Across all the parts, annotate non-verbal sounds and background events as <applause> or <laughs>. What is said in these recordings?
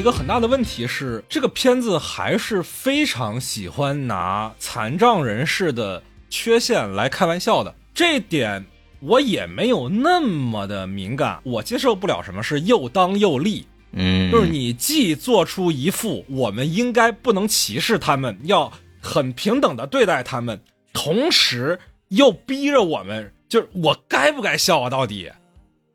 一个很大的问题是，这个片子还是非常喜欢拿残障人士的缺陷来开玩笑的。这点我也没有那么的敏感，我接受不了什么是又当又立。嗯，就是你既做出一副我们应该不能歧视他们，要很平等的对待他们，同时又逼着我们，就是我该不该笑啊？到底，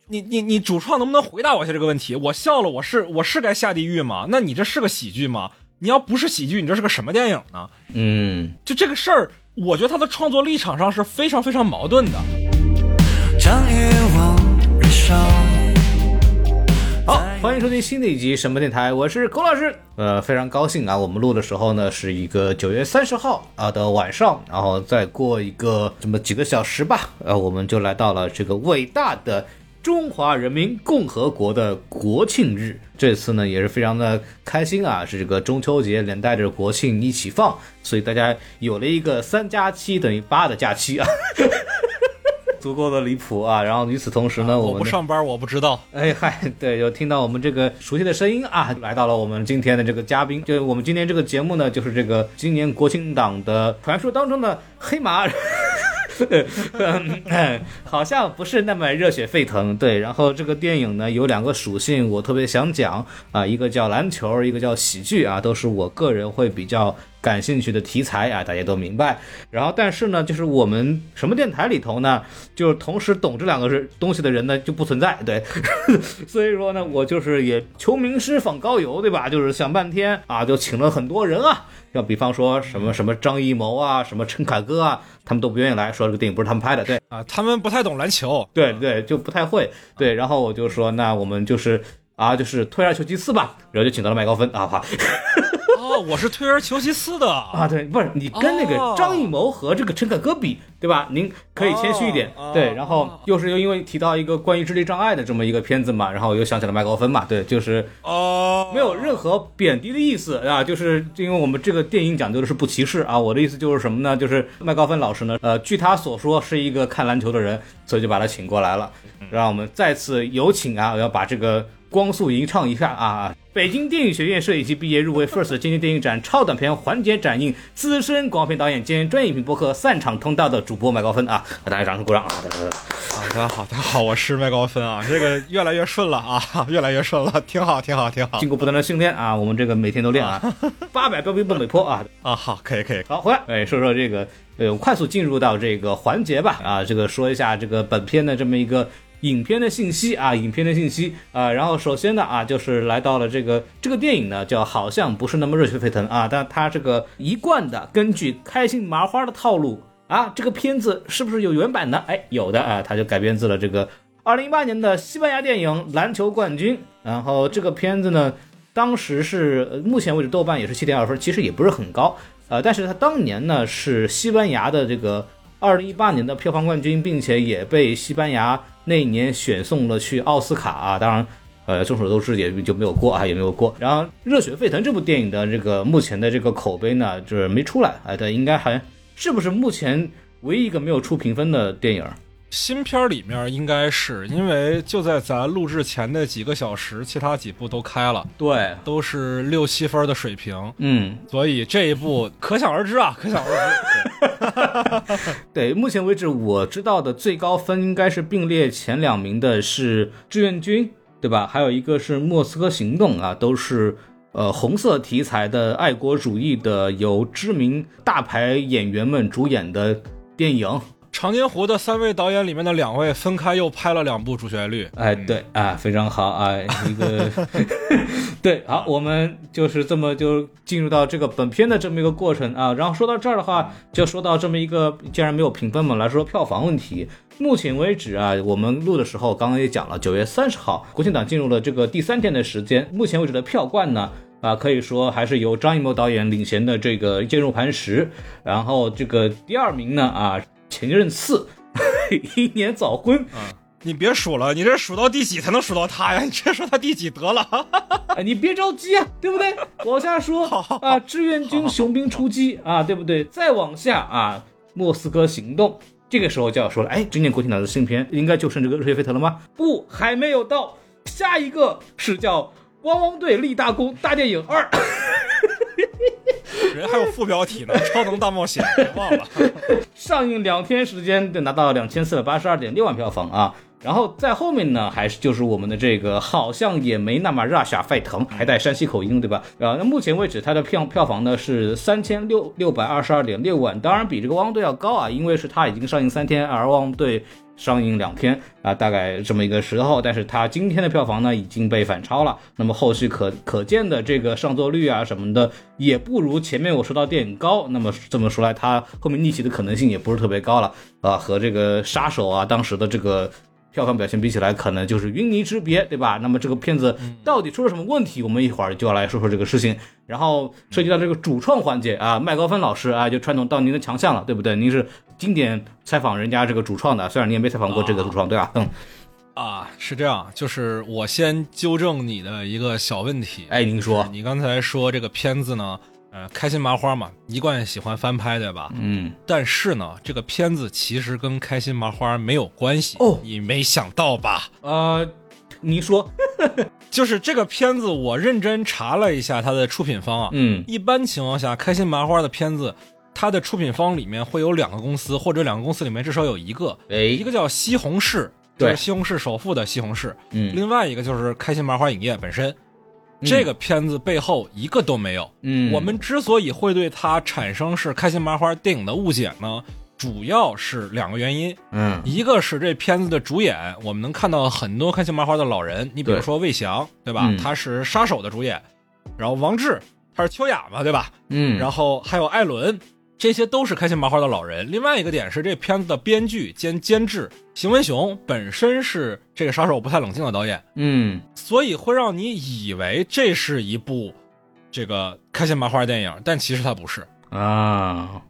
你你你主创能不能回答我一下这个问题？我笑了，我是我是该下地狱吗？那你这是个喜剧吗？你要不是喜剧，你这是个什么电影呢？嗯，就这个事儿，我觉得他的创作立场上是非常非常矛盾的。将欲望燃烧。好，欢迎收听新的一集什么电台，我是龚老师。呃，非常高兴啊，我们录的时候呢是一个九月三十号啊的晚上，然后再过一个这么几个小时吧，呃，我们就来到了这个伟大的中华人民共和国的国庆日。这次呢也是非常的开心啊，是这个中秋节连带着国庆一起放，所以大家有了一个三加七等于八的假期啊。<laughs> 足够的离谱啊！然后与此同时呢，我我们上班，我不知道。哎嗨，对，有听到我们这个熟悉的声音啊，来到了我们今天的这个嘉宾，就是我们今天这个节目呢，就是这个今年国庆档的传说当中的黑马。<laughs> <laughs> 好像不是那么热血沸腾，对。然后这个电影呢有两个属性，我特别想讲啊，一个叫篮球，一个叫喜剧啊，都是我个人会比较感兴趣的题材啊，大家都明白。然后但是呢，就是我们什么电台里头呢，就是同时懂这两个是东西的人呢就不存在，对。<laughs> 所以说呢，我就是也求名师访高友，对吧？就是想半天啊，就请了很多人啊，要比方说什么什么张艺谋啊，什么陈凯歌啊，他们都不愿意来说这个电影不是他们拍的，对。啊，他们不太懂篮球。对对，就不太会。对，然后我就说，那我们就是啊，就是退而求其次吧，然后就请到了麦高芬啊，哈哦，我是退而求其次的啊，对，不是你跟那个哦张艺谋和这个陈凯歌比，对吧？您可以谦虚一点，哦对。然后又是又因为提到一个关于智力障碍的这么一个片子嘛，然后我又想起了麦高芬嘛，对，就是哦，没有任何贬低的意思啊，就是因为我们这个电影讲究的是不歧视啊。我的意思就是什么呢？就是麦高芬老师呢，呃，据他所说是一个看篮球的人，所以就把他请过来了。让我们再次有请啊，我要把这个光速吟唱一下啊！北京电影学院摄影系毕业，入围 FIRST 今年电影展超短片环节展映资深广告片导演兼专业影评播客散场通道的主播麦高芬啊！大家掌声鼓掌啊！好的，好大家，好，我是麦高芬啊，这个越来越顺了啊，<laughs> 越来越顺了，挺好，挺好，挺好经过不断的训练啊，我们这个每天都练啊，八百标兵奔北坡啊！啊，好，可以，可以，好，回来，哎，说说这个，呃，快速进入到这个环节吧，啊，这个说一下这个本片的这么一个影片的信息啊，影片的信息啊，然后首先呢啊，就是来到了这个这个电影呢，叫好像不是那么热血沸腾啊，但它这个一贯的根据开心麻花的套路啊，这个片子是不是有原版的？哎，有的啊，它就改编自了这个二零一八年的西班牙电影《篮球冠军》，然后这个片子呢。当时是目前为止豆瓣也是七点二分，其实也不是很高，呃，但是它当年呢是西班牙的这个二零一八年的票房冠军，并且也被西班牙那一年选送了去奥斯卡啊，当然。呃，众所周知也就没有过啊，也没有过。然后《热血沸腾》这部电影的这个目前的这个口碑呢，就是没出来，哎，对，应该还是不是目前唯一一个没有出评分的电影？新片儿里面应该是因为就在咱录制前的几个小时，其他几部都开了，对，都是六七分的水平，嗯，所以这一部可想而知啊，可想而知。<laughs> <laughs> 对，目前为止我知道的最高分应该是并列前两名的是《志愿军》，对吧？还有一个是《莫斯科行动》啊，都是呃红色题材的爱国主义的，由知名大牌演员们主演的电影。长津湖的三位导演里面的两位分开又拍了两部主旋律，哎，对啊，非常好啊，一个 <laughs> <laughs> 对，好，我们就是这么就进入到这个本片的这么一个过程啊。然后说到这儿的话，就说到这么一个，既然没有评分嘛，来说票房问题。目前为止啊，我们录的时候刚刚也讲了，九月三十号国庆档进入了这个第三天的时间，目前为止的票冠呢。啊，可以说还是由张艺谋导演领衔的这个《坚如磐石》，然后这个第二名呢啊，前任四，<laughs> 英年早婚啊，你别数了，你这数到第几才能数到他呀？你直接说他第几得了。<laughs> 哎，你别着急啊，对不对？往下说啊，志愿军雄兵出击啊，对不对？再往下啊，莫斯科行动，这个时候就要说了，哎，今年国庆档的新片应该就剩这个热血沸腾了吗？不，还没有到，下一个是叫汪汪队立大功大电影二》<laughs> <laughs> 人还有副标题呢，《超能大冒险》，忘了。<laughs> 上映两天时间就拿到两千四百八十二点六万票房啊。然后在后面呢，还是就是我们的这个好像也没那么热血沸腾，还带山西口音，对吧？啊，那目前为止它的票票房呢是三千六六百二十二点六万，当然比这个汪汪队要高啊，因为是它已经上映三天，而汪汪队上映两天啊，大概这么一个时候。但是它今天的票房呢已经被反超了，那么后续可可见的这个上座率啊什么的也不如前面我说到电影高。那么这么说来，它后面逆袭的可能性也不是特别高了啊，和这个杀手啊当时的这个。票房表现比起来，可能就是云泥之别，对吧？那么这个片子到底出了什么问题？我们一会儿就要来说说这个事情。然后涉及到这个主创环节啊，麦高芬老师啊，就传统到您的强项了，对不对？您是经典采访人家这个主创的，虽然你也没采访过这个主创，对吧？嗯，啊，是这样，就是我先纠正你的一个小问题。哎，您说，你刚才说这个片子呢？呃，开心麻花嘛，一贯喜欢翻拍，对吧？嗯，但是呢，这个片子其实跟开心麻花没有关系哦，你没想到吧？呃，你说，<laughs> 就是这个片子，我认真查了一下它的出品方啊，嗯，一般情况下，开心麻花的片子，它的出品方里面会有两个公司，或者两个公司里面至少有一个，哎，一个叫西红柿，就是西红柿首富的西红柿，嗯，另外一个就是开心麻花影业本身。这个片子背后一个都没有。嗯，我们之所以会对它产生是开心麻花电影的误解呢，主要是两个原因。嗯，一个是这片子的主演，我们能看到很多开心麻花的老人，你比如说魏翔，对吧？他是杀手的主演，然后王志他是秋雅嘛，对吧？嗯，然后还有艾伦。这些都是开心麻花的老人。另外一个点是，这片子的编剧兼监制邢文雄本身是这个杀手不太冷静的导演，嗯，所以会让你以为这是一部这个开心麻花电影，但其实它不是啊，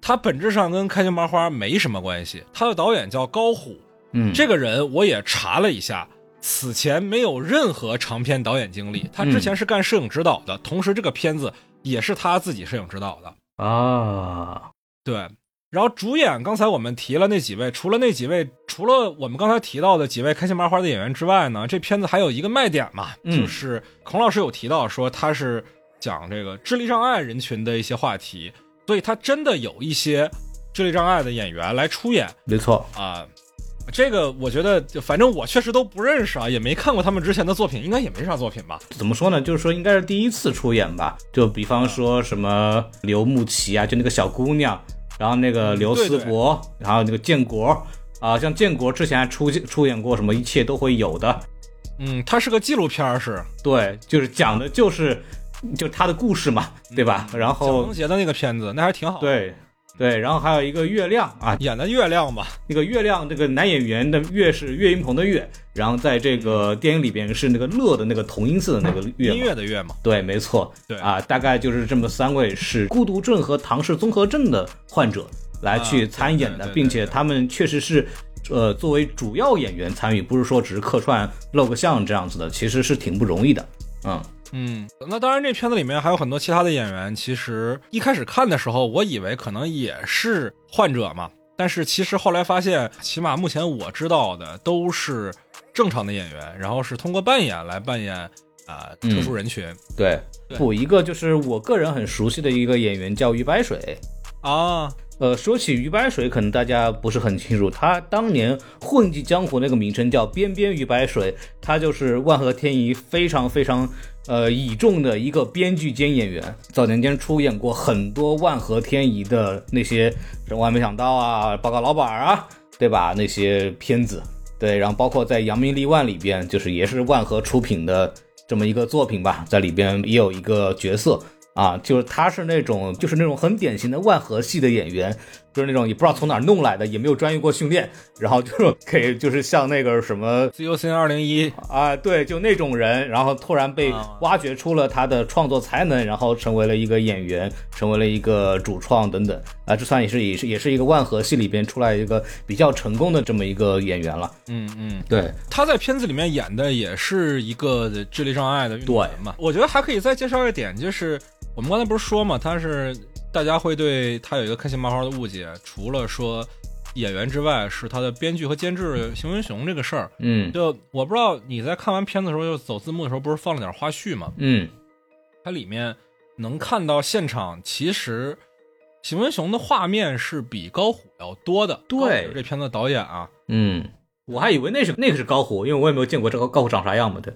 它本质上跟开心麻花没什么关系。它的导演叫高虎，嗯，这个人我也查了一下，此前没有任何长片导演经历，他之前是干摄影指导的，同时这个片子也是他自己摄影指导的。啊，对，然后主演刚才我们提了那几位，除了那几位，除了我们刚才提到的几位开心麻花的演员之外呢，这片子还有一个卖点嘛，就是孔老师有提到说他是讲这个智力障碍人群的一些话题，所以他真的有一些智力障碍的演员来出演，没错。啊。这个我觉得，反正我确实都不认识啊，也没看过他们之前的作品，应该也没啥作品吧？怎么说呢？就是说应该是第一次出演吧。就比方说什么刘牧琪啊，就那个小姑娘，然后那个刘思博，然后那个建国啊，像建国之前还出出演过什么《一切都会有的》。嗯，它是个纪录片，是对，就是讲的就是就他的故事嘛，对吧？然后蒋杰的那个片子，那还挺好。对。对，然后还有一个月亮啊，演的月亮吧，那个月亮，这个男演员的月是岳云鹏的岳，然后在这个电影里边是那个乐的那个同音字的那个乐，音乐的乐嘛。对，没错，对啊，大概就是这么三位是孤独症和唐氏综合症的患者来去参演的，并且他们确实是，呃，作为主要演员参与，不是说只是客串露个相这样子的，其实是挺不容易的，嗯。嗯，那当然，这片子里面还有很多其他的演员。其实一开始看的时候，我以为可能也是患者嘛，但是其实后来发现，起码目前我知道的都是正常的演员，然后是通过扮演来扮演啊特殊人群。对，补一个就是我个人很熟悉的一个演员叫于白水啊。呃，说起于白水，可能大家不是很清楚，他当年混迹江湖那个名称叫边边于白水，他就是万和天宜非常非常。呃，倚重的一个编剧兼演员，早年间出演过很多万合天宜的那些《万没想到》啊，《报告老板》啊，对吧？那些片子，对，然后包括在《扬名立万》里边，就是也是万合出品的这么一个作品吧，在里边也有一个角色啊，就是他是那种就是那种很典型的万合系的演员。就是那种也不知道从哪弄来的，也没有专业过训练，然后就给就是像那个什么 ZUC 二零一啊，对，就那种人，然后突然被挖掘出了他的创作才能，然后成为了一个演员，成为了一个主创等等啊，这算也是也是也是一个万和系里边出来一个比较成功的这么一个演员了。嗯嗯，对，他在片子里面演的也是一个智力障碍的运动员嘛。我觉得还可以再介绍一点，就是我们刚才不是说嘛，他是。大家会对他有一个开心麻花的误解，除了说演员之外，是他的编剧和监制邢文雄这个事儿。嗯。就我不知道你在看完片子的时候，就走字幕的时候，不是放了点花絮吗？嗯。它里面能看到现场，其实邢文雄的画面是比高虎要多的。对。这片子导演啊，嗯，我还以为那是那个是高虎，因为我也没有见过这个高虎长啥样嘛，对，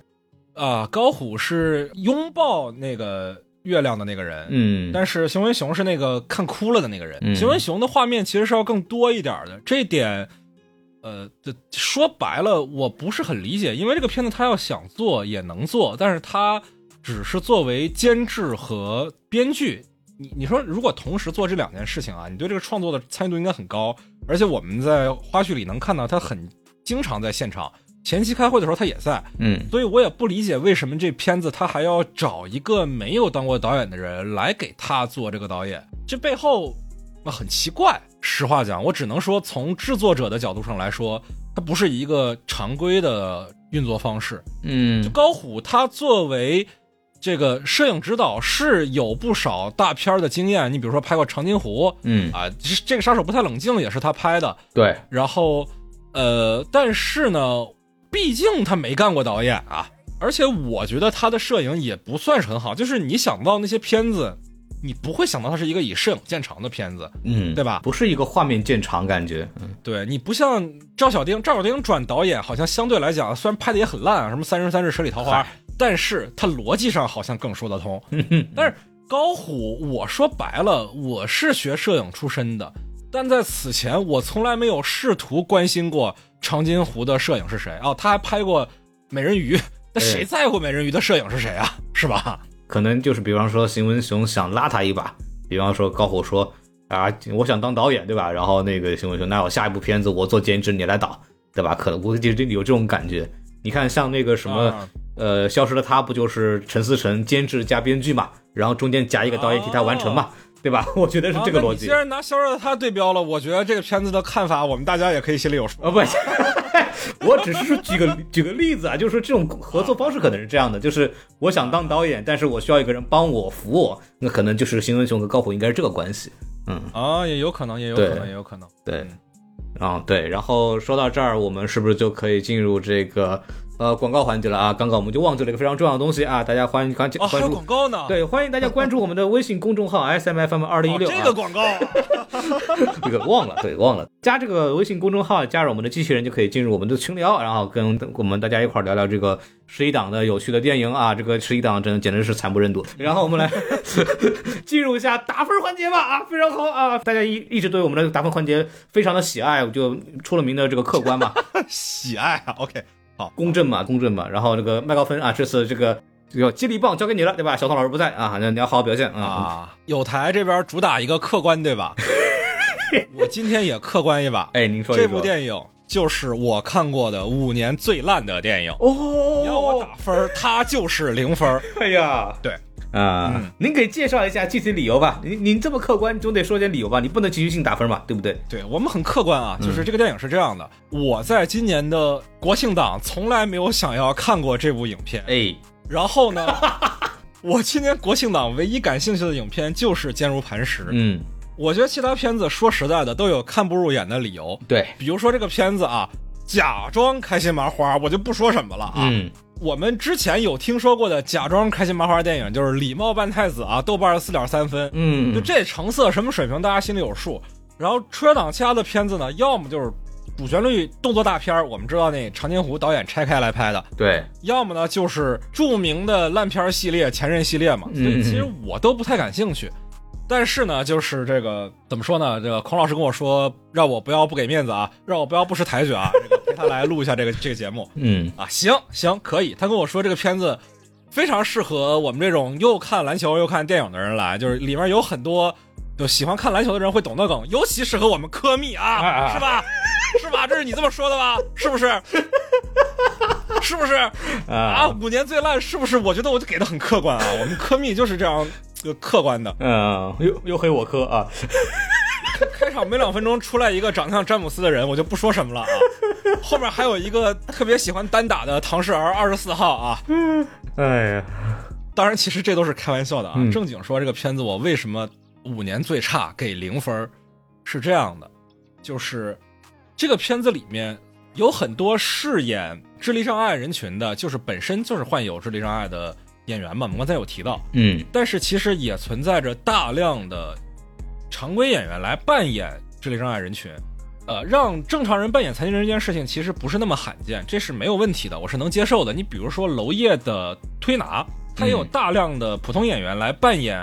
啊、高虎是拥抱那个月亮的那个人，嗯，但是熊文雄是那个看哭了的那个人。嗯。邢文雄的画面其实是要更多一点的，这一点，呃，这说白了我不是很理解，因为这个片子他要想做也能做，但是他只是作为监制和编剧。你你说，如果同时做这两件事情啊，你对这个创作的参与度应该很高，而且我们在花絮里能看到他很经常在现场，前期开会的时候他也在，嗯。所以我也不理解为什么这片子他还要找一个没有当过导演的人来给他做这个导演，这背后那很奇怪。实话讲，我只能说从制作者的角度上来说，它不是一个常规的运作方式。嗯。就高虎他作为这个摄影指导是有不少大片儿的经验，你比如说拍过《长津湖》嗯，啊，这这个杀手不太冷静也是他拍的，对，然后，呃，但是呢，毕竟他没干过导演啊，而且我觉得他的摄影也不算是很好。就是你想到那些片子，你不会想到它是一个以摄影见长的片子，嗯，对吧不是一个画面见长感觉，嗯对你不像赵小丁，赵小丁转导演好像相对来讲，虽然拍的也很烂啊，什么《三生三世十里桃花》，但是他逻辑上好像更说得通。<laughs> 但是高虎，我说白了，我是学摄影出身的，但在此前我从来没有试图关心过长津湖的摄影是谁哦，他还拍过美人鱼，<laughs> 那谁在乎美人鱼的摄影是谁啊？<laughs> 是吧？可能就是比方说邢文雄想拉他一把，比方说高虎说啊，我想当导演，对吧？然后那个邢文雄，那我下一部片子我做监制，你来导，对吧？可能我就有这种感觉。你看，像那个什么、啊呃，消失的他不就是陈思诚监制加编剧嘛，然后中间夹一个导演替他完成嘛，对吧？<laughs> 我觉得是这个逻辑啊既。然拿《消失的他》对标了，我觉得这个片子的看法，我们大家也可以心里有数。啊不，<laughs> 我只是说举个举个例子啊，就是说这种合作方式可能是这样的，就是我想当导演，但是我需要一个人帮我扶我，那可能就是邢文雄和高虎应该是这个关系。嗯，啊，也有可能，也有可能，也有可能。对，啊对，然后说到这儿，我们是不是就可以进入这个呃广告环节了啊？刚刚我们就忘记了一个非常重要的东西啊，大家欢迎关哦，还有广告呢。对，欢迎大家关注我们的微信公众号 S M F M 二零一哦，六。这个广告啊，这个忘了，对，忘了加这个微信公众号，加入我们的机器人就可以进入我们的群聊，然后跟我们大家一块儿聊聊这个十一档的有趣的电影啊，这个十一档真的简直是惨不忍睹。然后我们来 <laughs> 进入一下打分环节吧啊，非常好啊，大家一一直对我们的打分环节非常的喜爱，就出了名的这个客观嘛，<laughs> 喜爱啊。OK，公正嘛，公正嘛。然后这个麦高芬啊，这次这个这个接力棒交给你了，对吧？小宋老师不在啊，那你要好好表现啊。啊，有台这边主打一个客观，对吧？<laughs> 我今天也客观一把，哎，您说说这部电影就是我看过的五年最烂的电影。哦，你要我打分儿，它就是零分儿。哎呀，对啊，嗯您给介绍一下具体理由吧。您您这么客观，你总得说点理由吧？你不能情绪性打分嘛，对不对？对我们很客观啊，就是这个电影是这样的，我在今年的国庆档从来没有想要看过这部影片，哎，然后呢，<laughs> 我今年国庆档唯一感兴趣的影片就是《坚如磐石》。嗯，我觉得其他片子说实在的都有看不入眼的理由，对，比如说这个片子啊，假装开心麻花，我就不说什么了啊。嗯我们之前有听说过的假装开心麻花电影，就是《礼貌扮太子》啊，豆瓣四点三分，嗯就嗯，这成色什么水平，大家心里有数。然后春节档其他的片子呢，要么就是主旋律动作大片儿，我们知道那长津湖导演拆开来拍的，对，要么呢就是著名的烂片系列、前任系列嘛。所以其实我都不太感兴趣。但是呢，就是这个怎么说呢？这个孔老师跟我说，让我不要不给面子啊，让我不要不识抬举啊，这个陪他来录一下这个这个节目 <laughs> 嗯啊。行行，可以。他跟我说这个片子非常适合我们这种又看篮球又看电影的人来，就是里面有很多就喜欢看篮球的人会懂的梗，尤其适合我们科密啊是吧？<laughs> 是吧？这是你这么说的吧？是不是？<laughs> 是不是？啊，啊，五年最烂是不是？我觉得我就给的很客观啊，我们科密就是这样呃客观的。嗯，又又黑我科啊，开场没两分钟出来一个长得像詹姆斯的人，我就不说什么了啊。<laughs> 后面还有一个特别喜欢单打的唐氏儿二十四号啊。嗯哎呀，当然，其实这都是开玩笑的啊。嗯正经说这个片子我为什么五年最差给零分，是这样的，就是这个片子里面有很多饰演智力障碍人群的，就是本身就是患有智力障碍的演员嘛，我们刚才有提到，嗯但是其实也存在着大量的常规演员来扮演智力障碍人群。呃，让正常人扮演残疾人这件事情其实不是那么罕见，这是没有问题的，我是能接受的。你比如说娄烨的推拿，他也有嗯大量的普通演员来扮演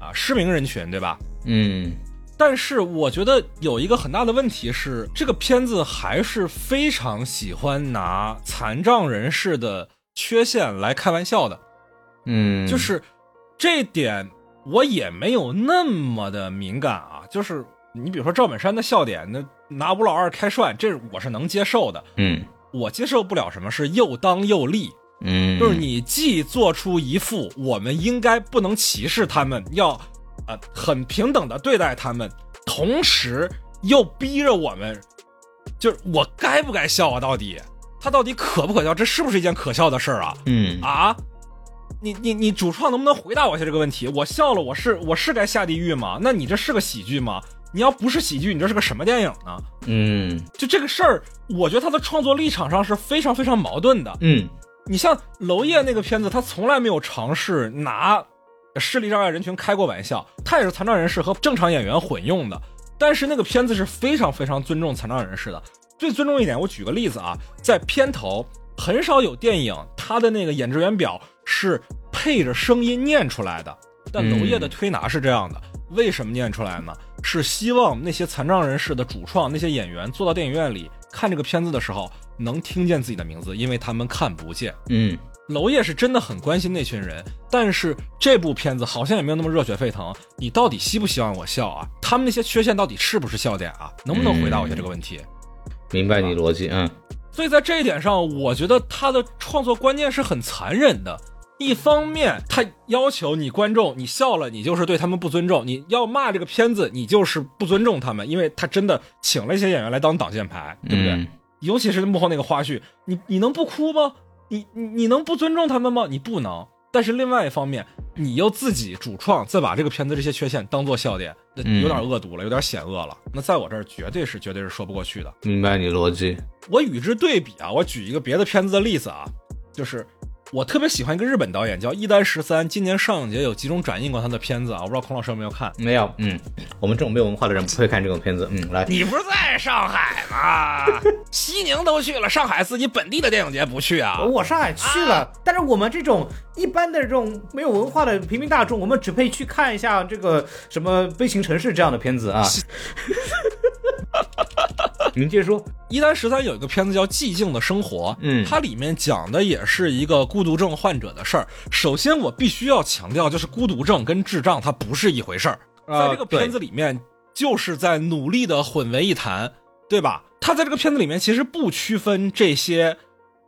啊、失明人群，对吧？嗯但是我觉得有一个很大的问题是，这个片子还是非常喜欢拿残障人士的缺陷来开玩笑的。嗯，就是这点我也没有那么的敏感啊。就是你比如说赵本山的笑点，那拿吴老二开涮，这我是能接受的。嗯我接受不了什么是又当又立，嗯，就是你既做出一副我们应该不能歧视他们，要呃很平等的对待他们，同时又逼着我们，就是我该不该笑啊？到底他到底可不可笑？这是不是一件可笑的事儿啊？嗯啊？你你你主创能不能回答我一下这个问题？我笑了，我是我是该下地狱吗？那你这是个喜剧吗？你要不是喜剧，你这是个什么电影呢？嗯就这个事儿，我觉得他的创作立场上是非常非常矛盾的。嗯你像娄烨那个片子，他从来没有尝试拿视力障碍人群开过玩笑，他也是残障人士和正常演员混用的。但是那个片子是非常非常尊重残障人士的。最尊重一点，我举个例子啊，在片头很少有电影，他的那个演职员表是配着声音念出来的，但娄烨的推拿是这样的。为什么念出来呢？是希望那些残障人士的主创、那些演员坐到电影院里看这个片子的时候，能听见自己的名字，因为他们看不见。嗯娄烨是真的很关心那群人，但是这部片子好像也没有那么热血沸腾。你到底希不希望我笑啊？他们那些缺陷到底是不是笑点啊？能不能回答我一下这个问题？明白你逻辑，嗯所以在这一点上，我觉得他的创作观念是很残忍的。一方面，他要求你观众，你笑了，你就是对他们不尊重；你要骂这个片子，你就是不尊重他们，因为他真的请了一些演员来当挡箭牌，对不对？嗯尤其是幕后那个花絮，你你能不哭吗？你你你能不尊重他们吗？你不能。但是另外一方面，你又自己主创，再把这个片子这些缺陷当做笑点，那嗯有点恶毒了，有点险恶了。那在我这儿绝对是绝对是说不过去的。明白你逻辑，我与之对比啊，我举一个别的片子的例子啊，就是我特别喜欢一个日本导演叫一丹十三，今年上影节有集中展映过他的片子啊，我不知道孔老师有没有看。没有，嗯，我们这种没有文化的人不会看这种片子，嗯，来，你不是在上海吗？西宁都去了，上海自己本地的电影节不去啊？我上海去了，但是我们这种一般的这种没有文化的平民大众，我们只配去看一下这个什么《悲情城市》这样的片子啊。<laughs> <laughs> 您接着说，一丹十三有一个片子叫《寂静的生活》，嗯它里面讲的也是一个孤独症患者的事儿。首先，我必须要强调，就是孤独症跟智障它不是一回事儿。呃在这个片子里面，就是在努力的混为一谈，对吧？他在这个片子里面其实不区分这些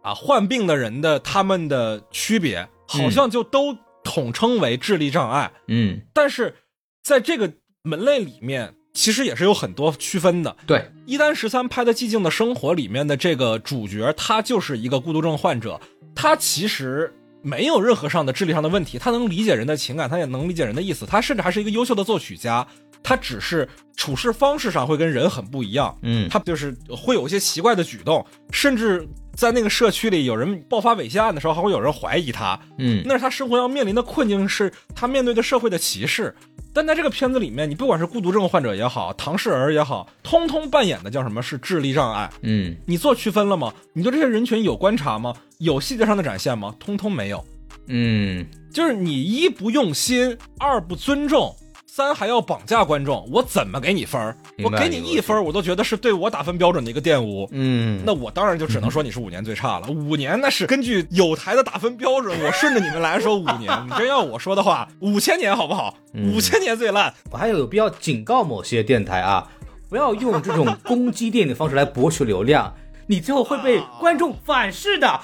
啊患病的人的他们的区别，好像就都统称为智力障碍。嗯，但是在这个门类里面，其实也是有很多区分的。对，一丹十三拍的《寂静的生活》里面的这个主角，他就是一个孤独症患者，他其实没有任何上的智力上的问题，他能理解人的情感，他也能理解人的意思，他甚至还是一个优秀的作曲家，他只是处事方式上会跟人很不一样，嗯，他就是会有一些奇怪的举动，甚至在那个社区里有人爆发猥亵案的时候，还会有人怀疑他，嗯那是他生活要面临的困境，是他面对的社会的歧视。但在这个片子里面，你不管是孤独症患者也好，唐氏儿也好，通通扮演的叫什么是智力障碍。嗯你做区分了吗？你对这些人群有观察吗？有细节上的展现吗？通通没有。嗯就是你一不用心，二不尊重，三还要绑架观众，我怎么给你分儿？我给你一分，我都觉得是对我打分标准的一个玷污。嗯，那我当然就只能说你是五年最差了。五年那是根据有台的打分标准，我顺着你们来说五年。你真要我说的话，五千年好不好？五千年最烂。我还有有必要警告某些电台啊，不要用这种攻击电影的方式来博取流量，你最后会被观众反噬的。啊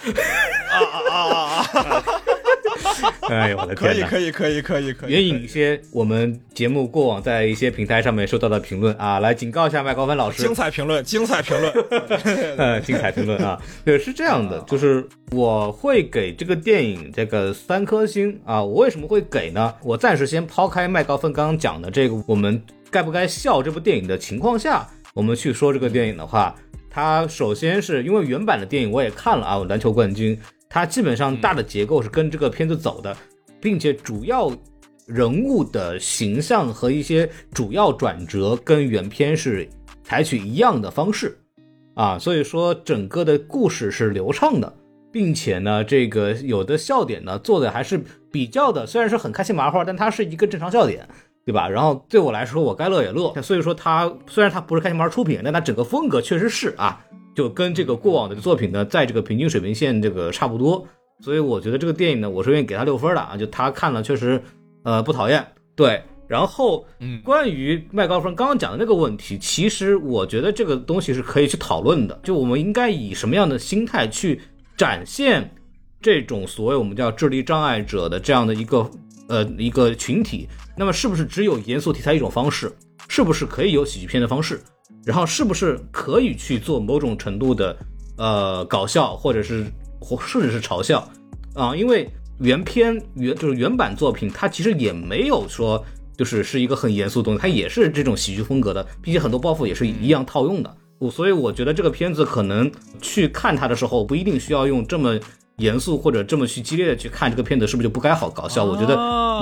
啊啊啊！<laughs> <laughs> 哎呦我的天可以，可以，可以，可以，可以。援引一些我们节目过往在一些平台上面收到的评论啊，来警告一下麦高芬老师精。彩评论，精彩评论。<laughs> 呃，精彩评论啊，对，是这样的，就是我会给这个电影这个三颗星啊。我为什么会给呢？我暂时先抛开麦高芬刚刚讲的这个我们该不该笑这部电影的情况下，我们去说这个电影的话，它首先是因为原版的电影我也看了啊，《篮球冠军》，它基本上大的结构是跟这个片子走的，并且主要人物的形象和一些主要转折跟原片是采取一样的方式啊，所以说整个的故事是流畅的，并且呢，这个有的笑点呢做的还是比较的，虽然是很开心麻花，但它是一个正常笑点。对吧？然后对我来说，我该乐也乐。所以说，它虽然它不是开心麻花出品，但它整个风格确实是啊，就跟这个过往的作品呢，在这个平均水平线这个差不多。所以我觉得这个电影呢，我是愿意给他六分的啊。就他看了确实，呃，不讨厌。对，然后嗯关于麦高芬刚刚讲的那个问题，其实我觉得这个东西是可以去讨论的。就我们应该以什么样的心态去展现这种所谓我们叫智力障碍者的这样的一个呃一个群体？那么是不是只有严肃题材一种方式？是不是可以有喜剧片的方式？然后是不是可以去做某种程度的呃搞笑，或者是或甚至是嘲笑啊？因为原片原就是原版作品，它其实也没有说就是是一个很严肃的东西，它也是这种喜剧风格的，并且很多包袱也是一样套用的。我所以我觉得这个片子可能去看它的时候，不一定需要用这么严肃或者这么去激烈的去看这个片子，是不是就不该好搞笑？我觉得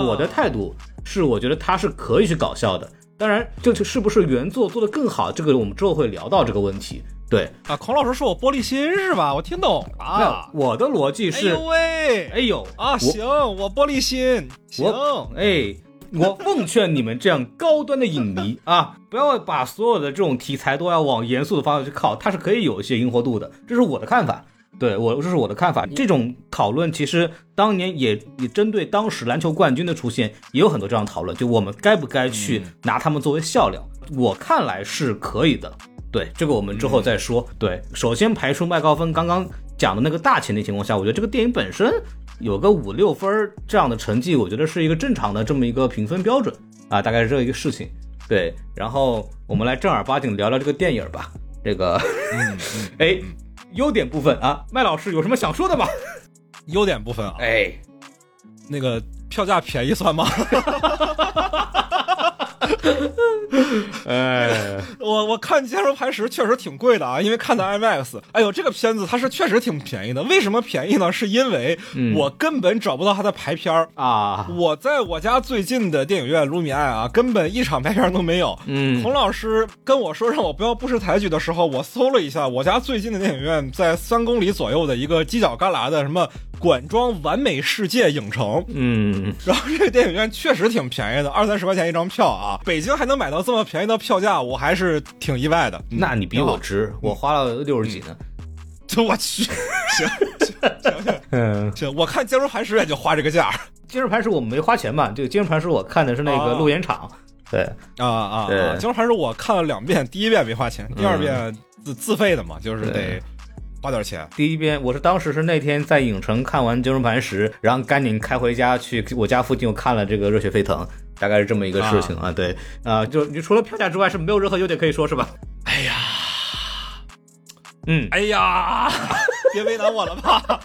我的态度是，我觉得它是可以去搞笑的。当然，就是是不是原作做得更好，这个我们之后会聊到这个问题。对，啊，孔老师说我玻璃心是吧？我听懂那了。我的逻辑是，哎呦喂，哎呦啊，行，我玻璃心，行，我哎，我奉劝你们这样高端的影迷 <laughs> 啊，不要把所有的这种题材都要往严肃的方向去靠，它是可以有一些灵活度的，这是我的看法。对我，这是我的看法。这种讨论其实当年也也针对当时篮球冠军的出现，也有很多这样的讨论，就我们该不该去拿他们作为笑料？我看来是可以的。对，这个我们之后再说。对，首先排除麦高芬刚刚讲的那个大前提情况下，我觉得这个电影本身有个五六分儿这样的成绩，我觉得是一个正常的这么一个评分标准啊，大概是这一个事情。对，然后我们来正儿八经聊聊这个电影吧。这个，<laughs> 哎，优点部分啊，麦老师有什么想说的吗？<laughs> 优点部分啊，哎，那个票价便宜算吗？<laughs> <laughs> 哎，我我看《坚如磐石》确实挺贵的啊，因为看的 IMAX。哎呦，这个片子它是确实挺便宜的。为什么便宜呢？是因为嗯我根本找不到它的排片儿。啊，我在我家最近的电影院卢米埃啊，根本一场排片都没有。嗯孔老师跟我说让我不要不识抬举的时候，我搜了一下，我家最近的电影院在三公里左右的一个犄角旮旯的什么管庄完美世界影城。嗯，然后这个电影院确实挺便宜的，二三十块钱一张票啊！北京还能买到这么便宜的票价，我还是挺意外的。嗯那你比我值，我花了六十几呢。这 <laughs> 我去，行行行行 <laughs> 嗯，行，我看《坚如磐石》也就花这个价金日磐石我们没花钱嘛，这个金日磐石我看的是那个啊路演场。对，啊啊！对啊！《坚如磐石》我看了两遍，第一遍没花钱，第二遍自自费的嘛，就是得花点钱。第一遍我是当时是那天在影城看完《金融磐石》，然后赶紧开回家去我家附近又看了这个《热血沸腾》，大概是这么一个事情啊。对，啊、就你除了票价之外是没有任何优点可以说是吧？哎呀，嗯，哎呀，<laughs> 别为难我了吧？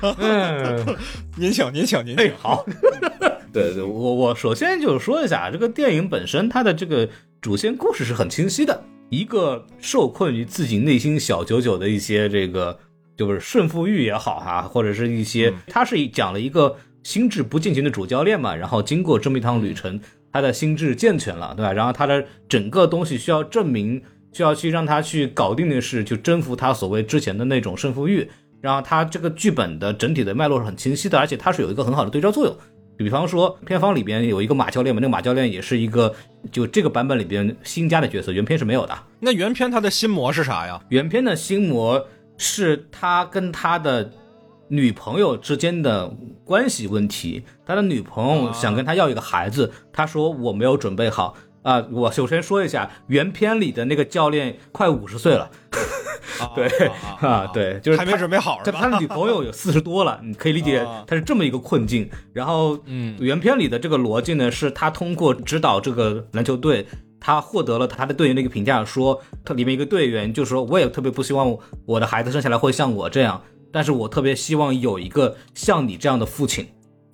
<laughs> 嗯，您请，您请，您请。，哎好。<laughs> 对对，我我首先就是说一下，这个电影本身它的这个主线故事是很清晰的，一个受困于自己内心小九九的一些这个就是胜负欲也好哈、或者是一些，它是讲了一个心智不健全的主教练嘛，然后经过这么一趟旅程，他的心智健全了，对吧？然后他的整个东西需要证明，需要去让他去搞定的是，就征服他所谓之前的那种胜负欲。然后他这个剧本的整体的脉络是很清晰的，而且它是有一个很好的对照作用。比方说，片方里边有一个马教练嘛，那个马教练也是一个就这个版本里边新加的角色，原片是没有的。那原片他的心魔是啥呀？原片的心魔是他跟他的女朋友之间的关系问题，他的女朋友想跟他要一个孩子，他说我没有准备好。啊、我首先说一下，原片里的那个教练快五十岁了，<laughs> 对啊，对，就是还没准备好？他他的女朋友有四十多了，你可以理解啊他是这么一个困境。然后，嗯原片里的这个逻辑呢，是他通过指导这个篮球队，他获得了他的队员的一个评价，说他里面一个队员就说，我也特别不希望我的孩子生下来会像我这样，但是我特别希望有一个像你这样的父亲。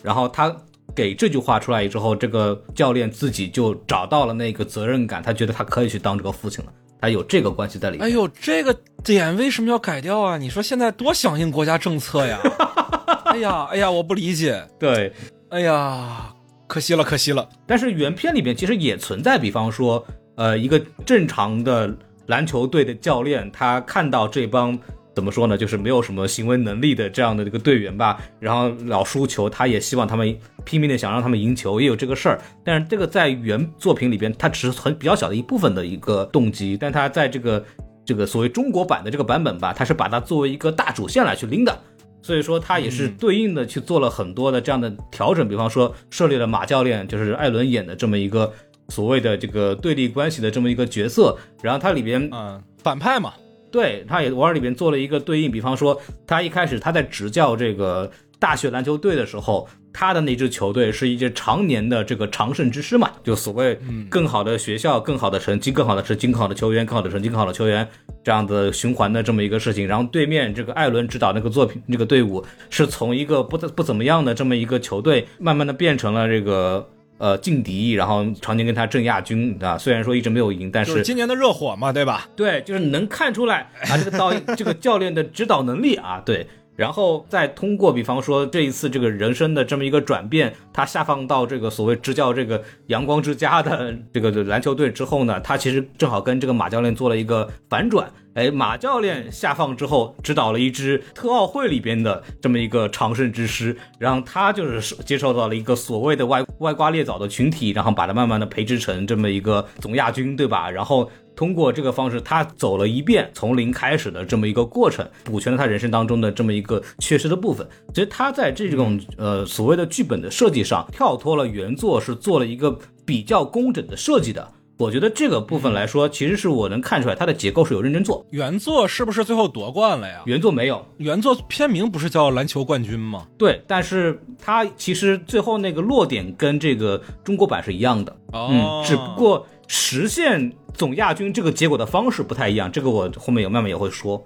然后他给这句话出来之后，这个教练自己就找到了那个责任感，他觉得他可以去当这个父亲了。他有这个关系在里面。哎呦，这个点为什么要改掉啊？你说现在多响应国家政策呀！<laughs> 哎呀，哎呀，我不理解。对，哎呀，可惜了，可惜了。但是原片里边其实也存在，比方说，呃，一个正常的篮球队的教练，他看到这帮怎么说呢，就是没有什么行为能力的这样的一个队员吧，然后老输球，他也希望他们拼命的想让他们赢球，也有这个事儿。但是这个在原作品里边，它只是很比较小的一部分的一个动机，但他在这个这个所谓中国版的这个版本吧，他是把它作为一个大主线来去拎的。所以说，他也是对应的去做了很多的这样的调整，比方说设立了马教练，就是艾伦演的这么一个所谓的这个对立关系的这么一个角色，然后它里边嗯，反派嘛，对，他也往里边做了一个对应，比方说他一开始他在执教这个大学篮球队的时候，他的那支球队是一支常年的这个常胜之师嘛，就所谓更好的学校、更好的成绩、更好的成绩、更好的球员、更好的成绩、更好的球员这样的循环的这么一个事情。然后对面这个艾伦指导那个作品那个队伍是从一个不不怎么样的这么一个球队，慢慢的变成了这个。呃，劲敌，然后常年跟他争亚军啊，虽然说一直没有赢，但就是今年的热火嘛，对吧？对，就是能看出来 <laughs> 啊，这个导这个教练的指导能力啊，对，然后再通过比方说这一次这个人生的这么一个转变，他下放到这个所谓执教这个阳光之家的这个篮球队之后呢，他其实正好跟这个马教练做了一个反转。哎，马教练下放之后，指导了一支特奥会里边的这么一个常胜之师，然后他就是接受到了一个所谓的外外挂猎枣的群体，然后把他慢慢的培植成这么一个总亚军，对吧？然后通过这个方式，他走了一遍从零开始的这么一个过程，补全了他人生当中的这么一个缺失的部分。其实他在这种呃所谓的剧本的设计上，跳脱了原作，是做了一个比较工整的设计的。我觉得这个部分来说，其实是我能看出来它的结构是有认真做。原作是不是最后夺冠了呀？原作没有，原作片名不是叫篮球冠军吗？对，但是它其实最后那个落点跟这个中国版是一样的，哦，只不过实现总亚军这个结果的方式不太一样。这个我后面有慢慢也会说。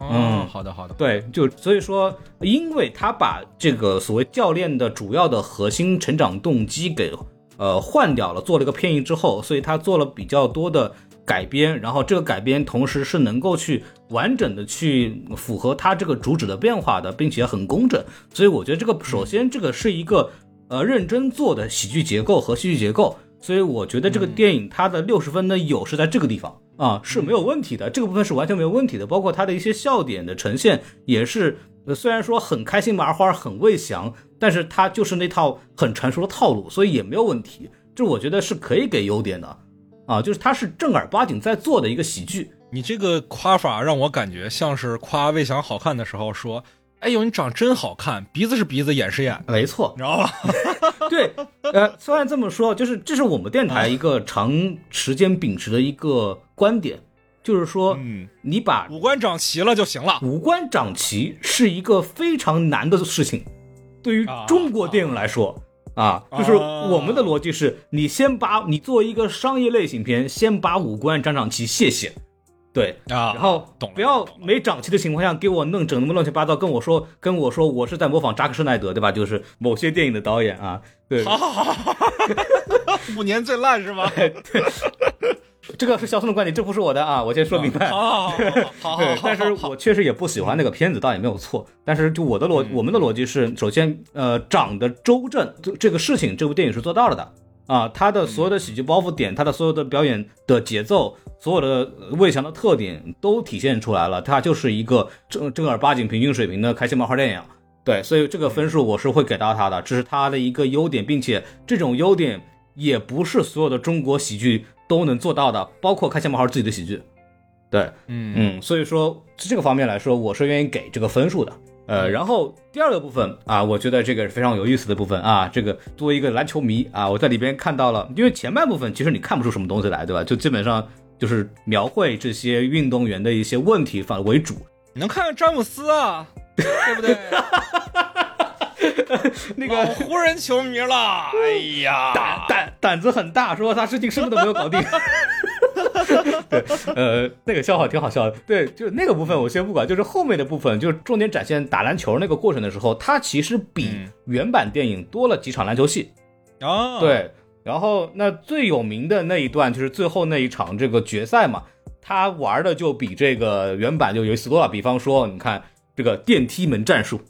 嗯，好的好的。对，就所以说，因为他把这个所谓教练的主要的核心成长动机给。呃，换掉了，做了一个偏移之后，所以他做了比较多的改编，然后这个改编同时是能够去完整的去符合他这个主旨的变化的，并且很工整，所以我觉得这个首先这个是一个呃认真做的喜剧结构和戏剧结构，所以我觉得这个电影它的六十分的有是在这个地方啊是没有问题的，这个部分是完全没有问题的，包括它的一些笑点的呈现也是。呃，虽然说很开心麻花，很魏翔，但是他就是那套很成熟的套路，所以也没有问题。这我觉得是可以给优点的，啊，就是他是正儿八经在做的一个喜剧。你这个夸法让我感觉像是夸魏翔好看的时候说：“哎呦，你长真好看，鼻子是鼻子，眼是眼。”没错，你知道吧？<laughs> 对，呃，虽然这么说，就是这是我们电台一个长时间秉持的一个观点。就是说，嗯，你把五官长齐了就行了。五官长齐是一个非常难的事情，对于中国电影来说啊，就是我们的逻辑是，你先把你作为一个商业类型片，先把五官长长齐，谢谢。对啊，然后懂，不要没长齐的情况下给我弄整那么乱七八糟，跟我说跟我说我是在模仿扎克施奈德，对吧？就是某些电影的导演啊，对，好好好好好，五年最烂是吗？<laughs> 对。这个是肖松的观点，这不是我的啊！<laughs> 我先说明白。好好好，好，<laughs> 对，但是我确实也不喜欢那个片子，倒也没有错。但是就我的逻，我们的逻辑是，首先，呃，长得周正这个事情，这部电影是做到了的啊。他的所有的喜剧包袱点，他的所有的表演的节奏，所有的魏翔的特点都体现出来了。他就是一个正正儿八经平均水平的开心麻花电影。对，所以这个分数我是会给到他的，这是他的一个优点，并且这种优点也不是所有的中国喜剧。都能做到的，包括开心麻花自己的喜剧，对，嗯嗯，所以说这个方面来说，我是愿意给这个分数的。呃，然后第二个部分啊，我觉得这个是非常有意思的部分啊。这个作为一个篮球迷啊，我在里边看到了，因为前半部分其实你看不出什么东西来，对吧？就基本上就是描绘这些运动员的一些问题反为主。你能看看詹姆斯啊，对不对？<laughs> <laughs> 那个湖人球迷了，哎呀，<laughs> 胆胆胆子很大，说他事情什么都没有搞定。<laughs> 对，呃，那个笑话挺好笑的。对，就是那个部分我先不管，就是后面的部分，就是重点展现打篮球那个过程的时候，它其实比原版电影多了几场篮球戏。哦，对，然后那最有名的那一段就是最后那一场这个决赛嘛。他玩的就比这个原版就有意思多了。比方说，你看这个电梯门战术，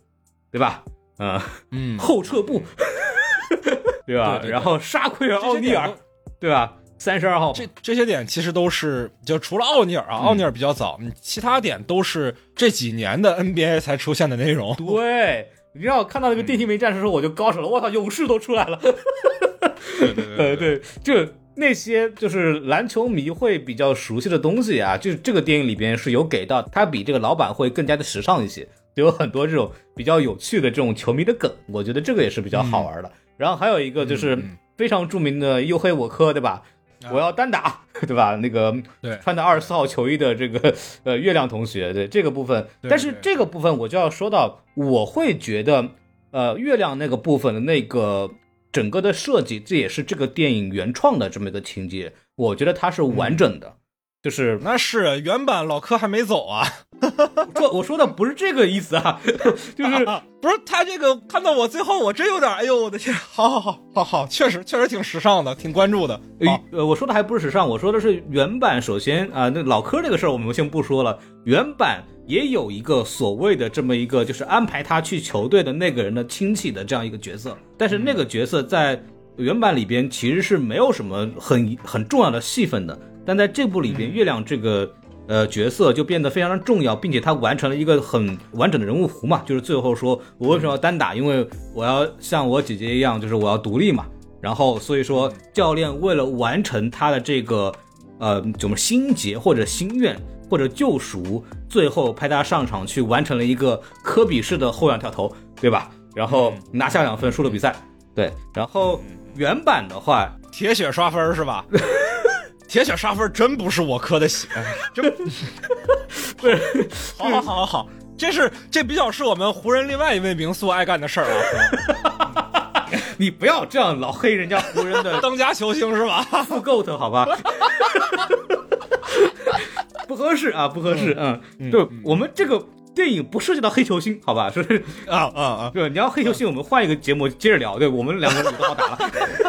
对吧？嗯，嗯，后撤步，<laughs> 对吧？对对对然后沙奎尔奥尼尔，对吧？三十二号，这这些点其实都是，就除了奥尼尔啊，奥尼尔比较早，嗯其他点都是这几年的 NBA 才出现的内容。对，你知道看到那个电梯门战士的时候，我就高手了，我操，勇士都出来了。对对呃，<laughs> 对，就那些就是篮球迷会比较熟悉的东西啊，就是这个电影里边是有给到，它比这个老板会更加的时尚一些，就有很多这种比较有趣的这种球迷的梗，我觉得这个也是比较好玩的。然后还有一个就是非常著名的黝黑我科，对吧？啊我要单打，对吧？那个对穿的二十四号球衣的这个呃月亮同学，对这个部分，对但是这个部分我就要说到，我会觉得呃月亮那个部分的那个整个的设计，这也是这个电影原创的这么一个情节，我觉得它是完整的。就是那是原版老柯还没走啊，<laughs> 说我说的不是这个意思啊，<laughs> 就是 <laughs> 不是他这个看到我最后，我真有点，哎呦我的天，好好好好好，确实确实挺时尚的，挺关注的。好，呃，我说的还不是时尚，我说的是原版。首先啊、那老柯这个事儿我们先不说了，原版也有一个所谓的这么一个，就是安排他去球队的那个人的亲戚的这样一个角色，但是那个角色在原版里边其实是没有什么很很重要的戏份的，但在这部里边，月亮这个。呃，角色就变得非常的重要，并且他完成了一个很完整的人物弧嘛，就是最后说我为什么要单打，因为我要像我姐姐一样，就是我要独立嘛，然后所以说教练为了完成他的这个呃怎么心结或者心愿或者救赎，最后派他上场去完成了一个科比式的后仰跳投，对吧？然后拿下两分，输了比赛。对，然后原版的话，铁血刷分是吧？<laughs> 铁血沙分真不是我磕的血，真 <laughs> 不是。好好好好好，这是这比较是我们湖人另外一位名宿爱干的事儿啊，<laughs> 你不要这样老黑人家湖人的 <laughs> 当家球星是吧？副 GOAT 好吧？不合适啊，不合适。嗯，就我们这个电影不涉及到黑球星，好吧？<laughs> 是，啊啊啊！对，你要黑球星，我们换一个节目接着聊。对我们两个都好打了。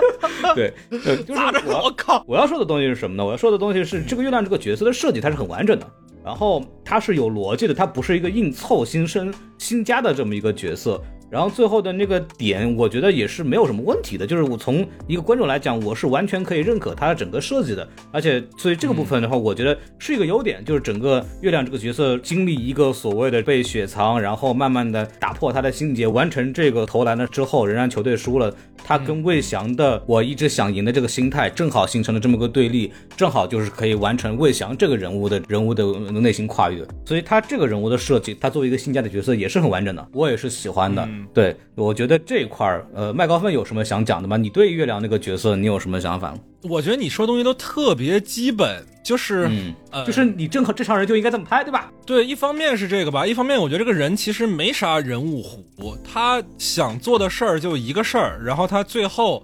<laughs> 对，呃，就是？我我靠！我要说的东西是什么呢？我要说的东西是这个月亮这个角色的设计，它是很完整的，然后它是有逻辑的，它不是一个硬凑新生新加的这么一个角色。然后最后的那个点，我觉得也是没有什么问题的，就是我从一个观众来讲，我是完全可以认可他的整个设计的，而且所以这个部分的话，我觉得是一个优点，就是整个月亮这个角色经历一个所谓的被雪藏，然后慢慢的打破他的心结，完成这个投篮了之后，仍然球队输了，他跟魏翔的我一直想赢的这个心态，正好形成了这么个对立，正好就是可以完成魏翔这个人物的人物的内心跨越，所以他这个人物的设计，他作为一个新加的角色也是很完整的，我也是喜欢的。对，我觉得这一块儿，呃，麦高芬有什么想讲的吗？你对月亮那个角色你有什么想法吗？我觉得你说东西都特别基本，就是、嗯，呃，就是你正好这场人就应该这么拍，对吧？对，一方面是这个吧，一方面我觉得这个人其实没啥人物弧，他想做的事儿就一个事儿，然后他最后，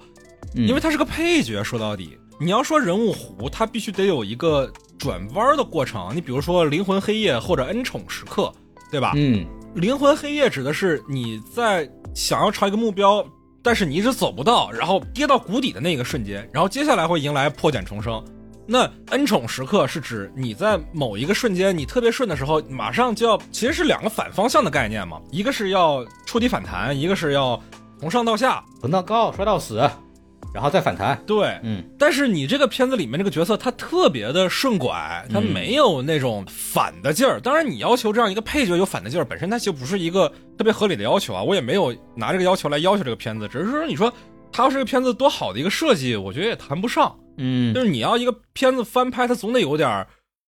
嗯因为他是个配角，说到底，你要说人物弧，他必须得有一个转弯的过程。你比如说《灵魂黑夜》或者《恩宠时刻》，对吧？嗯灵魂黑夜指的是你在想要朝一个目标，但是你一直走不到，然后跌到谷底的那个瞬间，然后接下来会迎来破茧重生。那恩宠时刻是指你在某一个瞬间你特别顺的时候，马上就要，其实是两个反方向的概念嘛，一个是要触底反弹，一个是要从上到下。蹦到高摔到死，然后再反弹。对，嗯但是你这个片子里面这个角色，他特别的顺拐，他嗯没有那种反的劲儿。当然，你要求这样一个配角有反的劲儿，本身它就不是一个特别合理的要求啊。我也没有拿这个要求来要求这个片子，只是说你说它要是个片子多好的一个设计，我觉得也谈不上。嗯就是你要一个片子翻拍，它总得有点儿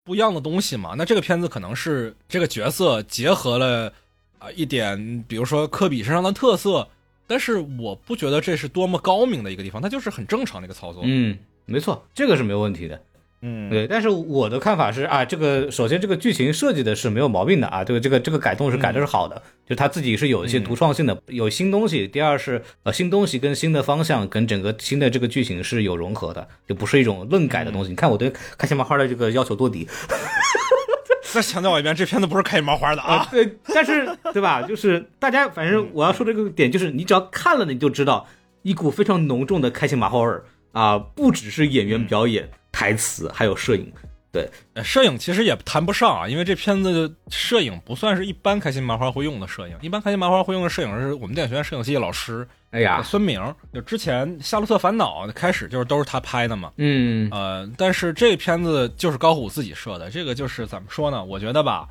不一样的东西嘛。那这个片子可能是这个角色结合了啊、一点，比如说科比身上的特色，但是我不觉得这是多么高明的一个地方，它就是很正常的一个操作。嗯，没错，这个是没有问题的。嗯对，但是我的看法是啊，这个首先这个剧情设计的是没有毛病的啊，这个这个这个改动是改的是好的，就他自己是有一些独创性的，有新东西。第二是呃新东西跟新的方向跟整个新的这个剧情是有融合的，就不是一种愣改的东西。你看我对开心麻花的这个要求多低 <laughs> 再强调一遍，这片子不是开心麻花的啊！对，但是对吧？就是大家反正我要说这个点就是，你只要看了你就知道一股非常浓重的开心麻花味儿啊，不只是演员表演、台词，还有摄影。对摄影其实也谈不上啊，因为这片子摄影不算是一般开心麻花会用的摄影，一般开心麻花会用的摄影是我们电影学院摄影系老师哎呀，孙明，就之前《夏洛特烦恼》开始就是都是他拍的嘛。嗯呃，但是这片子就是高虎自己设的，这个就是怎么说呢？我觉得吧，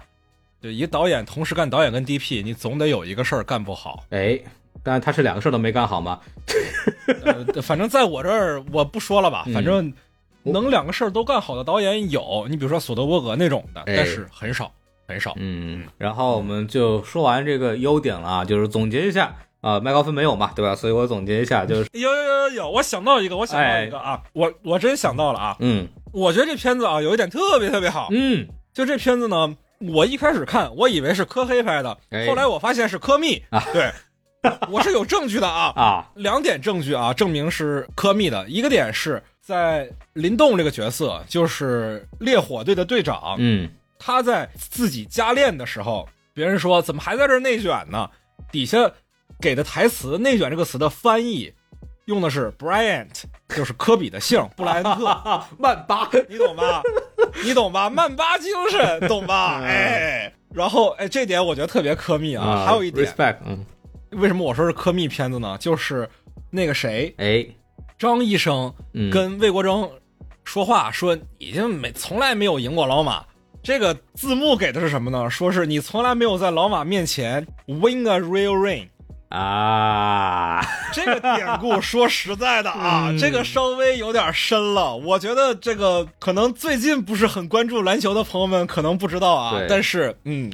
就一个导演同时干导演跟 DP，你总得有一个事儿干不好。哎，但是他是两个事儿都没干好吗？呃，反正在我这儿我不说了吧，嗯反正能两个事儿都干好的导演有，你比如说索德伯格那种的，哎但是很少很少。嗯，然后我们就说完这个优点了啊，就是总结一下啊，麦高芬没有嘛，对吧？所以我总结一下，就是有有有有，我想到一个，我想到一个啊，我我真想到了啊，嗯我觉得这片子啊有一点特别特别好，嗯就这片子呢，我一开始看我以为是科黑拍的，哎后来我发现是科密啊，对，<laughs> 我是有证据的啊，啊两点证据啊，证明是科密的。一个点是在林动这个角色，就是烈火队的队长，嗯他在自己加练的时候，别人说怎么还在这内卷呢？底下给的台词“内卷”这个词的翻译用的是 Bryant，就是科比的姓布莱恩特，啊，<laughs> 曼巴 <laughs> 你懂吧？你懂吧？曼巴精神，懂吧？<laughs> 哎，然后哎，这点我觉得特别科密啊。还有一点，respect，嗯，为什么我说是科密片子呢？就是那个谁，哎，张医生嗯跟魏国征说话，说已经没从来没有赢过老马。这个字幕给的是什么呢？说是你从来没有在老马面前 win a real ring。啊，<laughs> 这个典故说实在的啊，嗯这个稍微有点深了。我觉得这个可能最近不是很关注篮球的朋友们可能不知道啊，但是嗯，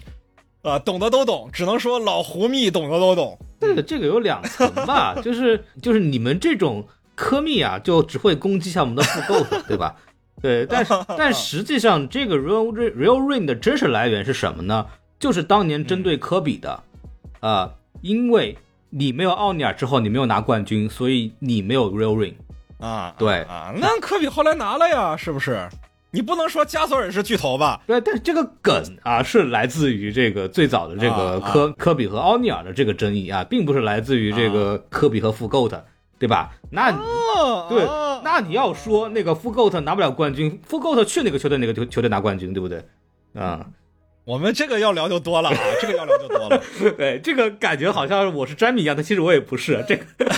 啊，懂的都懂，只能说老胡蜜懂的都懂。这个这个有两层吧，<laughs> 就是就是你们这种科密啊，就只会攻击一下我们的复购的，对吧？对，但是 <laughs> 但实际上这个 real real ring 的真实来源是什么呢？就是当年针对科比的，啊、因为你没有奥尼尔之后，你没有拿冠军，所以你没有 real ring。啊，对啊，那科比后来拿了呀，是不是？你不能说加索尔是巨头吧？对，但是这个梗啊，是来自于这个最早的这个啊科、科比和奥尼尔的这个争议啊，并不是来自于这个科比和复购的，对吧？那对啊，那你要说那个富 goat 拿不了冠军，富 goat 去哪个球队哪个球球队拿冠军，对不对？啊、我们这个要聊就多了啊，这个要聊就多了。<laughs> 对，这个感觉好像我是詹米一样的，其实我也不是这个。<laughs>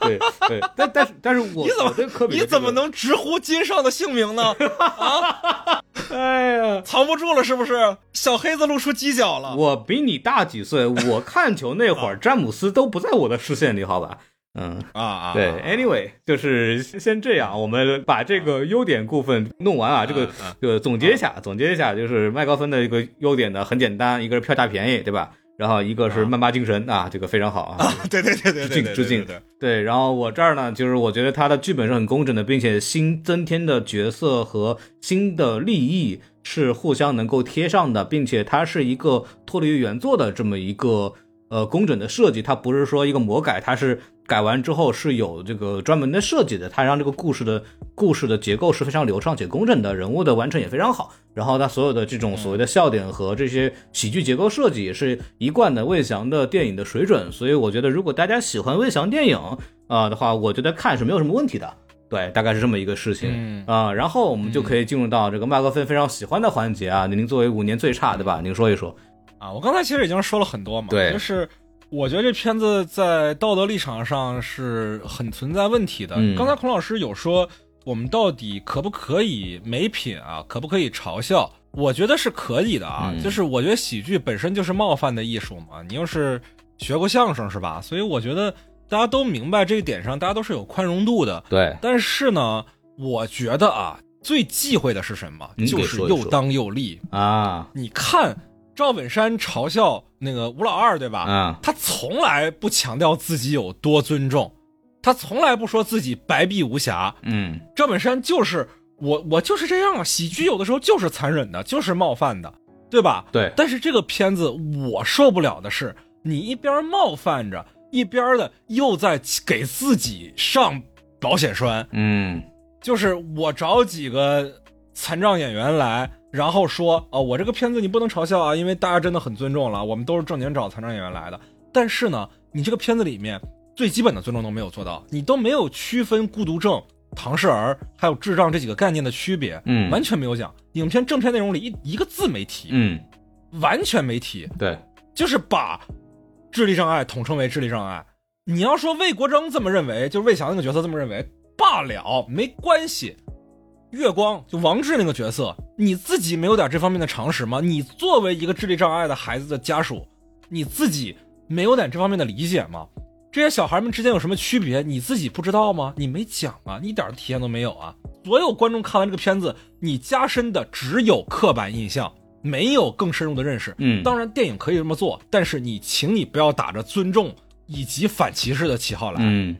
对对，但但是但是我你怎么我对科比这个你怎么？能直呼金上的姓名呢？啊，<laughs> 哎呀，藏不住了是不是？小黑子露出犄角了。我比你大几岁，我看球那会儿，詹姆斯都不在我的视线里，好吧？嗯，啊啊，对啊，anyway，就是先这样，我们把这个优点部分弄完啊。这个这个总结一下，总结一下，就是麦高芬的一个优点呢，很简单，一个是票价便宜，对吧？然后一个是曼巴精神啊，这个非常好啊。对对对对致敬致敬对然后我这儿呢，就是我觉得他的剧本是很工整的，并且新增添的角色和新的利益是互相能够贴上的，并且它是一个脱离于原作的这么一个呃工整的设计，它不是说一个魔改，它是改完之后是有这个专门的设计的，它让这个故事的故事的结构是非常流畅且工整的，人物的完成也非常好，然后它所有的这种所谓的笑点和这些喜剧结构设计也是一贯的魏翔的电影的水准，所以我觉得如果大家喜欢魏翔电影啊、的话，我觉得看是没有什么问题的。对，大概是这么一个事情嗯啊、然后我们就可以进入到这个麦克芬非常喜欢的环节啊。您作为五年最差，对吧？您说一说。啊，我刚才其实已经说了很多嘛，对就是我觉得这片子在道德立场上是很存在问题的。嗯刚才孔老师有说，我们到底可不可以美品啊？可不可以嘲笑？我觉得是可以的啊，嗯就是我觉得喜剧本身就是冒犯的艺术嘛。你又是学过相声是吧？所以我觉得大家都明白这一点上，大家都是有宽容度的。对，但是呢，我觉得啊，最忌讳的是什么？就是又当又立。啊你看赵本山嘲笑那个吴老二，对吧？嗯，他从来不强调自己有多尊重，他从来不说自己白璧无瑕。嗯赵本山就是我，我就是这样啊。喜剧有的时候就是残忍的，就是冒犯的，对吧？对，但是这个片子我受不了的是，你一边冒犯着，一边的又在给自己上保险栓。嗯就是我找几个残障演员来，然后说，哦，我这个片子你不能嘲笑啊，因为大家真的很尊重了，我们都是正经找残障演员来的。但是呢，你这个片子里面最基本的尊重都没有做到，你都没有区分孤独症唐氏儿还有智障这几个概念的区别，嗯完全没有讲。影片正片内容里一一个字没提，嗯，完全没提，对，就是把智力障碍统称为智力障碍。你要说魏国征这么认为，就是魏翔那个角色这么认为罢了，没关系。月光就王志那个角色，你自己没有点这方面的常识吗？你作为一个智力障碍的孩子的家属，你自己没有点这方面的理解吗？这些小孩们之间有什么区别？你自己不知道吗？你没讲啊，你一点体验都没有啊！所有观众看完这个片子，你加深的只有刻板印象，没有更深入的认识。嗯当然电影可以这么做，但是你请你不要打着尊重以及反歧视的旗号来，嗯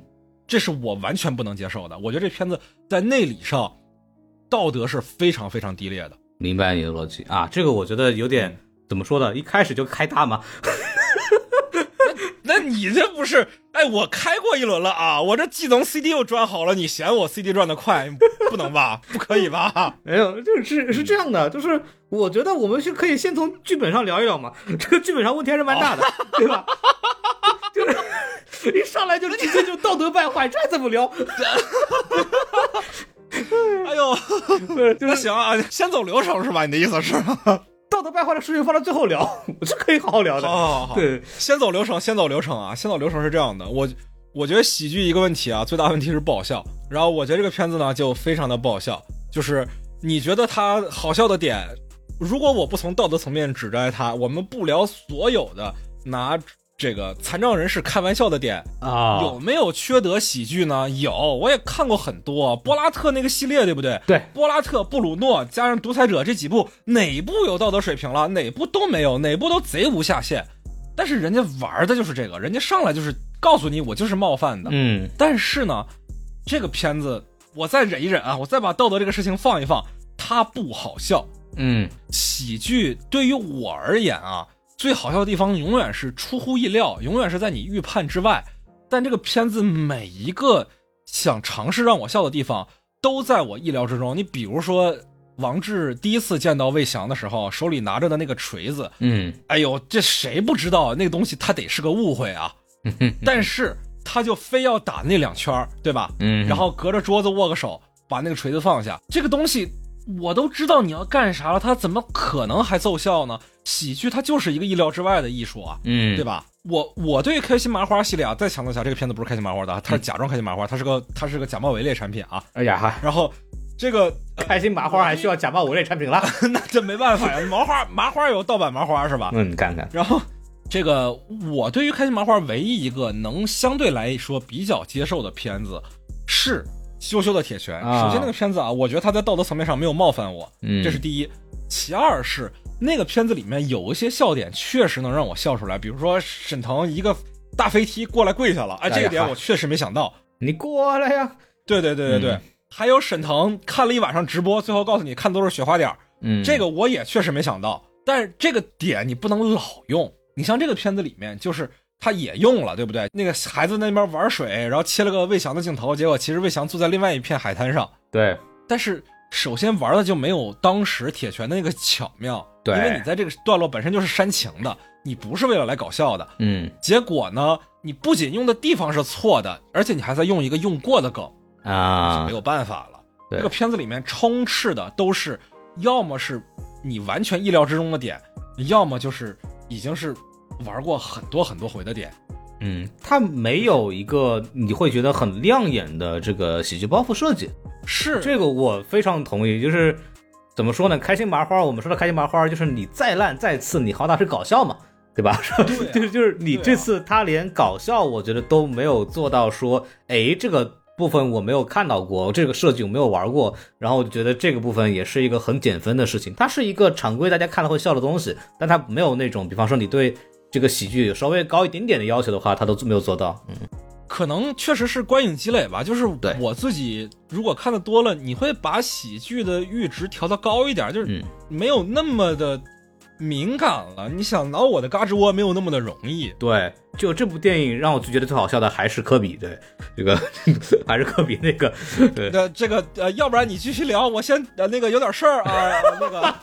这是我完全不能接受的。我觉得这片子在内里上道德是非常非常低劣的。明白你的逻辑啊，这个我觉得有点怎么说呢？一开始就开大吗？<laughs> 那你这不是？哎，我开过一轮了啊！我这技能 CD 又转好了，你嫌我 CD 转的快，不能吧？<laughs> 不可以吧？没有，就是是这样的，就是我觉得我们是可以先从剧本上聊一聊嘛。<laughs> 这个剧本上问题还是蛮大的，对吧？就是一上来就直接就道德败坏，这还怎么聊？<laughs> 哎呦，就那是行啊，先走流程是吧？你的意思是？<laughs> 道德败坏的事情放到最后聊，我 <laughs> 是可以好好聊的。好好好，对，先走流程，先走流程啊！先走流程是这样的，我我觉得喜剧一个问题啊，最大问题是不好笑。然后我觉得这个片子呢就非常的不好笑，就是你觉得它好笑的点，如果我不从道德层面指摘它，我们不聊所有的拿这个残障人士开玩笑的点，啊有没有缺德喜剧呢？有，我也看过很多波拉特那个系列，对不对？对波拉特、布鲁诺加上独裁者这几部，哪部有道德水平了？哪部都没有，哪部都贼无下限。但是人家玩的就是这个，人家上来就是告诉你我就是冒犯的。嗯但是呢，这个片子我再忍一忍啊，我再把道德这个事情放一放，它不好笑。嗯喜剧对于我而言啊，最好笑的地方永远是出乎意料，永远是在你预判之外。但这个片子每一个想尝试让我笑的地方，都在我意料之中。你比如说，王志第一次见到魏翔的时候，手里拿着的那个锤子，嗯哎呦，这谁不知道那个东西它得是个误会啊？<laughs> 但是他就非要打那两圈对吧？嗯，然后隔着桌子握个手，把那个锤子放下。这个东西我都知道你要干啥了，他怎么可能还奏效呢？喜剧它就是一个意料之外的艺术啊，嗯对吧？我我对开心麻花系列啊，再强调一下，这个片子不是开心麻花的啊，它是假装开心麻花，它是个它是个假冒伪劣产品啊。哎呀哈，然后这个开心麻花还需要假冒伪劣产品了。<laughs> 那这没办法呀，麻花麻花有盗版麻花是吧？嗯，你看看，然后，这个我对于开心麻花唯一一个能相对来说比较接受的片子是《羞羞的铁拳》。啊首先，那个片子啊，我觉得他在道德层面上没有冒犯我，嗯这是第一。其二是那个片子里面有一些笑点确实能让我笑出来，比如说沈腾一个大飞踢过来跪下了，哎，这个点我确实没想到。你过来呀。对对对对对，嗯还有沈腾看了一晚上直播，最后告诉你看都是雪花点这个我也确实没想到，但是这个点你不能老用。你像这个片子里面，就是他也用了，对不对？那个孩子那边玩水，然后切了个魏翔的镜头，结果其实魏翔坐在另外一片海滩上。对，但是首先玩的就没有当时铁拳的那个巧妙，对因为你在这个段落本身就是煽情的，你不是为了来搞笑的。嗯结果呢，你不仅用的地方是错的，而且你还在用一个用过的梗，啊没，有办法了。对这个片子里面充斥的都是，要么是你完全意料之中的点，要么就是已经是玩过很多很多回的点。嗯，它没有一个你会觉得很亮眼的这个喜剧包袱设计，是这个我非常同意。就是怎么说呢？开心麻花，我们说的开心麻花，就是你再烂再次，你好歹是搞笑嘛，对吧？对啊 <laughs> 就是就是你这次他连搞笑，我觉得都没有做到说，哎，这个部分我没有看到过，这个设计我没有玩过，然后我就觉得这个部分也是一个很减分的事情。它是一个常规大家看了会笑的东西，但它没有那种，比方说你对这个喜剧有稍微高一点点的要求的话，他都没有做到。嗯可能确实是观影积累吧。就是我自己如果看的多了，你会把喜剧的阈值调到高一点，就是嗯没有那么的敏感了。你想挠我的嘎吱窝没有那么的容易。对，就这部电影让我最觉得最好笑的还是科比，对，这个 <laughs> 还是科比那个，对，那这个呃，要不然你继续聊，我先呃那个有点事儿啊，那个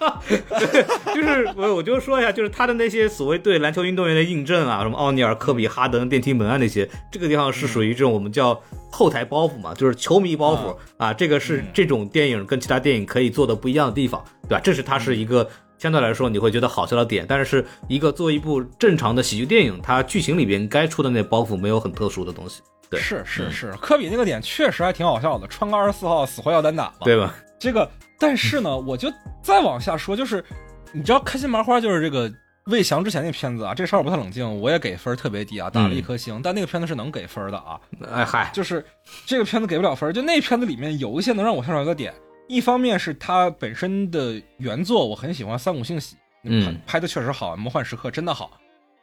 <laughs> 就是我我就说一下，就是他的那些所谓对篮球运动员的印证啊，什么奥尼尔、科比、哈登、电梯门啊那些，这个地方是属于这种我们叫后台包袱嘛，就是球迷包袱啊，这个是这种电影跟其他电影可以做的不一样的地方，对吧？这是它是一个。相对来说，你会觉得好笑的点，但是一个作为一部正常的喜剧电影，它剧情里边该出的那包袱没有很特殊的东西。对，是是是，科比那个点确实还挺好笑的，穿个二十四号死活要单打嘛，对吧？这个，但是呢，我就再往下说，就是你知道开心麻花就是这个魏翔之前那片子啊，这事儿我不太冷静，我也给分特别低啊，打了一颗星，但那个片子是能给分的啊。哎嗨，就是这个片子给不了分，就那片子里面有一些能让我笑出来的点。一方面是它本身的原作，我很喜欢《三谷幸喜》，嗯，拍的确实好，《魔幻时刻》真的好。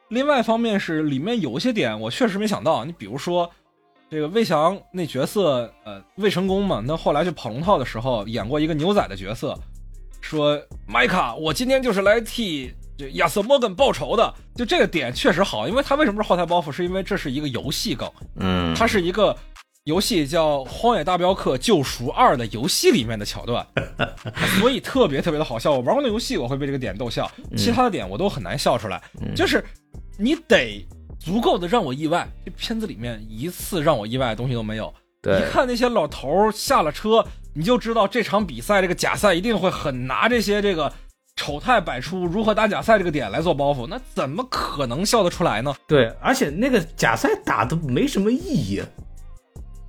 另外一方面是里面有一些点我确实没想到，你比如说这个魏翔那角色，呃，魏成功嘛，那后来去跑龙套的时候演过一个牛仔的角色，说麦卡，我今天就是来替这亚瑟摩根报仇的，就这个点确实好，因为他为什么是后台包袱，是因为这是一个游戏梗，嗯，他是一个。游戏叫《荒野大镖客：救赎二》的游戏里面的桥段，<laughs> 所以特别特别的好笑。我玩过那游戏，我会被这个点逗笑，其他的点我都很难笑出来。就是你得足够的让我意外，这片子里面一次让我意外的东西都没有。对，一看那些老头下了车，你就知道这场比赛这个假赛一定会很拿这些这个丑态百出，如何打假赛这个点来做包袱，那怎么可能笑得出来呢？对，而且那个假赛打的没什么意义。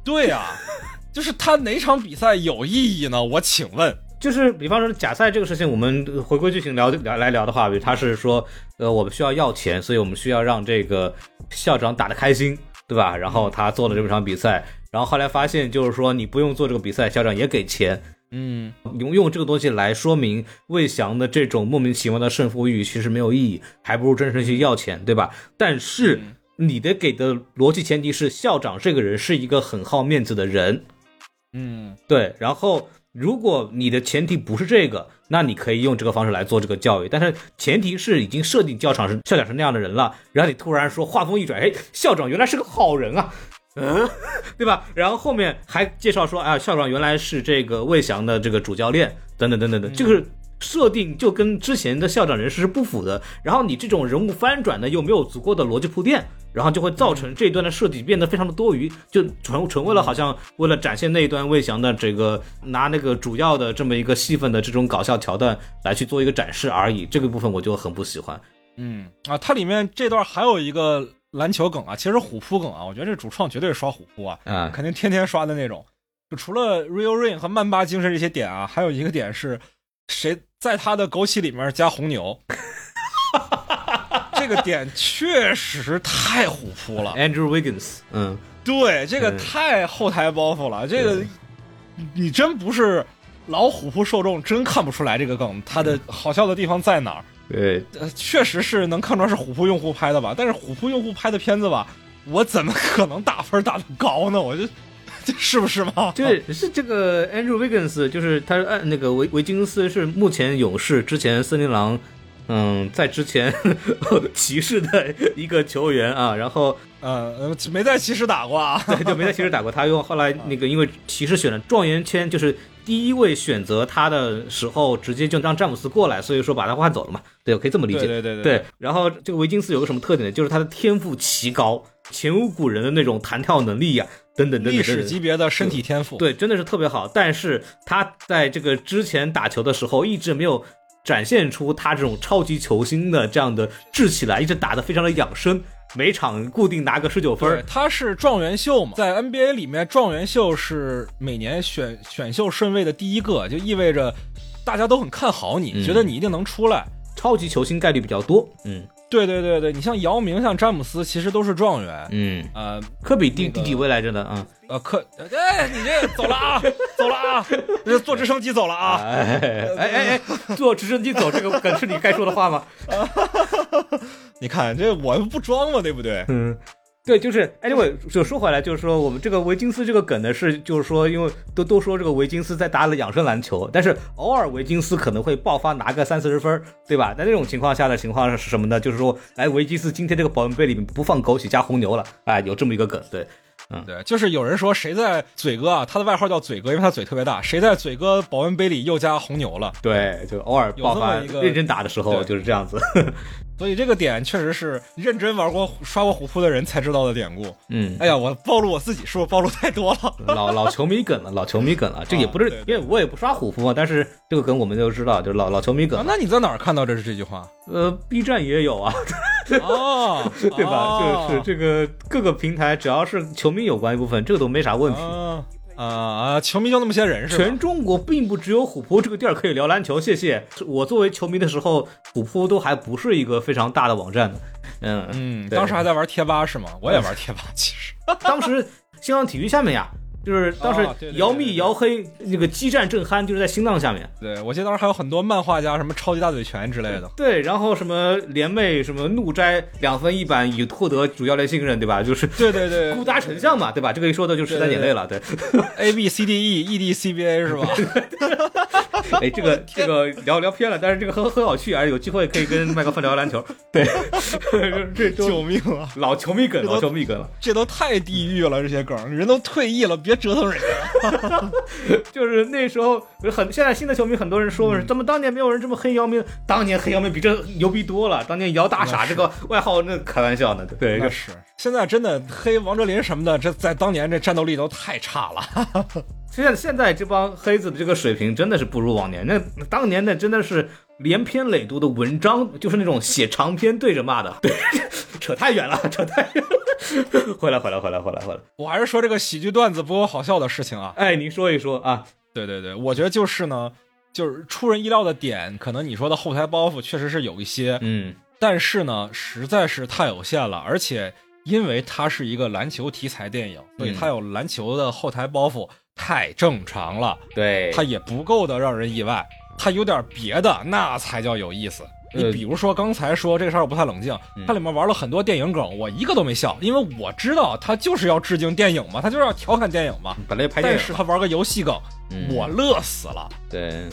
对呀，<laughs> 就是他哪场比赛有意义呢？我请问，就是比方说假赛这个事情，我们回归剧情聊聊来聊的话，比如他是说，呃，我们需要要钱，所以我们需要让这个校长打得开心，对吧？然后他做了这么场比赛，然后后来发现就是说你不用做这个比赛，校长也给钱，嗯，用用这个东西来说明魏翔的这种莫名其妙的胜负欲其实没有意义，还不如真正去要钱，对吧？但是。你的给的逻辑前提是校长这个人是一个很好面子的人，嗯，对。然后如果你的前提不是这个，那你可以用这个方式来做这个教育。但是前提是已经设定校长是校长是那样的人了，然后你突然说话锋一转，哎，校长原来是个好人啊，嗯，<laughs> 对吧？然后后面还介绍说，啊，校长原来是这个魏翔的这个主教练，等等等等等，就是。设定就跟之前的校长人事是不符的，然后你这种人物翻转呢又没有足够的逻辑铺垫，然后就会造成这一段的设计变得非常的多余，就纯纯为了好像为了展现那一段魏翔的这个拿那个主要的这么一个戏份的这种搞笑桥段来去做一个展示而已，这个部分我就很不喜欢。嗯啊，它里面这段还有一个篮球梗啊，其实虎扑梗啊，我觉得这主创绝对是刷虎扑啊，啊，肯定天天刷的那种。就除了 Real Rain 和曼巴精神这些点啊，还有一个点是。谁在他的枸杞里面加红牛？<laughs> 这个点确实太虎扑了。Andrew Wiggins，嗯，对，这个太后台包袱了。这个你真不是老虎扑受众，真看不出来这个梗它的好笑的地方在哪儿。对，确实是能看出来是虎扑用户拍的吧？但是虎扑用户拍的片子吧，我怎么可能打分打的高呢？我就。<laughs> 是不是吗？<laughs> 对，是这个 Andrew Wiggins，就是他按那个维维金斯是目前勇士之前森林狼，嗯，在之前 <laughs> 骑士的一个球员啊，然后呃没在骑士打过啊，对，就没在骑士打过。他用后来那个因为骑士选了状元签，就是第一位选择他的时候，直接就让詹姆斯过来，所以说把他换走了嘛。对，可以这么理解。对对对对。然后这个维金斯有个什么特点呢？就是他的天赋奇高，前无古人的那种弹跳能力呀。等等等等，历史级别的身体天赋，对，真的是特别好。但是他在这个之前打球的时候，一直没有展现出他这种超级球星的这样的志气来，一直打得非常的养生，每场固定拿个十九分。他是状元秀嘛，在 NBA 里面，状元秀是每年选选秀顺位的第一个，就意味着大家都很看好你，觉得你一定能出来，超级球星概率比较多。嗯。对对对对，你像姚明、像詹姆斯，其实都是状元。嗯，呃，科比第第几位来着呢？啊，呃，科，哎，你这走了啊，走了啊，坐直升机走了啊。哎哎哎，坐直升机走，这个梗是你该说的话吗？<laughs> 你看这我不装嘛，对不对？嗯，对，就是 anyway，就说回来，就是说我们这个维金斯这个梗呢，是就是说，因为都都说这个维金斯在打了养生篮球，但是偶尔维金斯可能会爆发拿个三四十分，对吧？在那种情况下的情况是什么呢？就是说，哎，维金斯今天这个保温杯里面不放枸杞加红牛了，哎，有这么一个梗，对。嗯对，就是有人说谁在嘴哥啊，他的外号叫嘴哥，因为他嘴特别大。谁在嘴哥保温杯里又加红牛了？对，就偶尔爆发认真打的时候就是这样子。所以这个点确实是认真玩过、刷过虎扑的人才知道的典故。嗯，哎呀，我暴露我自己，是不是暴露太多了？老老 <laughs> 球迷梗了，老球迷梗了。这也不是因为我也不刷虎扑嘛，但是这个梗我们就知道，就是老老球迷梗啊。那你在哪儿看到这是这句话？呃，B 站也有啊，哦，<laughs> 对吧？哦就是这个各个平台只要是球迷有关一部分，这个都没啥问题。啊啊啊！球迷就那么些人是吧？全中国并不只有虎扑这个地儿可以聊篮球，谢谢。我作为球迷的时候，虎扑都还不是一个非常大的网站呢。嗯嗯，当时还在玩贴吧是吗？我也玩贴吧，其实。<laughs> 当时新浪体育下面呀，就是当时姚密、姚黑那个激战正酣，就是在心脏下面。对，我记得当时还有很多漫画家，什么超级大嘴拳之类的。对，然后什么联袂什么怒摘两分一板以获得主教练信任，对吧？就是对对对孤搭丞相嘛，对吧？这个一说的就是时代眼泪了，对。，A B C D E E D C B A 是吧？<laughs> 哎，这个这个聊聊偏了，但是这个很很有趣啊，有机会可以跟麦克风聊篮球。<laughs> 对，<laughs> 这救命啊！老球迷梗，老球迷梗了。这都太地狱了，这些梗，人都退役了，别折腾人家。<laughs> 就是那时候很，现在新的球迷很多人说，怎么当年没有人这么黑姚明？当年黑姚明比这牛逼多了。当年姚大傻这个外号，那开玩笑呢。对，就是，现在真的黑王哲林什么的，这在当年这战斗力都太差了。<laughs> 现在现在这帮黑子的这个水平真的是不如往年。那当年那真的是连篇累牍的文章，就是那种写长篇对着骂的。<laughs> 对，扯太远了，<laughs> 扯太远了。<laughs> 回来，回来，回来，回来，回来。我还是说这个喜剧段子不够好笑的事情啊。哎，您说一说啊。对对对，我觉得就是呢，就是出人意料的点，可能你说的后台包袱确实是有一些，嗯但是呢，实在是太有限了，而且因为它是一个篮球题材电影，所以嗯它有篮球的后台包袱，太正常了，对，它也不够的让人意外，它有点别的那才叫有意思。你呃比如说刚才说这个事儿我不太冷静，它里面玩了很多电影梗，我一个都没笑，因为我知道他就是要致敬电影嘛，他就是要调侃电影嘛。本来拍电影但是他玩个游戏梗，嗯我乐死了。对，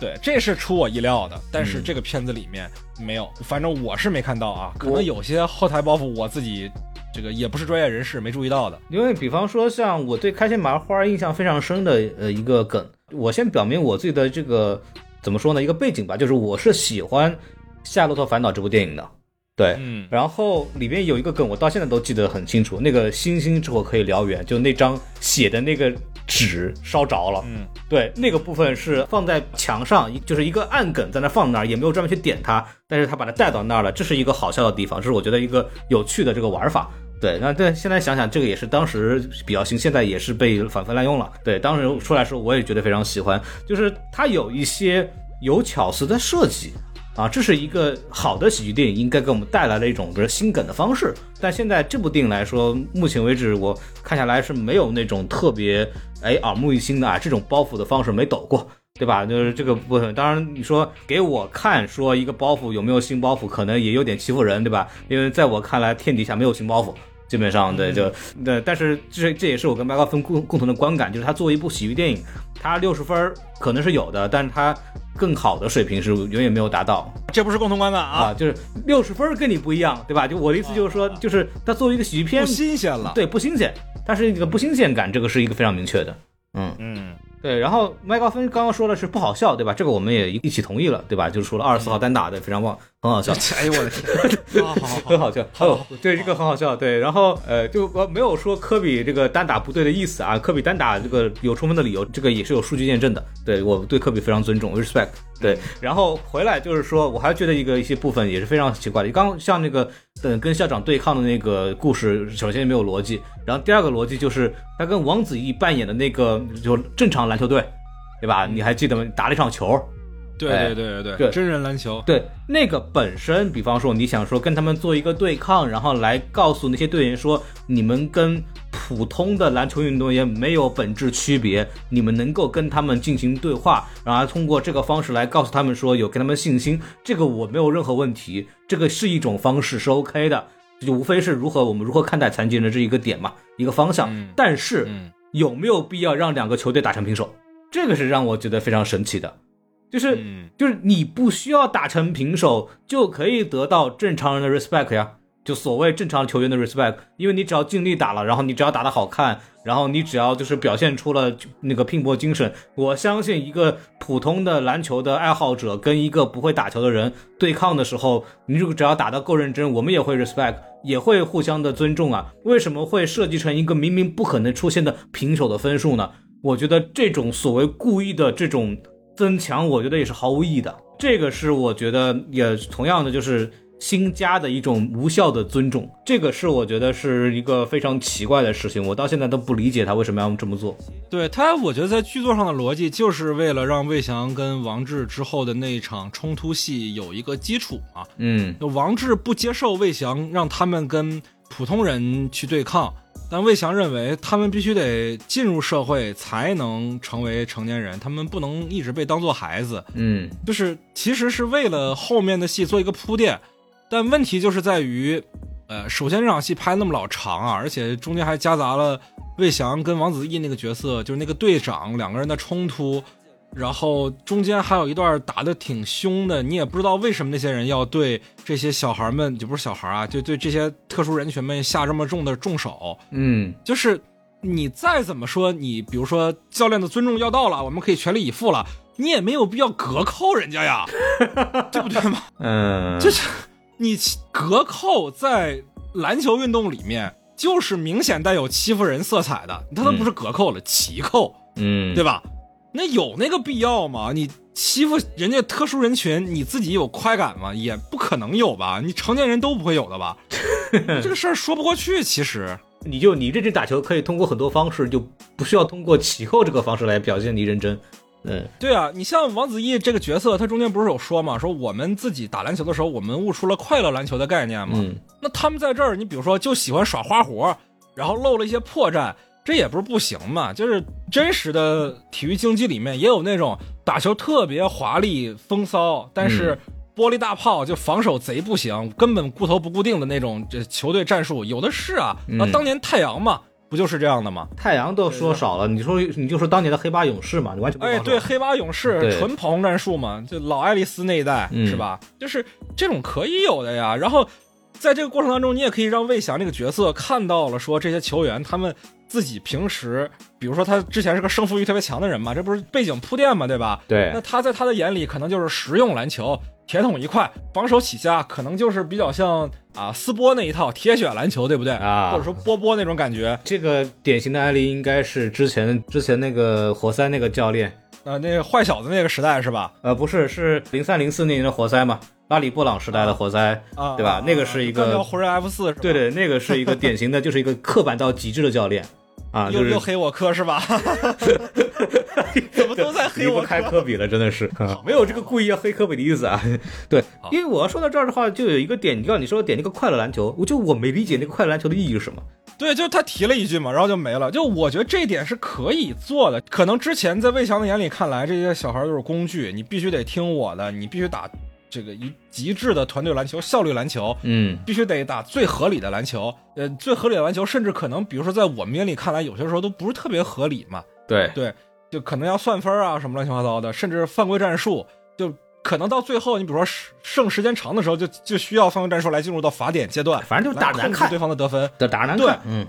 对，这是出我意料的，但是嗯这个片子里面没有，反正我是没看到啊。可能有些后台包袱，我自己这个也不是专业人士，没注意到的。因为比方说像我对开心麻花印象非常深的呃一个梗，我先表明我自己的这个怎么说呢一个背景吧，就是我是喜欢《夏洛特烦恼》这部电影的，对。嗯，然后里面有一个梗，我到现在都记得很清楚。那个星星之火可以燎原，就那张写的那个纸烧着了。嗯，对，那个部分是放在墙上，就是一个暗梗在那放那儿，也没有专门去点它，但是他把它带到那儿了，这是一个好笑的地方，这是我觉得一个有趣的这个玩法。对，那对现在想想，这个也是当时比较新，现在也是被反复滥用了。对，当时出来的时候，我也觉得非常喜欢，就是它有一些有巧思的设计，啊，这是一个好的喜剧电影应该给我们带来了一种比如新梗的方式。但现在这部电影来说，目前为止我看下来是没有那种特别哎耳目一新的啊这种包袱的方式没抖过。对吧？就是这个部分，当然你说给我看说一个包袱有没有新包袱，可能也有点欺负人，对吧？因为在我看来，天底下没有新包袱，基本上对就对，但是这这也是我跟麦高芬共共同的观感，就是他作为一部喜剧电影，他六十分可能是有的，但是他更好的水平是远远没有达到这不是共同观感啊，啊，就是六十分跟你不一样，对吧？就我的意思就是说，就是他作为一个喜剧片不，新鲜了。，对不新鲜，但是这个不新鲜感，这个是一个非常明确的，嗯。嗯，对，然后麦高芬刚刚说的是不好笑，对吧？这个我们也一起同意了，对吧？就是说了二十四号单打的非常棒，很好笑。<laughs> 哎呦我的天，<laughs> 好好好很好笑，还有对这个很好笑，对，然后呃，就我没有说科比这个单打不对的意思啊，科比单打这个有充分的理由，这个也是有数据验证的，对我对科比非常尊重，respect，对，然后回来就是说，我还觉得一个一些部分也是非常奇怪的，刚像那个等跟校长对抗的那个故事，首先没有逻辑，然后第二个逻辑就是他跟王子异扮演的那个就正常篮球队，对吧？你还记得吗？打了一场球，对哎对对对对真人篮球，对，那个本身，比方说你想说跟他们做一个对抗，然后来告诉那些队员说，你们跟普通的篮球运动员没有本质区别，你们能够跟他们进行对话，然后通过这个方式来告诉他们说有给他们信心，这个我没有任何问题，这个是一种方式是 OK 的。就无非是如何我们如何看待残疾人这一个点嘛，一个方向。嗯但是嗯有没有必要让两个球队打成平手？这个是让我觉得非常神奇的，就是、嗯就是你不需要打成平手就可以得到正常人的 respect 呀，就所谓正常球员的 respect，因为你只要尽力打了，然后你只要打得好看，然后你只要就是表现出了那个拼搏精神，我相信一个普通的篮球的爱好者跟一个不会打球的人对抗的时候，你如果只要打得够认真，我们也会 respect，也会互相的尊重啊。为什么会设计成一个明明不可能出现的平手的分数呢？我觉得这种所谓故意的这种增强，我觉得也是毫无意义的。这个是我觉得也同样的就是新加的一种无效的尊重，这个是我觉得是一个非常奇怪的事情，我到现在都不理解他为什么要这么做。对他，我觉得在剧作上的逻辑就是为了让魏翔跟王志之后的那一场冲突戏有一个基础嘛。嗯就王志不接受魏翔让他们跟普通人去对抗，但魏翔认为他们必须得进入社会才能成为成年人，他们不能一直被当做孩子。嗯就是其实是为了后面的戏做一个铺垫，但问题就是在于，呃，首先这场戏拍那么老长啊，而且中间还夹杂了魏翔跟王子异那个角色，就是那个队长两个人的冲突，然后中间还有一段打得挺凶的，你也不知道为什么那些人要对这些小孩们，就不是小孩啊，就对这些特殊人群们下这么重的重手，嗯。就是你再怎么说，你比如说教练的尊重要到了，我们可以全力以赴了，你也没有必要隔扣人家呀，<laughs> 对不对嘛？嗯，就是你隔扣在篮球运动里面，就是明显带有欺负人色彩的，他都不是隔扣了，齐扣，嗯。对吧？那有那个必要吗？你欺负人家特殊人群，你自己有快感吗？也不可能有吧？你成年人都不会有的吧？<laughs> 这个事儿说不过去，其实。你就你认真打球可以通过很多方式，就不需要通过起扣这个方式来表现你认真。嗯对啊，你像王子异这个角色，他中间不是有说嘛，说我们自己打篮球的时候，我们悟出了快乐篮球的概念嘛。嗯那他们在这儿，你比如说就喜欢耍花活，然后露了一些破绽，这也不是不行嘛。就是真实的体育竞技里面也有那种打球特别华丽风骚，但是玻璃大炮就防守贼不行，根本固头不固定的那种这球队战术，有的是啊。那啊，当年太阳嘛，不就是这样的吗？太阳都说少了，你说你就说当年的黑八勇士嘛，你完全不哎，对，黑八勇士纯跑轰战术嘛，就老爱丽丝那一代、嗯是吧？就是这种可以有的呀。然后在这个过程当中，你也可以让魏翔这个角色看到了，说这些球员他们自己平时，比如说他之前是个胜负欲特别强的人嘛，这不是背景铺垫嘛，对吧？对那他在他的眼里可能就是实用篮球，铁桶一块，防守起家，可能就是比较像啊斯波那一套铁血篮球，对不对？啊或者说波波那种感觉。这个典型的案例应该是之前之前那个活塞那个教练，啊，那个坏小子那个时代是吧？呃，不是，是零三零四年的活塞嘛，拉里布朗时代的活塞，啊，对吧啊那个是一个湖人 F 四？对对，那个是一个典型的，就是一个刻板到极致的教练 <laughs> 啊，就是又又黑我科是吧？<laughs> 怎么都在黑离不我科？开科比了，真的是，啊没有这个故意要黑科比的意思啊。对，因为我要说到这儿的话，就有一个点，你刚你说点那个快乐篮球，我就我没理解那个快乐篮球的意义是什么。对，就他提了一句嘛，然后就没了。就我觉得这一点是可以做的。可能之前在魏翔的眼里看来，这些小孩都是工具，你必须得听我的，你必须打这个一极致的团队篮球、效率篮球，嗯必须得打最合理的篮球。呃，最合理的篮球，甚至可能，比如说在我们眼里看来，有些时候都不是特别合理嘛。对对，就可能要算分啊，什么乱七八糟的，甚至犯规战术，就可能到最后，你比如说剩时间长的时候，就就需要犯规战术来进入到罚点阶段，反正就打着难看对方的得分。打难对看，嗯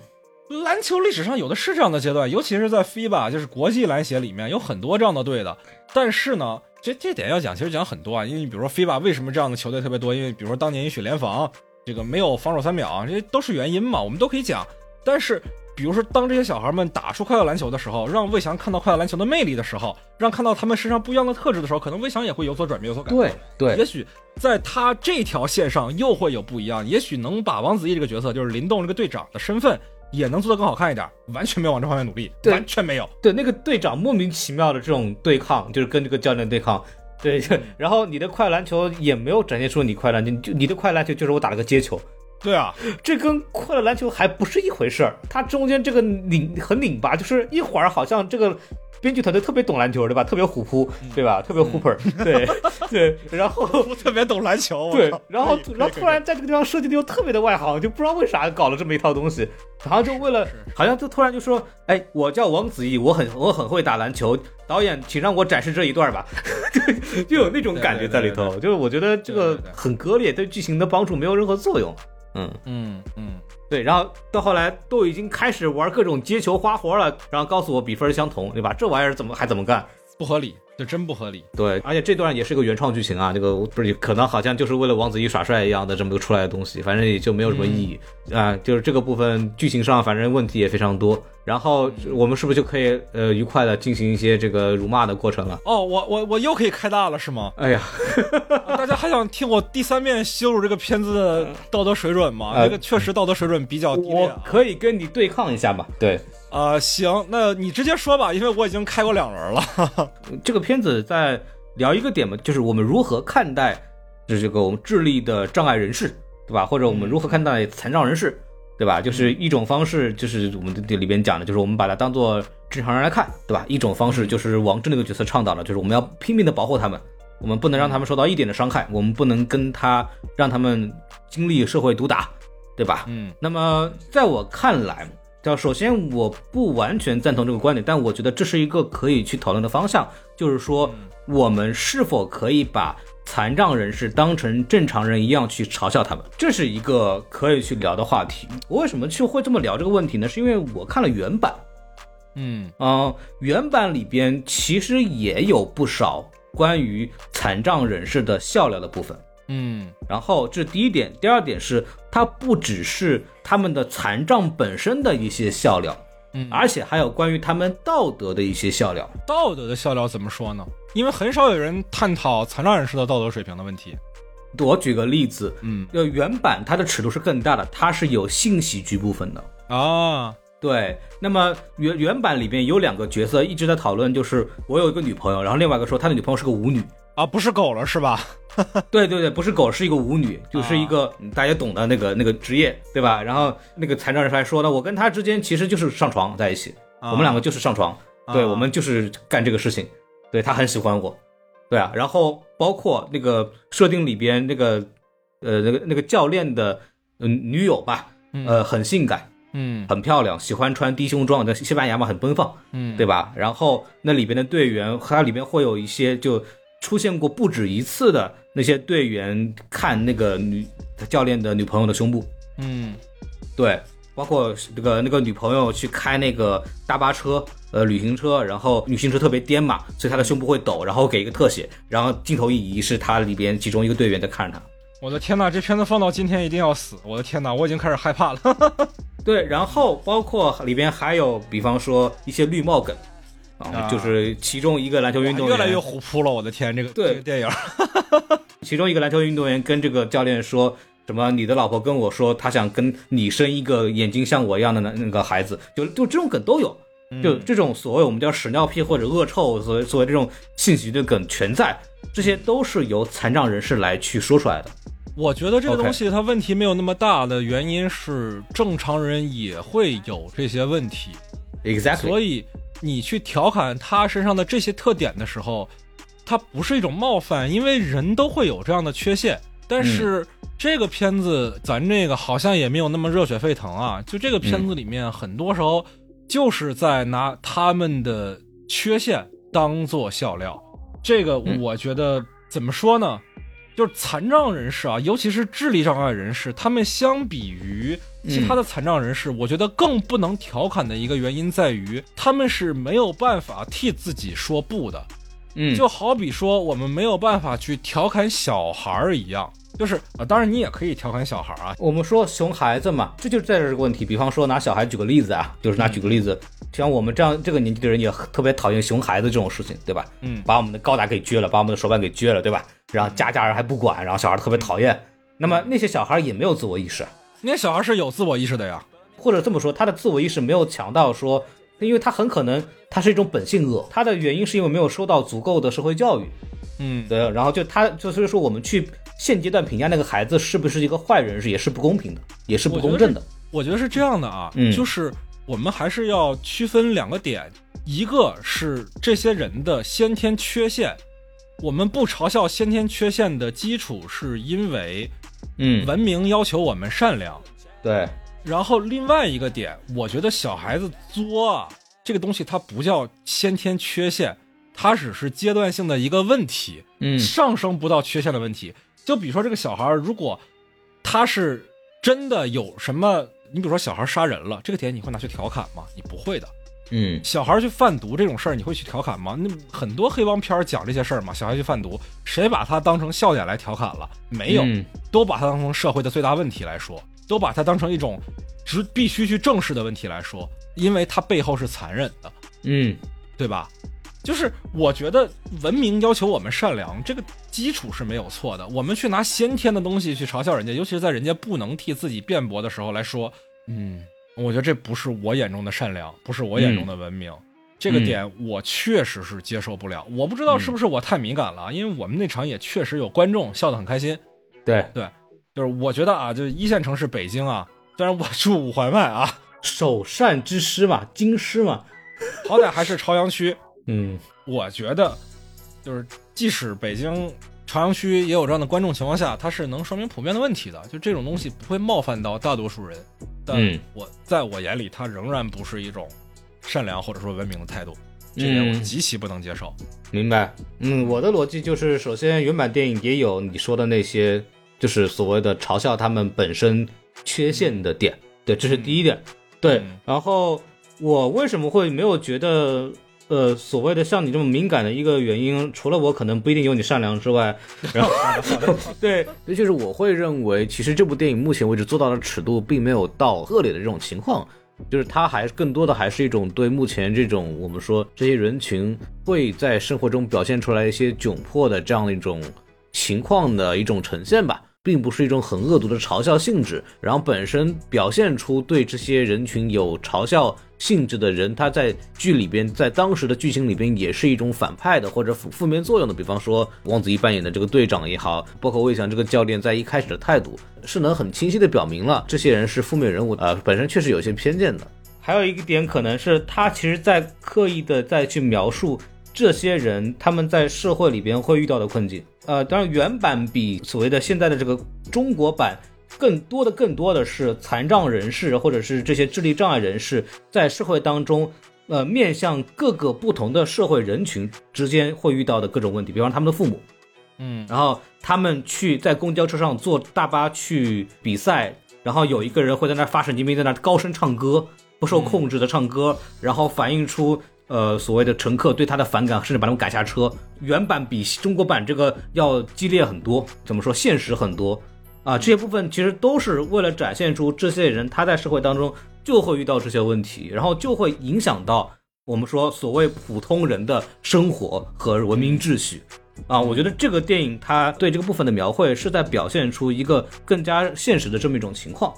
篮球历史上有的是这样的阶段，尤其是在 FIBA，就是国际篮协里面有很多这样的队的。但是呢，这这点要讲，其实讲很多啊，因为你比如说 FIBA 为什么这样的球队特别多？因为比如说当年允许联防，这个没有防守三秒，这些都是原因嘛，我们都可以讲。但是比如说当这些小孩们打出快乐篮球的时候，让魏翔看到快乐篮球的魅力的时候，让看到他们身上不一样的特质的时候，可能魏翔也会有所转变，有所改变。对对，也许在他这条线上又会有不一样，也许能把王子异这个角色，就是林动这个队长的身份，也能做得更好看一点。完全没有往这方面努力，完全没有。对那个队长莫名其妙的这种对抗，就是跟这个教练对抗。对，<laughs> 然后你的快篮球也没有展现出你快篮球，就你的快篮球就是我打了个接球，对啊，<laughs> 这跟快乐篮球还不是一回事儿。它中间这个拧很拧巴，就是一会儿好像这个编剧团队特别懂篮球，对吧？特别虎扑，对吧？特别 hooper，对 <laughs> 对，然后我特别懂篮球，对，然后然后突然在这个地方设计的又特别的外行，就不知道为啥搞了这么一套东西，然后就为了好像就突然就说，哎，我叫王子异，我很我很会打篮球，导演请让我展示这一段吧，<laughs> 就就有那种感觉在里头，就是我觉得这个很割裂，对剧情的帮助没有任何作用，嗯。嗯嗯，对，然后到后来都已经开始玩各种接球花活了，然后告诉我比分相同，对吧？这玩意儿怎么还怎么干？不合理，这真不合理。对，而且这段也是个原创剧情啊，这个不是可能好像就是为了王子异耍帅一样的这么个出来的东西，反正也就没有什么意义、啊。就是这个部分剧情上反正问题也非常多。然后我们是不是就可以呃愉快的进行一些这个辱骂的过程了？哦，我我我又可以开大了是吗？哎呀，啊 <laughs> 大家还想听我第三遍羞辱这个片子的道德水准吗？呃这个确实道德水准比较低。可以跟你对抗一下嘛？对，啊、行，那你直接说吧，因为我已经开过两轮了。<laughs> 这个片子在聊一个点嘛，就是我们如何看待就是这个我们智力的障碍人士，对吧？或者我们如何看待残障人士，对吧？就是一种方式，就是我们这里边讲的，就是我们把它当做正常人来看，对吧？一种方式就是王志那个角色倡导的，就是我们要拼命的保护他们，我们不能让他们受到一点的伤害，我们不能跟他让他们经历社会毒打，对吧？嗯那么在我看来，叫首先我不完全赞同这个观点，但我觉得这是一个可以去讨论的方向，就是说我们是否可以把残障人士当成正常人一样去嘲笑他们，这是一个可以去聊的话题。我为什么去会这么聊这个问题呢？是因为我看了原版，嗯嗯、原版里边其实也有不少关于残障人士的笑料的部分。嗯然后这是第一点，第二点是它不只是他们的残障本身的一些笑料，嗯，而且还有关于他们道德的一些笑料。道德的笑料怎么说呢？因为很少有人探讨残障人士的道德水平的问题。我举个例子，嗯就原版它的尺度是更大的，它是有性喜剧部分的。啊，对，那么原原版里边有两个角色一直在讨论，就是我有一个女朋友，然后另外一个说他的女朋友是个舞女。啊，不是狗了是吧？<laughs> 对对对，不是狗，是一个舞女，就是一个、嗯大家懂的那个那个职业，对吧？然后那个残障人士还说呢，我跟他之间其实就是上床在一起，啊我们两个就是上床，对啊我们就是干这个事情，对他很喜欢我，对啊。然后包括那个设定里边那个呃那个那个教练的嗯、女友吧，呃很性感，嗯很漂亮，喜欢穿低胸装，在西班牙嘛很奔放，嗯，对吧？然后那里边的队员，它里边会有一些就出现过不止一次的那些队员看那个女教练的女朋友的胸部，嗯对，包括那个那个女朋友去开那个大巴车，呃，旅行车，然后旅行车特别颠嘛，所以他的胸部会抖，然后给一个特写，然后镜头一移是他里边其中一个队员在看着他。我的天呐，这片子放到今天一定要死！我的天呐，我已经开始害怕了。<laughs> 对，然后包括里边还有，比方说一些绿帽梗，啊，啊就是其中一个篮球运动员越来越虎扑了，我的天，这个对这个电影，<laughs> 其中一个篮球运动员跟这个教练说什么？你的老婆跟我说，她想跟你生一个眼睛像我一样的那那个孩子，就就这种梗都有，就这种所谓我们叫屎尿屁或者恶臭，所谓所谓这种性喜剧的梗全在，这些都是由残障人士来去说出来的。我觉得这个东西它问题没有那么大的原因是，正常人也会有这些问题，Exactly，所以你去调侃他身上的这些特点的时候，它不是一种冒犯，因为人都会有这样的缺陷。但是这个片子，咱这个好像也没有那么热血沸腾啊。就这个片子里面，很多时候就是在拿他们的缺陷当做笑料。这个嗯我觉得怎么说呢？就是残障人士啊，尤其是智力障碍人士，他们相比于其他的残障人士，我觉得更不能调侃的一个原因在于，他们是没有办法替自己说不的。嗯，就好比说，我们没有办法去调侃小孩儿一样，就是啊、呃当然你也可以调侃小孩儿啊，我们说熊孩子嘛，这就是在这个问题。比方说拿小孩举个例子啊，就是拿举个例子，像我们这样这个年纪的人也特别讨厌熊孩子这种事情，对吧？嗯把我们的高达给撅了，把我们的手办给撅了，对吧？然后家家人还不管，然后小孩特别讨厌。那么那些小孩也没有自我意识，那些小孩是有自我意识的呀。或者这么说，他的自我意识没有强到说，因为他很可能他是一种本性恶，他的原因是因为没有受到足够的社会教育。嗯，对，然后就他就所以说我们去现阶段评价那个孩子是不是一个坏人是也是不公平的，也是不公正的。我觉得是这样的啊，嗯就是我们还是要区分两个点，一个是这些人的先天缺陷，我们不嘲笑先天缺陷的基础是因为嗯，文明要求我们善良。对，然后另外一个点，我觉得小孩子作啊，这个东西它不叫先天缺陷，它只是阶段性的一个问题，嗯上升不到缺陷的问题。就比如说这个小孩儿，如果他是真的有什么，你比如说小孩杀人了，这个点你会拿去调侃吗？你不会的。嗯小孩去贩毒这种事儿，你会去调侃吗？那很多黑帮片儿讲这些事儿嘛，小孩去贩毒，谁把他当成笑点来调侃了？没有，嗯都把他当成社会的最大问题来说，都把他当成一种只必须去正视的问题来说，因为他背后是残忍的，嗯对吧？就是我觉得文明要求我们善良，这个基础是没有错的。我们去拿先天的东西去嘲笑人家，尤其是在人家不能替自己辩驳的时候来说，嗯，我觉得这不是我眼中的善良，不是我眼中的文明。这个点我确实是接受不了，我不知道是不是我太敏感了，因为我们那场也确实有观众笑得很开心，对对，就是我觉得啊，就是一线城市北京啊，虽然我住五环外啊，首善之师嘛，京师嘛，好歹还是朝阳区。嗯我觉得，就是即使北京朝阳区也有这样的观众情况下，它是能说明普遍的问题的。就这种东西不会冒犯到大多数人，但嗯我在我眼里，它仍然不是一种善良或者说文明的态度，这点我嗯极其不能接受。明白。嗯，我的逻辑就是，首先原版电影也有你说的那些，就是所谓的嘲笑他们本身缺陷的点，对，这是第一点。对嗯，然后我为什么会没有觉得？呃，所谓的像你这么敏感的一个原因，除了我可能不一定有你善良之外，然后 <laughs> 对，尤其是我会认为，其实这部电影目前为止做到的尺度，并没有到恶劣的这种情况，就是它还更多的还是一种对目前这种我们说这些人群会在生活中表现出来一些窘迫的这样的一种情况的一种呈现吧。并不是一种很恶毒的嘲笑性质，然后本身表现出对这些人群有嘲笑性质的人，他在剧里边，在当时的剧情里边也是一种反派的或者负负面作用的。比方说王子异扮演的这个队长也好，包括魏翔这个教练在一开始的态度，是能很清晰的表明了这些人是负面人物，呃，本身确实有些偏见的。还有一个点可能是他其实在刻意的再去描述这些人他们在社会里边会遇到的困境。呃，当然原版比所谓的现在的这个中国版更多的更多的是残障人士或者是这些智力障碍人士在社会当中。呃，面向各个不同的社会人群之间会遇到的各种问题，比方他们的父母，嗯然后他们去在公交车上坐大巴去比赛，然后有一个人会在那儿发神经病，在那儿高声唱歌，不受控制的唱歌，然后反映出呃所谓的乘客对他的反感，甚至把他们赶下车。原版比中国版这个要激烈很多，怎么说现实很多啊？这些部分其实都是为了展现出这些人他在社会当中就会遇到这些问题，然后就会影响到我们说所谓普通人的生活和文明秩序。啊，我觉得这个电影它对这个部分的描绘是在表现出一个更加现实的这么一种情况。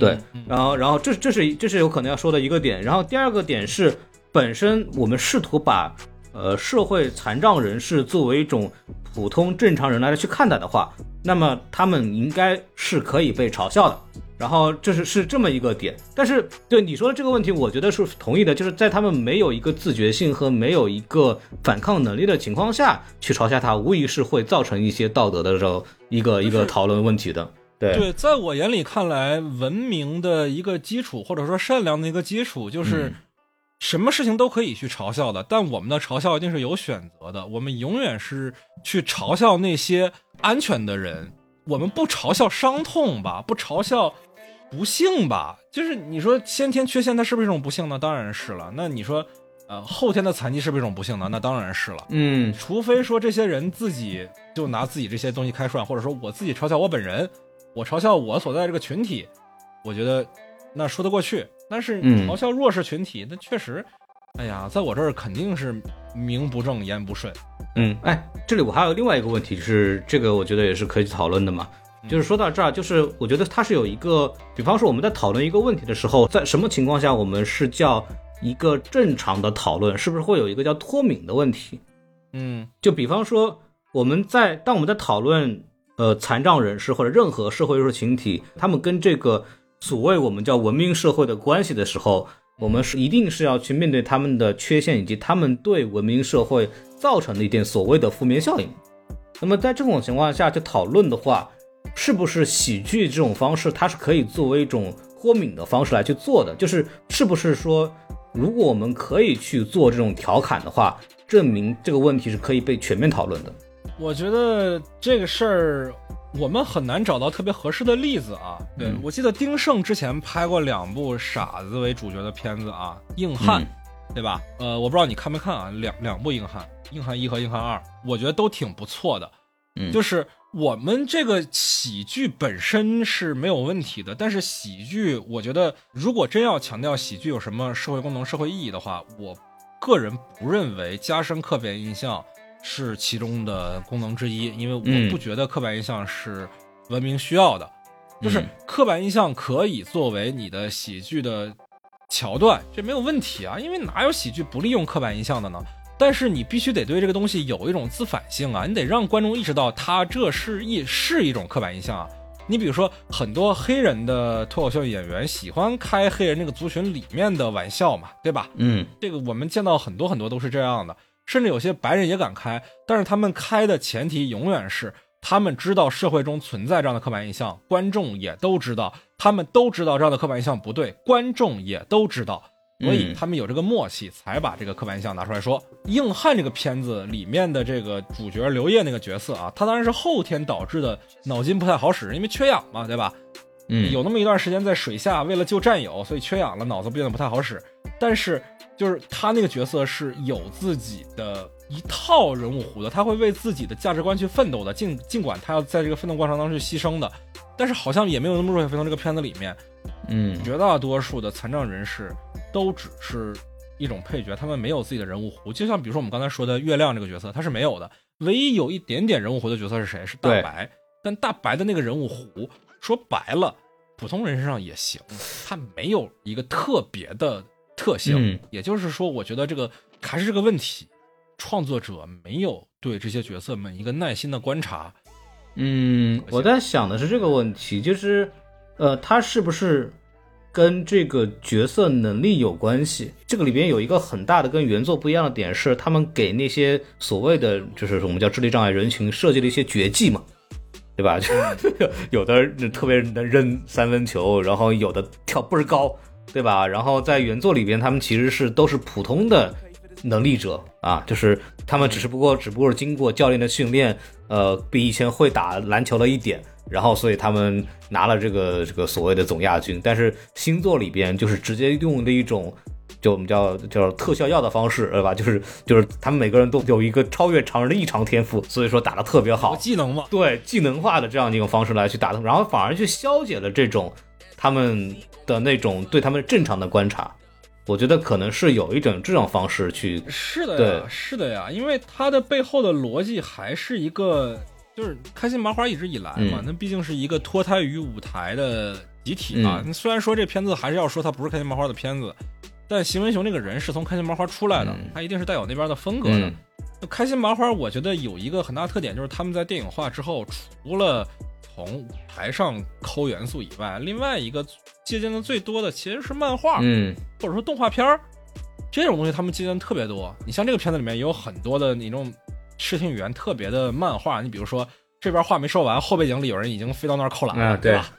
对，然后，然后这这是这是有可能要说的一个点。然后第二个点是，本身我们试图把呃社会残障人士作为一种普通正常人来去看待的话，那么他们应该是可以被嘲笑的。然后这是是这么一个点，但是对你说的这个问题，我觉得是同意的，就是在他们没有一个自觉性和没有一个反抗能力的情况下去嘲笑他，无疑是会造成一些道德的时候一个一个讨论问题的。对，对，在我眼里看来，文明的一个基础，或者说善良的一个基础，就是嗯什么事情都可以去嘲笑的，但我们的嘲笑一定是有选择的。我们永远是去嘲笑那些安全的人，我们不嘲笑伤痛吧，不嘲笑不幸吧。就是你说先天缺陷，它是不是一种不幸呢？当然是了。那你说，呃，后天的残疾是不是一种不幸呢？那当然是了。嗯除非说这些人自己就拿自己这些东西开涮，或者说我自己嘲笑我本人，我嘲笑我所在这个群体，我觉得那说得过去。但是嗯嘲笑弱势群体，那确实，哎呀，在我这儿肯定是名不正言不顺。嗯，哎，这里我还有另外一个问题是，这个我觉得也是可以讨论的嘛。就是说到这儿，就是我觉得它是有一个，比方说我们在讨论一个问题的时候，在什么情况下我们是叫一个正常的讨论，是不是会有一个叫脱敏的问题？嗯就比方说，我们在当我们在讨论呃残障人士或者任何社会弱势群体，他们跟这个所谓我们叫文明社会的关系的时候，我们是一定是要去面对他们的缺陷，以及他们对文明社会造成的一点所谓的负面效应。那么在这种情况下去讨论的话，是不是喜剧这种方式，它是可以作为一种脱敏的方式来去做的？就是是不是说，如果我们可以去做这种调侃的话，证明这个问题是可以被全面讨论的？我觉得这个事儿我们很难找到特别合适的例子啊。对、嗯我记得丁晟之前拍过两部傻子为主角的片子啊，《硬汉》对吧？呃，我不知道你看没看啊，两两部《硬汉》，《硬汉一》和《硬汉二》，我觉得都挺不错的。嗯就是我们这个喜剧本身是没有问题的，但是喜剧，我觉得如果真要强调喜剧有什么社会功能、社会意义的话，我个人不认为加深刻板印象是其中的功能之一，因为嗯我不觉得刻板印象是文明需要的。就是嗯刻板印象可以作为你的喜剧的桥段，这没有问题啊，因为哪有喜剧不利用刻板印象的呢？但是你必须得对这个东西有一种自反性啊，你得让观众意识到它这是一是一种刻板印象啊。你比如说，很多黑人的脱口秀演员喜欢开黑人这个族群里面的玩笑嘛，对吧？嗯这个我们见到很多很多都是这样的，甚至有些白人也敢开，但是他们开的前提永远是他们知道社会中存在这样的刻板印象，观众也都知道，他们都知道这样的刻板印象不对，观众也都知道，所以嗯他们有这个默契，才把这个刻板印象拿出来说。《硬汉》这个片子里面的这个主角刘烨那个角色啊，他当然是后天导致的脑筋不太好使，因为缺氧嘛，对吧？嗯有那么一段时间在水下，为了救战友，所以缺氧了，脑子变得不太好使。但是就是他那个角色是有自己的一套人物弧的，他会为自己的价值观去奋斗的，尽尽管他要在这个奋斗过程当中去牺牲的，但是好像也没有那么热血沸腾。这个片子里面，嗯绝大多数的残障人士都只是一种配角，他们没有自己的人物弧。就像比如说我们刚才说的月亮这个角色，他是没有的。唯一有一点点人物弧的角色是谁？是大白。但大白的那个人物弧，说白了，普通人身上也行，他没有一个特别的特性。嗯也就是说，我觉得这个还是这个问题，创作者没有对这些角色们一个耐心的观察。嗯，我在想的是这个问题，就是，呃，他是不是跟这个角色能力有关系？这个里边有一个很大的跟原作不一样的点是，他们给那些所谓的就是我们叫智力障碍人群设计了一些绝技嘛，对吧？就 <laughs> 有的特别能扔三分球，然后有的跳倍儿高，对吧？然后在原作里边，他们其实是都是普通的能力者啊，就是他们只是不过只不过是经过教练的训练，呃，比以前会打篮球了一点，然后所以他们拿了这个这个所谓的总亚军。但是星座里边就是直接用的一种。就我们叫叫特效药的方式，对吧？就是就是他们每个人都有一个超越常人的异常天赋，所以说打得特别好有。技能嘛，对技能化的这样一种方式来去打他们，然后反而去消解了这种他们的那种对他们正常的观察。我觉得可能是有一种这种方式去，是的呀，是的呀，因为它的背后的逻辑还是一个，就是开心麻花一直以来嘛，嗯那毕竟是一个脱胎于舞台的集体嘛。嗯虽然说这片子还是要说它不是开心麻花的片子，但邢文雄这个人是从开心麻花出来的，嗯他一定是带有那边的风格的。开心麻花，我觉得有一个很大特点，就是他们在电影化之后，除了从舞台上抠元素以外，另外一个借鉴的最多的其实是漫画。嗯或者说动画片儿这种东西，他们借鉴特别多。你像这个片子里面也有很多的那种视听语言特别的漫画，你比如说这边话没说完，后背景里有人已经飞到那儿扣篮了，啊对吧？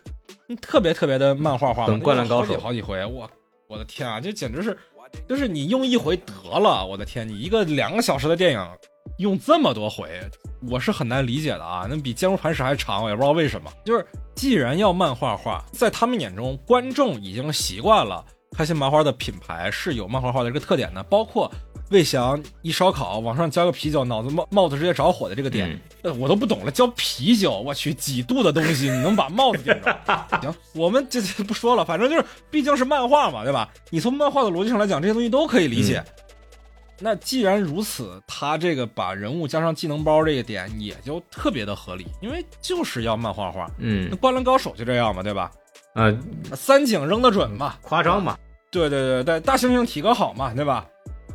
嗯特别特别的漫画化，等灌篮高手好几回，我我的天啊，这简直是，就是你用一回得了，我的天，你一个两个小时的电影用这么多回，我是很难理解的啊，那比《坚如磐石》还长，我也不知道为什么。就是既然要漫画化，在他们眼中，观众已经习惯了开心麻花的品牌是有漫画化的一个特点的，包括魏翔一烧烤往上浇个啤酒，脑子帽帽子直接着火的这个点，我都不懂了，浇啤酒，我去几度的东西，你能把帽子点着？<laughs> 行，我们这这不说了，反正就是毕竟是漫画嘛，对吧？你从漫画的逻辑上来讲，这些东西都可以理解。那既然如此，他这个把人物加上技能包这个点也就特别的合理，因为就是要漫画化。嗯那嗯《灌篮高手》就这样嘛，对吧？呃，三井扔得准嘛，夸张嘛，对对对对，大猩猩体格好嘛，对吧？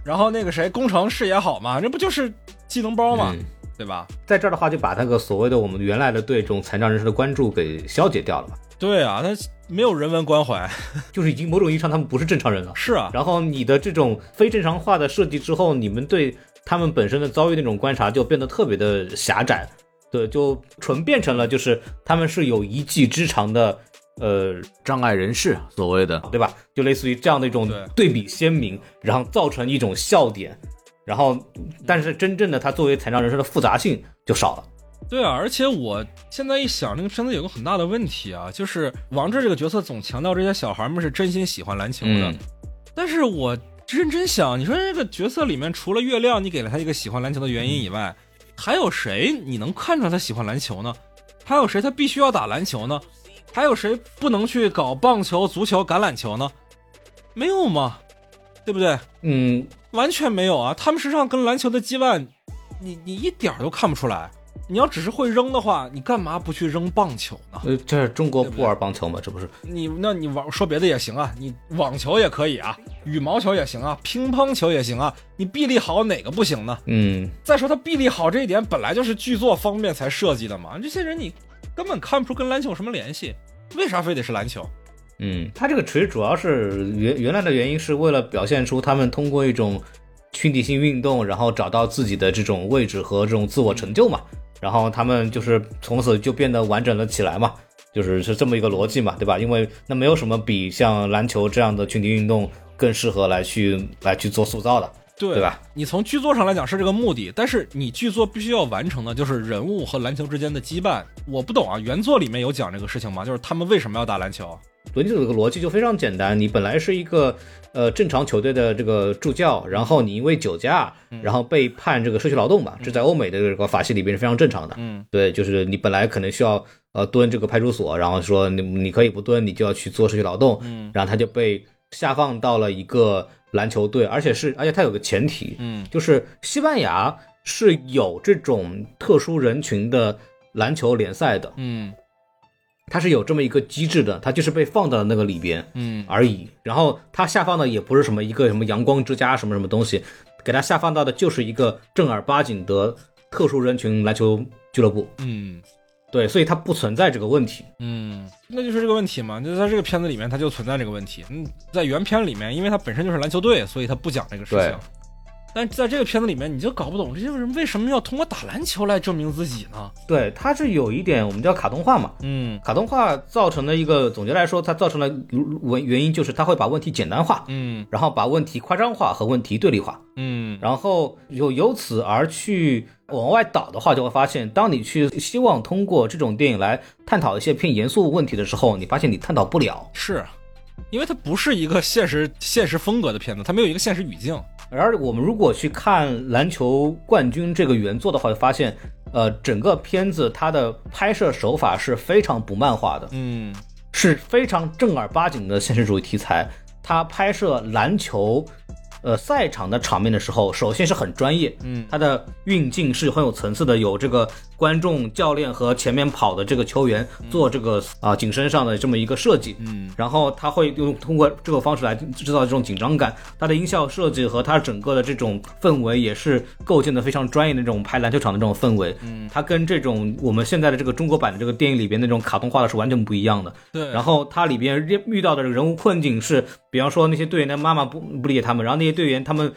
然后那个谁，工程视野好嘛，这不就是技能包嘛，嗯对吧？在这儿的话，就把那个所谓的我们原来的对这种残障人士的关注给消解掉了嘛？对啊，他没有人文关怀。<laughs> 就是已经某种意义上他们不是正常人了。是啊，然后你的这种非正常化的设计之后，你们对他们本身的遭遇那种观察就变得特别的狭窄，对，就纯变成了就是他们是有一技之长的，呃，障碍人士所谓的，对吧？就类似于这样的一种对对比鲜明，然后造成一种笑点，然后但是真正的他作为残障人士的复杂性就少了。对啊，而且我现在一想，这个片子有个很大的问题啊，就是王志这个角色总强调这些小孩们是真心喜欢篮球的，嗯但是我认真想，你说这个角色里面除了月亮，你给了他一个喜欢篮球的原因以外，还有谁你能看出来他喜欢篮球呢？还有谁他必须要打篮球呢？还有谁不能去搞棒球、足球、橄榄球呢？没有吗？对不对？嗯，完全没有啊！他们身上跟篮球的羁绊，你你一点儿都看不出来。你要只是会扔的话，你干嘛不去扔棒球呢？呃，这是中国不玩棒球吗？这不是？你那你玩说别的也行啊，你网球也可以啊，羽毛球也行啊，乒乓球也行啊，你臂力好哪个不行呢？嗯，再说他臂力好这一点本来就是剧作方面才设计的嘛，这些人你根本看不出跟篮球有什么联系，为啥非得是篮球？嗯，他这个其实主要是原原来的原因是为了表现出他们通过一种群体性运动，然后找到自己的这种位置和这种自我成就嘛，然后他们就是从此就变得完整了起来嘛，就是是这么一个逻辑嘛，对吧？因为那没有什么比像篮球这样的群体运动更适合来去来去做塑造的，对对吧？你从剧作上来讲是这个目的，但是你剧作必须要完成的就是人物和篮球之间的羁绊。我不懂啊，原作里面有讲这个事情吗？就是他们为什么要打篮球？伦基组这个逻辑就非常简单，你本来是一个呃正常球队的这个助教，然后你因为酒驾，然后被判这个社区劳动嘛，这在欧美的这个法系里边是非常正常的。嗯，对，就是你本来可能需要呃蹲这个派出所，然后说你你可以不蹲，你就要去做社区劳动，嗯，然后他就被下放到了一个篮球队，而且是而且它有个前提，嗯，就是西班牙是有这种特殊人群的篮球联赛的，嗯。它是有这么一个机制的，它就是被放到了那个里边，嗯。而已。然后它下放的也不是什么一个什么阳光之家什么什么东西，给它下放到的就是一个正儿八经的特殊人群篮球俱乐部。嗯对，所以它不存在这个问题。嗯，那就是这个问题嘛。就在这个片子里面，它就存在这个问题。嗯，在原片里面，因为它本身就是篮球队，所以它不讲这个事对情。但在这个片子里面，你就搞不懂这些人为什么要通过打篮球来证明自己呢？对，它是有一点我们叫卡通化嘛。嗯卡通化造成的一个总结来说，它造成了原原因就是它会把问题简单化，嗯然后把问题夸张化和问题对立化。嗯然后有由此而去往外倒的话，就会发现，当你去希望通过这种电影来探讨一些偏严肃问题的时候，你发现你探讨不了。是，因为它不是一个现实现实风格的片子，它没有一个现实语境。而我们如果去看《篮球冠军》这个原作的话，就发现，呃，整个片子它的拍摄手法是非常不漫画的，嗯是非常正儿八经的现实主义题材。它拍摄篮球，呃，赛场的场面的时候，首先是很专业，嗯它的运镜是很有层次的，有这个观众、教练和前面跑的这个球员做这个啊景身上的这么一个设计，嗯然后他会用通过这个方式来制造这种紧张感，它的音效设计和它整个的这种氛围也是构建的非常专业的这种拍篮球场的这种氛围，嗯，它跟这种我们现在的这个中国版的这个电影里边那种卡通化的是完全不一样的。对。然后它里边遇遇到的人物困境是，比方说那些队员的妈妈不不理解他们，然后那些队员他们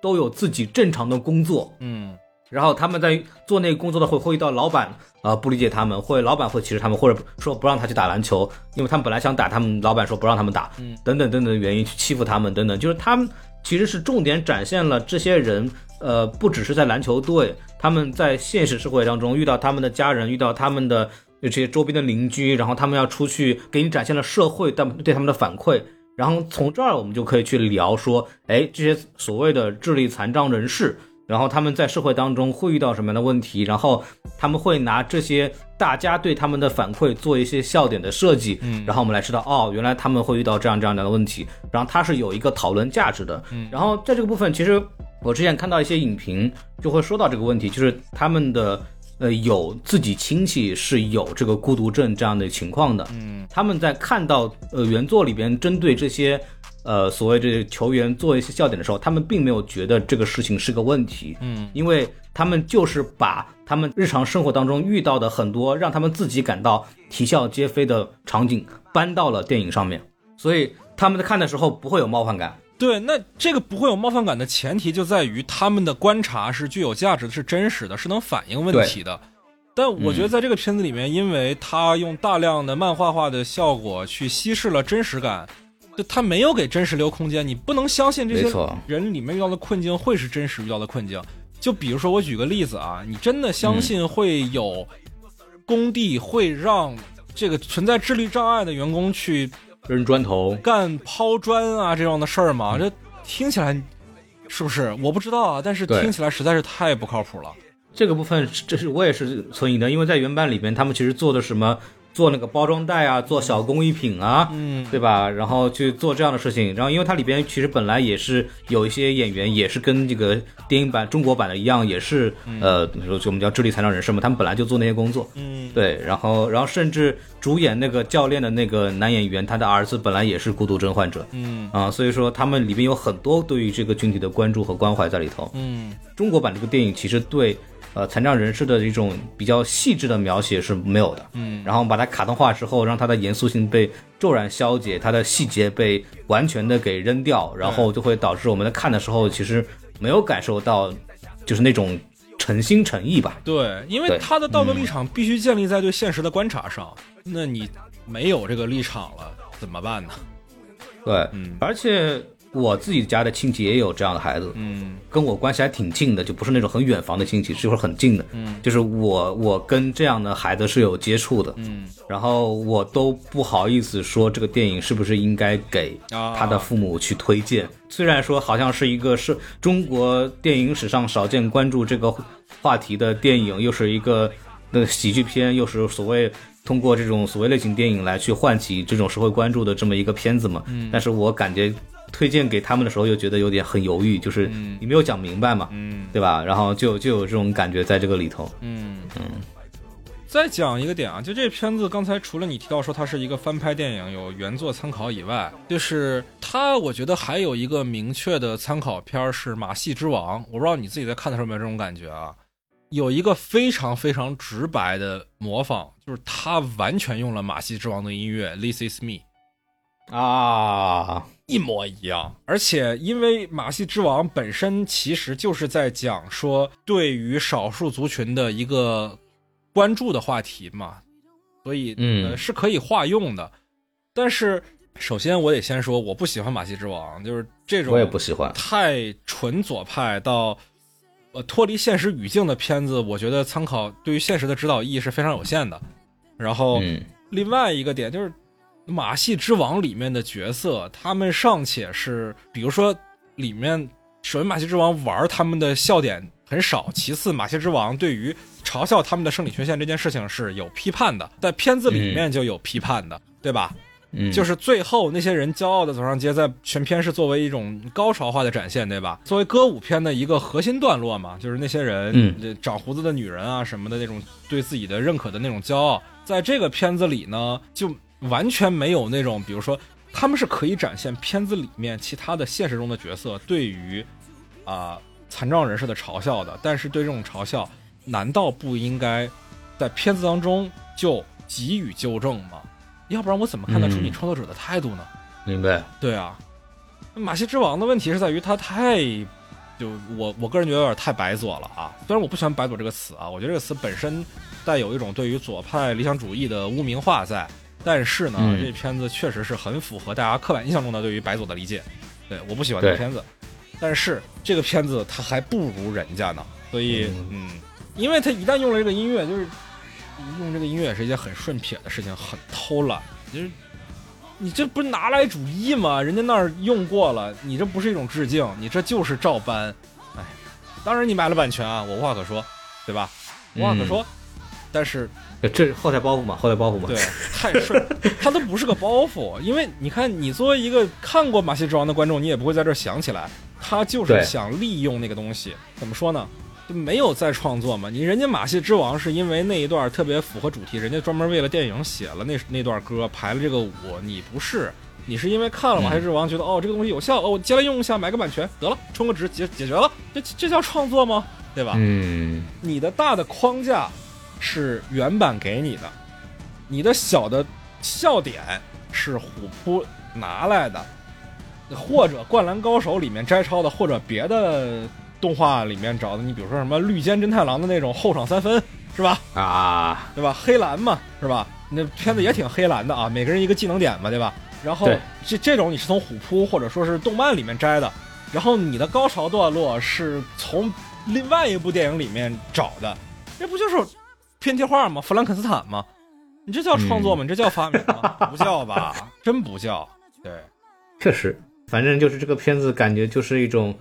都有自己正常的工作，嗯然后他们在做那个工作的会会遇到老板啊、呃不理解他们，会老板会歧视他们，或者说不让他去打篮球，因为他们本来想打，他们老板说不让他们打，嗯等等等等的原因去欺负他们等等，就是他们其实是重点展现了这些人，呃，不只是在篮球队，他们在现实社会当中遇到他们的家人，遇到他们的这些周边的邻居，然后他们要出去，给你展现了社会对对他们的反馈。然后从这儿我们就可以去聊说，哎，这些所谓的智力残障人士，然后他们在社会当中会遇到什么样的问题，然后他们会拿这些大家对他们的反馈做一些笑点的设计，嗯然后我们来知道，哦，原来他们会遇到这样这样的问题，然后它是有一个讨论价值的。嗯然后在这个部分，其实我之前看到一些影评就会说到这个问题，就是他们的呃有自己亲戚是有这个孤独症这样的情况的，嗯他们在看到呃原作里边针对这些呃所谓这球员做一些笑点的时候，他们并没有觉得这个事情是个问题，嗯因为他们就是把他们日常生活当中遇到的很多让他们自己感到啼笑皆非的场景搬到了电影上面，所以他们在看的时候不会有冒犯感。对，那这个不会有冒犯感的前提就在于他们的观察是具有价值的，是真实的，是能反映问题的。但我觉得在这个片子里面，因为他用大量的漫画化的效果去稀释了真实感，就他没有给真实留空间，你不能相信这些人里面遇到的困境会是真实遇到的困境。就比如说，我举个例子啊，你真的相信会有工地会让这个存在智力障碍的员工去扔砖头，干抛砖啊这样的事儿嘛？这听起来是不是？我不知道啊，但是听起来实在是太不靠谱了。这个部分是这是我也是存疑的，因为在原版里边，他们其实做的什么，做那个包装袋啊，做小工艺品啊，嗯，对吧？然后去做这样的事情，然后因为它里边其实本来也是有一些演员也是跟这个电影版中国版的一样，也是、呃，比如说我们叫智力残障人士嘛，他们本来就做那些工作，嗯，对，然后然后甚至主演那个教练的那个男演员，他的儿子本来也是孤独症患者，嗯。啊，所以说他们里边有很多对于这个群体的关注和关怀在里头。嗯。中国版这个电影其实对呃残障人士的一种比较细致的描写是没有的，嗯，然后把它卡通化之后，让它的严肃性被骤然消解，它的细节被完全的给扔掉，然后就会导致我们在看的时候其实没有感受到就是那种诚心诚意吧。对，因为他的道德立场必须建立在对现实的观察上，那你没有这个立场了，怎么办呢？对，嗯而且我自己家的亲戚也有这样的孩子，嗯跟我关系还挺近的，就不是那种很远房的亲戚，就是会很近的。嗯就是我我跟这样的孩子是有接触的，嗯然后我都不好意思说这个电影是不是应该给啊他的父母去推荐。虽然说好像是一个是中国电影史上少见关注这个话题的电影，又是一个那个喜剧片，又是所谓通过这种所谓类型电影来去唤起这种社会关注的这么一个片子嘛。嗯，但是我感觉推荐给他们的时候，又觉得有点很犹豫，就是你没有讲明白嘛，嗯对吧？然后就就有这种感觉在这个里头。嗯嗯。再讲一个点啊，就这片子，刚才除了你提到说它是一个翻拍电影，有原作参考以外，就是它，我觉得还有一个明确的参考片儿是《马戏之王》，我不知道你自己在看的时候有没有这种感觉啊？有一个非常非常直白的模仿，就是他完全用了《马戏之王》的音乐《This Is Me》，啊，一模一样。而且因为《马戏之王》本身其实就是在讲说对于少数族群的一个关注的话题嘛，所以嗯呃是可以化用的。但是首先我得先说，我不喜欢《马戏之王》，就是这种我也不喜欢。太纯左派到呃脱离现实语境的片子，我觉得参考对于现实的指导意义是非常有限的。然后，嗯另外一个点就是，《马戏之王》里面的角色，他们尚且是，比如说里面，首先《马戏之王》玩他们的笑点很少，其次，《马戏之王》对于嘲笑他们的生理缺陷这件事情是有批判的，在片子里面就有批判的，对吧？嗯，就是最后那些人骄傲的走上街，在全片是作为一种高潮化的展现，对吧？作为歌舞片的一个核心段落嘛，就是那些人，嗯长胡子的女人啊什么的那种对自己的认可的那种骄傲，在这个片子里呢，就完全没有那种，比如说他们是可以展现片子里面其他的现实中的角色对于啊、残障人士的嘲笑的，但是对这种嘲笑，难道不应该在片子当中就给予纠正吗？要不然我怎么看得出你嗯创作者的态度呢？明白。对啊，马戏之王的问题是在于他太，就我我个人觉得有点太白左了啊。虽然我不喜欢“白左”这个词啊，我觉得这个词本身带有一种对于左派理想主义的污名化在，但是呢，嗯这片子确实是很符合大家刻板印象中的对于白左的理解。对，我不喜欢这个片子，但是这个片子它还不如人家呢，所以嗯，因为他一旦用了这个音乐，就是用这个音乐也是一件很顺撇的事情，很偷懒，就是。你这不是拿来主义吗？人家那儿用过了，你这不是一种致敬，你这就是照搬。哎，当然你买了版权啊，我无话可说，对吧？无话可说。但是这后台包袱嘛，后台包袱嘛。对，太顺，<laughs> 它都不是个包袱，因为你看，你作为一个看过《马戏之王》的观众，你也不会在这儿想起来，他就是想利用那个东西。怎么说呢？就没有再创作嘛？你人家《马戏之王》是因为那一段特别符合主题，人家专门为了电影写了那那段歌，排了这个舞。你不是，你是因为看了《马戏之王》，觉得哦这个东西有效，哦我接来用一下，买个版权得了，充个值解解决了，这这叫创作吗？对吧？嗯你的大的框架是原版给你的，你的小的笑点是虎扑拿来的，或者《灌篮高手》里面摘抄的，或者别的动画里面找的。你比如说什么绿间侦太郎的那种后场三分，是吧？啊，对吧？黑蓝嘛，是吧？那片子也挺黑蓝的啊，每个人一个技能点嘛，对吧？然后这这种你是从虎扑或者说是动漫里面摘的，然后你的高潮段落是从另外一部电影里面找的，这不就是拼贴画吗？弗兰肯斯坦吗？你这叫创作吗？你这叫发明吗？<laughs> 不叫吧，真不叫。对，确实，反正就是这个片子感觉就是一种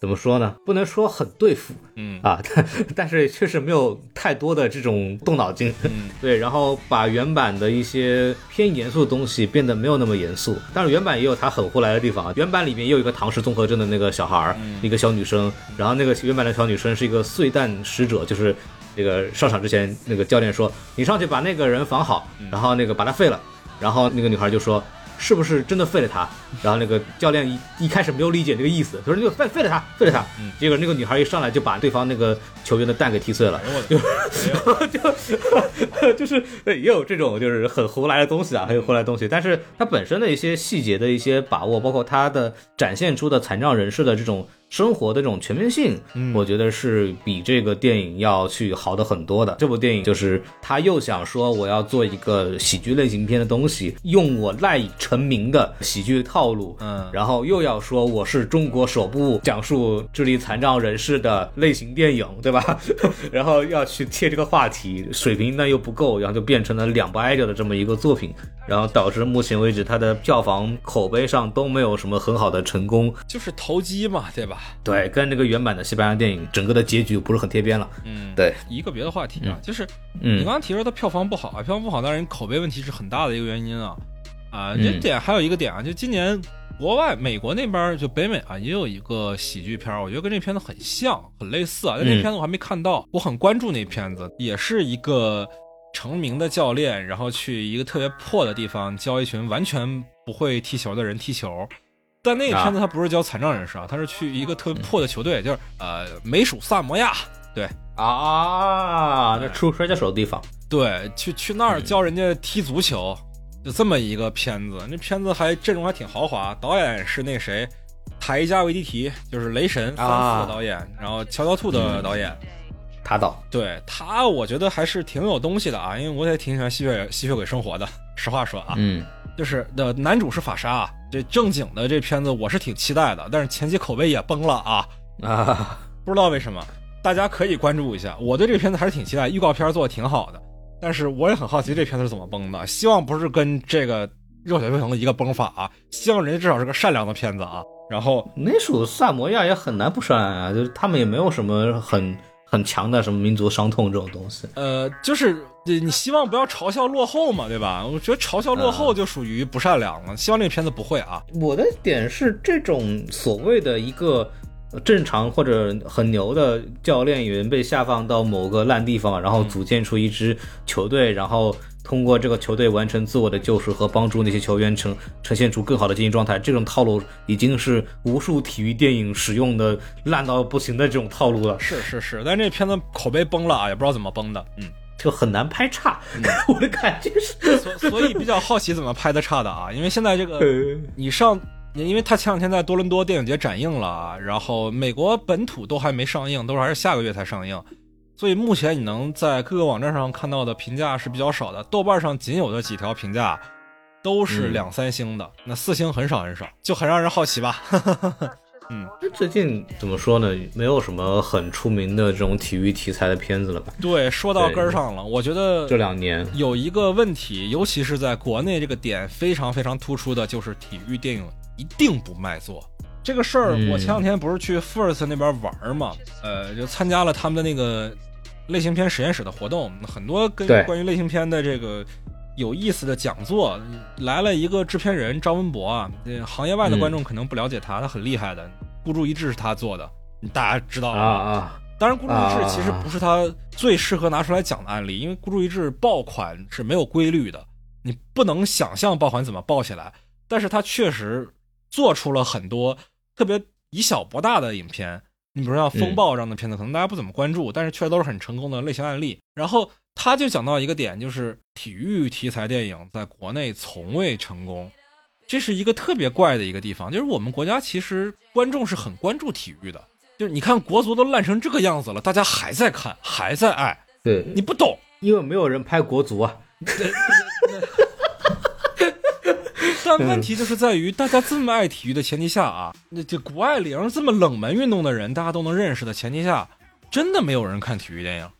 怎么说呢？不能说很对付嗯啊，但 <laughs> 但是确实没有太多的这种动脑筋。嗯，<laughs> 对，然后把原版的一些偏严肃的东西变得没有那么严肃。但是，原版也有它很胡来的地方啊。原版里面也有一个唐氏综合症的那个小孩儿，一个小女生，然后那个原版的小女生是一个碎蛋使者，就是这个上场之前，那个教练说你上去把那个人防好，然后那个把他废了，然后那个女孩就说。是不是真的废了他？然后那个教练一一开始没有理解这个意思，他说那个废废了他，废了他。结果那个女孩一上来就把对方那个球员的蛋给踢碎了。<laughs> 就 <laughs> 就是也有这种就是很胡来的东西啊，很有胡来的东西，但是他本身的一些细节的一些把握，包括他的展现出的残障人士的这种生活的这种全面性，嗯我觉得是比这个电影要去好的很多的。这部电影就是他又想说我要做一个喜剧类型片的东西，用我赖以成名的喜剧套路，嗯然后又要说我是中国首部讲述智力残障人士的类型电影，对吧？<laughs> 然后要去贴这个话题，水平呢又不够，然后就变成了两不挨着的这么一个作品，然后导致目前为止它的票房口碑上都没有什么很好的成功。就是投机嘛，对吧？对，跟这个原版的西班牙电影整个的结局不是很贴边了。嗯，对，一个别的话题啊，就是嗯你刚刚提说它票房不好啊，票房不好当然口碑问题是很大的一个原因啊。啊，嗯这点还有一个点啊，就今年国外美国那边就北美啊也有一个喜剧片，我觉得跟这片子很像，很类似啊。但这嗯片子我还没看到，我很关注那片子，也是一个成名的教练，然后去一个特别破的地方教一群完全不会踢球的人踢球。但那个片子他不是教残障人士啊，他是去一个特别破的球队，就是呃美属萨摩亚，对，啊，那出摔跤手的地方，对，去去那儿教人家踢足球，就这么一个片子。那片子还阵容还挺豪华，导演是那谁，塔伊加维迪提，就是雷神三啊四的导演，然后乔乔兔的导演。他导，对他，我觉得还是挺有东西的啊，因为我也挺喜欢吸血吸血鬼生活的。实话说啊，嗯就是的男主是法沙，啊这正经的这片子我是挺期待的，但是前期口碑也崩了啊，啊，不知道为什么，大家可以关注一下。我对这个片子还是挺期待，预告片做的挺好的，但是我也很好奇这片子是怎么崩的。希望不是跟这个热血沸腾的一个崩法啊，希望人家至少是个善良的片子啊。然后，那属萨摩亚也很难不善良啊，就是他们也没有什么很很强的什么民族伤痛这种东西。呃，就是呃你希望不要嘲笑落后嘛，对吧？我觉得嘲笑落后就属于不善良了。希望这个片子不会啊。我的点是，这种所谓的一个呃正常或者很牛的教练员被下放到某个烂地方，然后组建出一支球队，然后通过这个球队完成自我的救赎和帮助那些球员呈呈现出更好的竞技状态。这种套路已经是无数体育电影使用的烂到不行的这种套路了，是是是，但这片子口碑崩了啊，也不知道怎么崩的。嗯，就很难拍差。<laughs> 我的感觉是，所所以比较好奇怎么拍的差的啊，因为现在这个呃你上，因为他前两天在多伦多电影节展映了，然后美国本土都还没上映，都是还是下个月才上映，所以目前你能在各个网站上看到的评价是比较少的，豆瓣上仅有的几条评价都是嗯两三星的，那四星很少很少，就很让人好奇吧。<laughs> 那最近怎么说呢？没有什么很出名的这种体育题材的片子了吧？对，说到根儿上了，我觉得这两年，有一个问题，尤其是在国内这个点非常非常突出的，就是体育电影一定不卖座。这个事儿，嗯我前两天不是去 First 那边玩儿嘛，呃，就参加了他们的那个类型片实验室的活动，很多跟关于类型片的这个有意思的讲座，来了一个制片人张文博啊，这行业外的嗯观众可能不了解他，他很厉害的，《孤注一掷》是他做的，大家知道啊啊，当然，孤注一掷啊其实不是他最适合拿出来讲的案例，因为孤注一掷爆款是没有规律的，你不能想象爆款怎么爆起来。但是他确实做出了很多特别以小博大的影片。你比如像《风暴》这样的片子，可能大家不怎么关注，但是确实都是很成功的类型案例。然后他就讲到一个点，就是体育题材电影在国内从未成功，这是一个特别怪的一个地方。就是我们国家其实观众是很关注体育的，就是你看国足都烂成这个样子了，大家还在看，还在爱，对，你不懂。因为没有人拍国足啊。<laughs> 但问题就是在于，大家这么爱体育的前提下啊，那这谷爱凌这么冷门运动的人，大家都能认识的前提下，真的没有人看体育电影。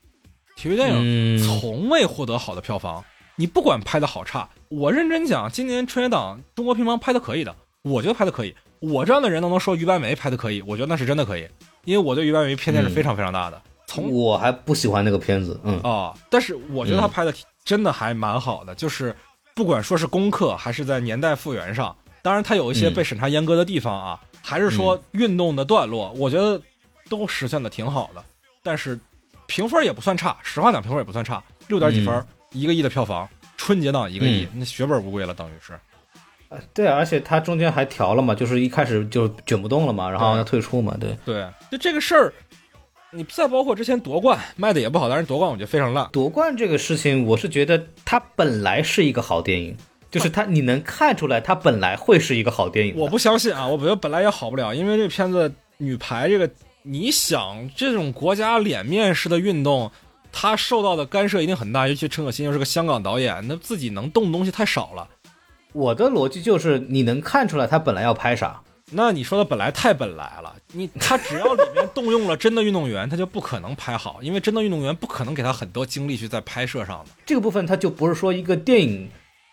体育电影嗯从未获得好的票房。你不管拍的好差，我认真讲，今年春节档中国乒乓拍的可以的，我觉得拍的可以。我这样的人都能说于白眉拍的可以，我觉得那是真的可以，因为我对于白眉偏见是非常非常大的。从我还不喜欢那个片子，嗯，啊、但是我觉得他拍的真的还蛮好的，就是不管说是功课还是在年代复原上，当然他有一些被审查严格的地方啊，还是说运动的段落，我觉得都实现的挺好的。但是评分也不算差，实话讲评分也不算差，六点几分，一个亿的票房，春节档一个亿，那血本无归了，等于是。对，而且它中间还调了嘛，就是一开始就卷不动了嘛，然后要退出嘛，对。对，就这个事儿，你再包括之前夺冠卖的也不好，但是夺冠我觉得非常烂。夺冠这个事情，我是觉得它本来是一个好电影，就是它你能看出来它本来会是一个好电影。我不相信啊，我觉得本来也好不了，因为这片子女排这个，你想这种国家脸面式的运动，他受到的干涉一定很大，尤其陈可辛又是个香港导演，那自己能动的东西太少了。我的逻辑就是你能看出来他本来要拍啥。那你说的本来太本来了，你他只要里面动用了真的运动员，他就不可能拍好，因为真的运动员不可能给他很多精力去在拍摄上的。这个部分它就不是说一个电影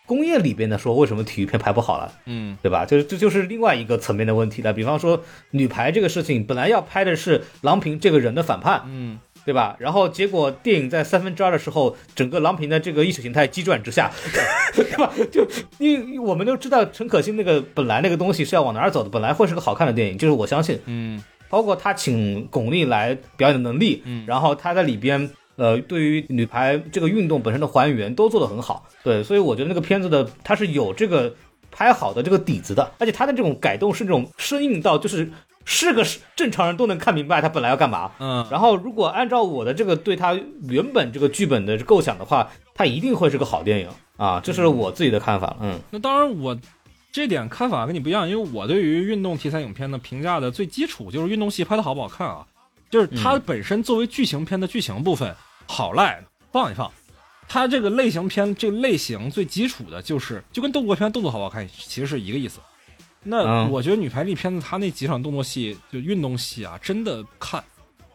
工业里边的说为什么体育片拍不好了，嗯，对吧？就是这就是另外一个层面的问题了。比方说女排这个事情，本来要拍的是郎平这个人的反叛，嗯，对吧？然后结果电影在三分之二的时候，整个郎平的这个意识形态急转直下，<laughs> 对吧？就因为我们都知道陈可辛那个本来那个东西是要往哪儿走的，本来会是个好看的电影，就是我相信，嗯，包括他请巩俐来表演的能力，嗯然后他在里边。呃，对于女排这个运动本身的还原都做得很好，对，所以我觉得那个片子的它是有这个拍好的这个底子的，而且它的这种改动是这种生硬到就是是个正常人都能看明白他本来要干嘛，嗯，然后如果按照我的这个对他原本这个剧本的构想的话，它一定会是个好电影啊，这是我自己的看法。嗯。那当然我。这点看法跟你不一样，因为我对于运动题材影片的评价的最基础就是运动戏拍的好不好看啊，就是它本身作为剧情片的剧情部分好赖放一放，它这个类型片这个类型最基础的就是就跟动作片动作好不好看其实是一个意思。那嗯我觉得女排这片子它那几场动作戏就运动戏啊，真的看，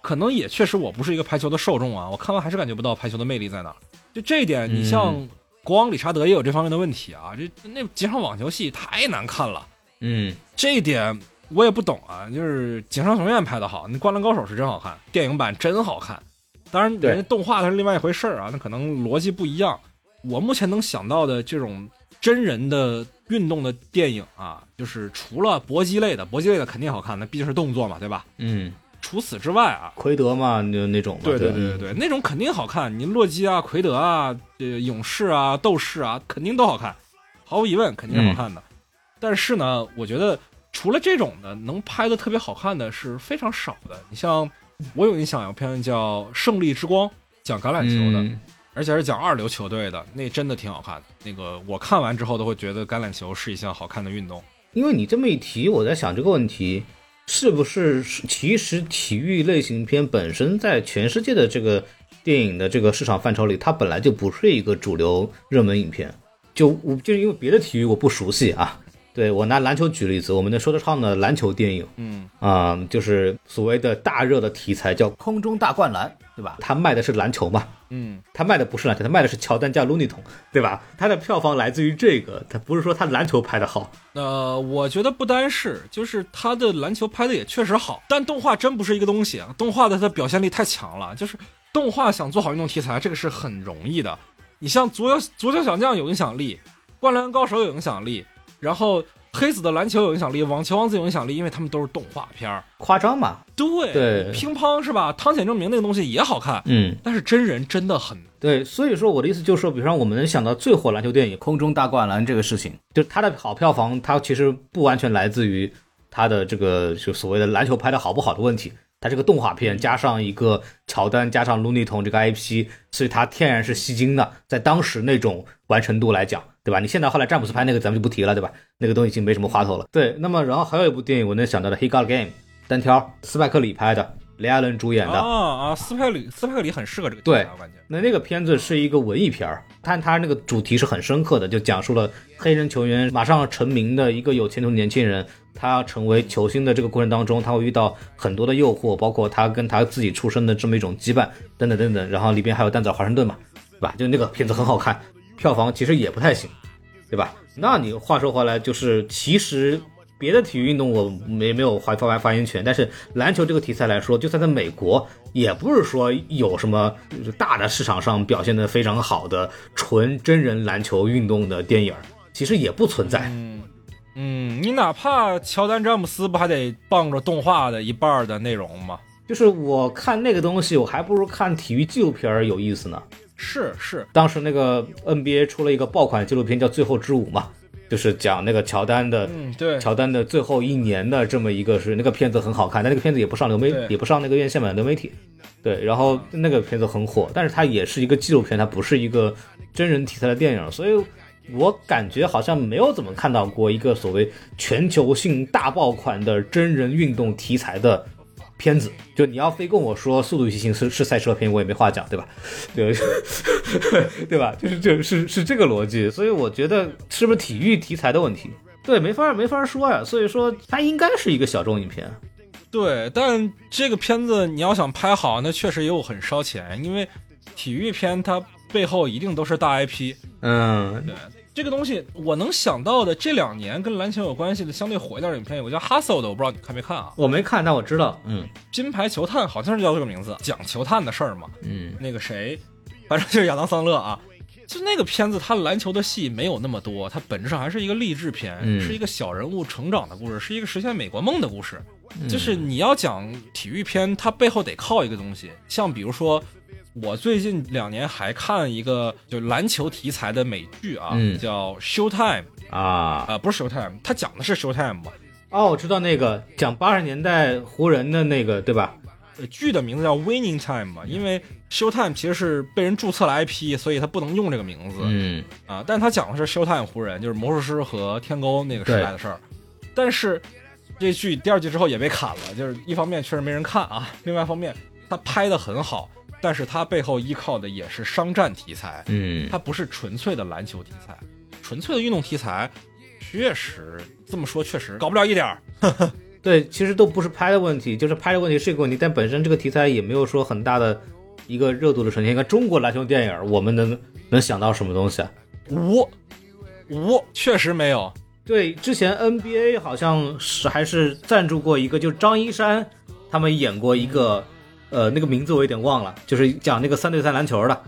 可能也确实我不是一个排球的受众啊，我看完还是感觉不到排球的魅力在哪。就这一点，你像嗯国王理查德也有这方面的问题啊，这那几场网球戏太难看了。嗯这一点我也不懂啊，就是《井上雄彦》拍的好，那《灌篮高手》是真好看，电影版真好看。当然，人家动画它是另外一回事儿啊，那可能逻辑不一样。我目前能想到的这种真人的运动的电影啊，就是除了搏击类的，搏击类的肯定好看，那毕竟是动作嘛，对吧？嗯，除此之外啊，奎德嘛，就那种嘛，对对对对对对，那种肯定好看。你洛基啊、奎德啊、呃勇士啊、斗士啊，肯定都好看，毫无疑问肯定是好看的。但是呢，我觉得除了这种的，能拍的特别好看的是非常少的。你像 <laughs> 我有印象有片叫《胜利之光》，讲橄榄球的，嗯而且是讲二流球队的，那真的挺好看的。那个我看完之后都会觉得橄榄球是一项好看的运动。因为你这么一提，我在想这个问题，是不是其实体育类型片本身在全世界的这个电影的这个市场范畴里，它本来就不是一个主流热门影片。就我就是因为别的体育我不熟悉啊，对我拿篮球举例子，我们的说得上的篮球电影嗯啊、就是所谓的大热的题材叫空中大灌篮，对吧？他卖的是篮球嘛，嗯，他卖的不是篮球，他卖的是乔丹加卢尼桶，对吧？他的票房来自于这个，他不是说他篮球拍的好，呃，我觉得不单是，就是他的篮球拍的也确实好，但动画真不是一个东西啊。动画的它表现力太强了，就是动画想做好运动题材，这个是很容易的。你像足球足球小将有影响力，灌篮高手有影响力，然后黑子的篮球有影响力，网球王子有影响力，因为他们都是动画片儿。夸张嘛？对，对乒乓是吧？汤显证明那个东西也好看，嗯，但是真人真的很对，所以说我的意思就是说，比方说我们能想到最火篮球电影《空中大灌篮》这个事情，就它的好票房，它其实不完全来自于它的这个就所谓的篮球拍的好不好的问题，它这个动画片加上一个乔丹加上卢尼童这个 IP，所以它天然是吸睛的，在当时那种完成度来讲，对吧？你现在后来詹姆斯拍那个咱们就不提了，对吧？那个东西已经没什么花头了。对，那么然后还有一部电影我能想到的《He Got Game》单挑，斯派克里拍的，雷艾伦主演的。啊啊，斯派克里斯派克里很适合这个题对材，我感觉。那那个片子是一个文艺片儿，但它那个主题是很深刻的，就讲述了黑人球员马上成名的一个有前途的年轻人，他要成为球星的这个过程当中，他会遇到很多的诱惑，包括他跟他自己出身的这么一种羁绊，等等等等。然后里边还有丹泽尔华盛顿嘛，对吧？就那个片子很好看，票房其实也不太行，对吧？那你话说回来，就是其实别的体育运动我没没有发发发言权，但是篮球这个题材来说，就算在美国，也不是说有什么大的市场上表现的非常好的纯真人篮球运动的电影，其实也不存在。嗯，你哪怕乔丹詹姆斯不还得傍着动画的一半的内容吗？就是我看那个东西，我还不如看体育纪录片有意思呢。是是，当时那个 NBA 出了一个爆款纪录片叫《最后之舞》嘛，就是讲那个乔丹的嗯，对，乔丹的最后一年的这么一个是那个片子很好看，但那个片子也不上流媒也不上那个院线版流媒体，对，然后那个片子很火，但是它也是一个纪录片，它不是一个真人题材的电影，所以我感觉好像没有怎么看到过一个所谓全球性大爆款的真人运动题材的片子。就你要非跟我说《速度与激情》是是赛车片，我也没话讲，对吧？对，<laughs> 对吧？就是就是是这个逻辑，所以我觉得是不是体育题材的问题？对，没法没法说呀。所以说它应该是一个小众影片。对，但这个片子你要想拍好，那确实又很烧钱，因为体育片它背后一定都是大 IP。嗯，对，这个东西我能想到的这两年跟篮球有关系的相对火一点的影片，有个叫《Hustle》的，我不知道你看没看啊？我没看，但我知道。嗯金牌球探好像是叫这个名字，讲球探的事儿嘛。嗯那个谁，反正就是亚当桑勒啊。就那个片子，他篮球的戏没有那么多，它本质上还是一个励志片，嗯是一个小人物成长的故事，是一个实现美国梦的故事。就是你要讲体育片，它背后得靠一个东西，像比如说，我最近两年还看一个就篮球题材的美剧啊，嗯叫《Showtime》啊啊、不是 Showtime，它讲的是 Showtime 嘛，哦，我知道那个讲八十年代湖人的那个，对吧？呃剧的名字叫 Winning Time 嘛，因为 Showtime 其实是被人注册了 IP，所以它不能用这个名字。嗯啊，但是他讲的是 Showtime 湖人，就是魔术师和天勾那个时代的事儿。但是这剧第二季之后也被砍了，就是一方面确实没人看啊，另外一方面他拍的很好，但是他背后依靠的也是商战题材，嗯它不是纯粹的篮球题材，纯粹的运动题材，确实这么说确实搞不了一点儿。<laughs> 对，其实都不是拍的问题，就是拍的问题是一个问题，但本身这个题材也没有说很大的一个热度的呈现。你看中国篮球电影，我们能能想到什么东西啊？无无，确实没有。对，之前 NBA 好像是还是赞助过一个，就是张一山他们演过一个，呃，那个名字我有点忘了，就是讲那个三对三篮球的。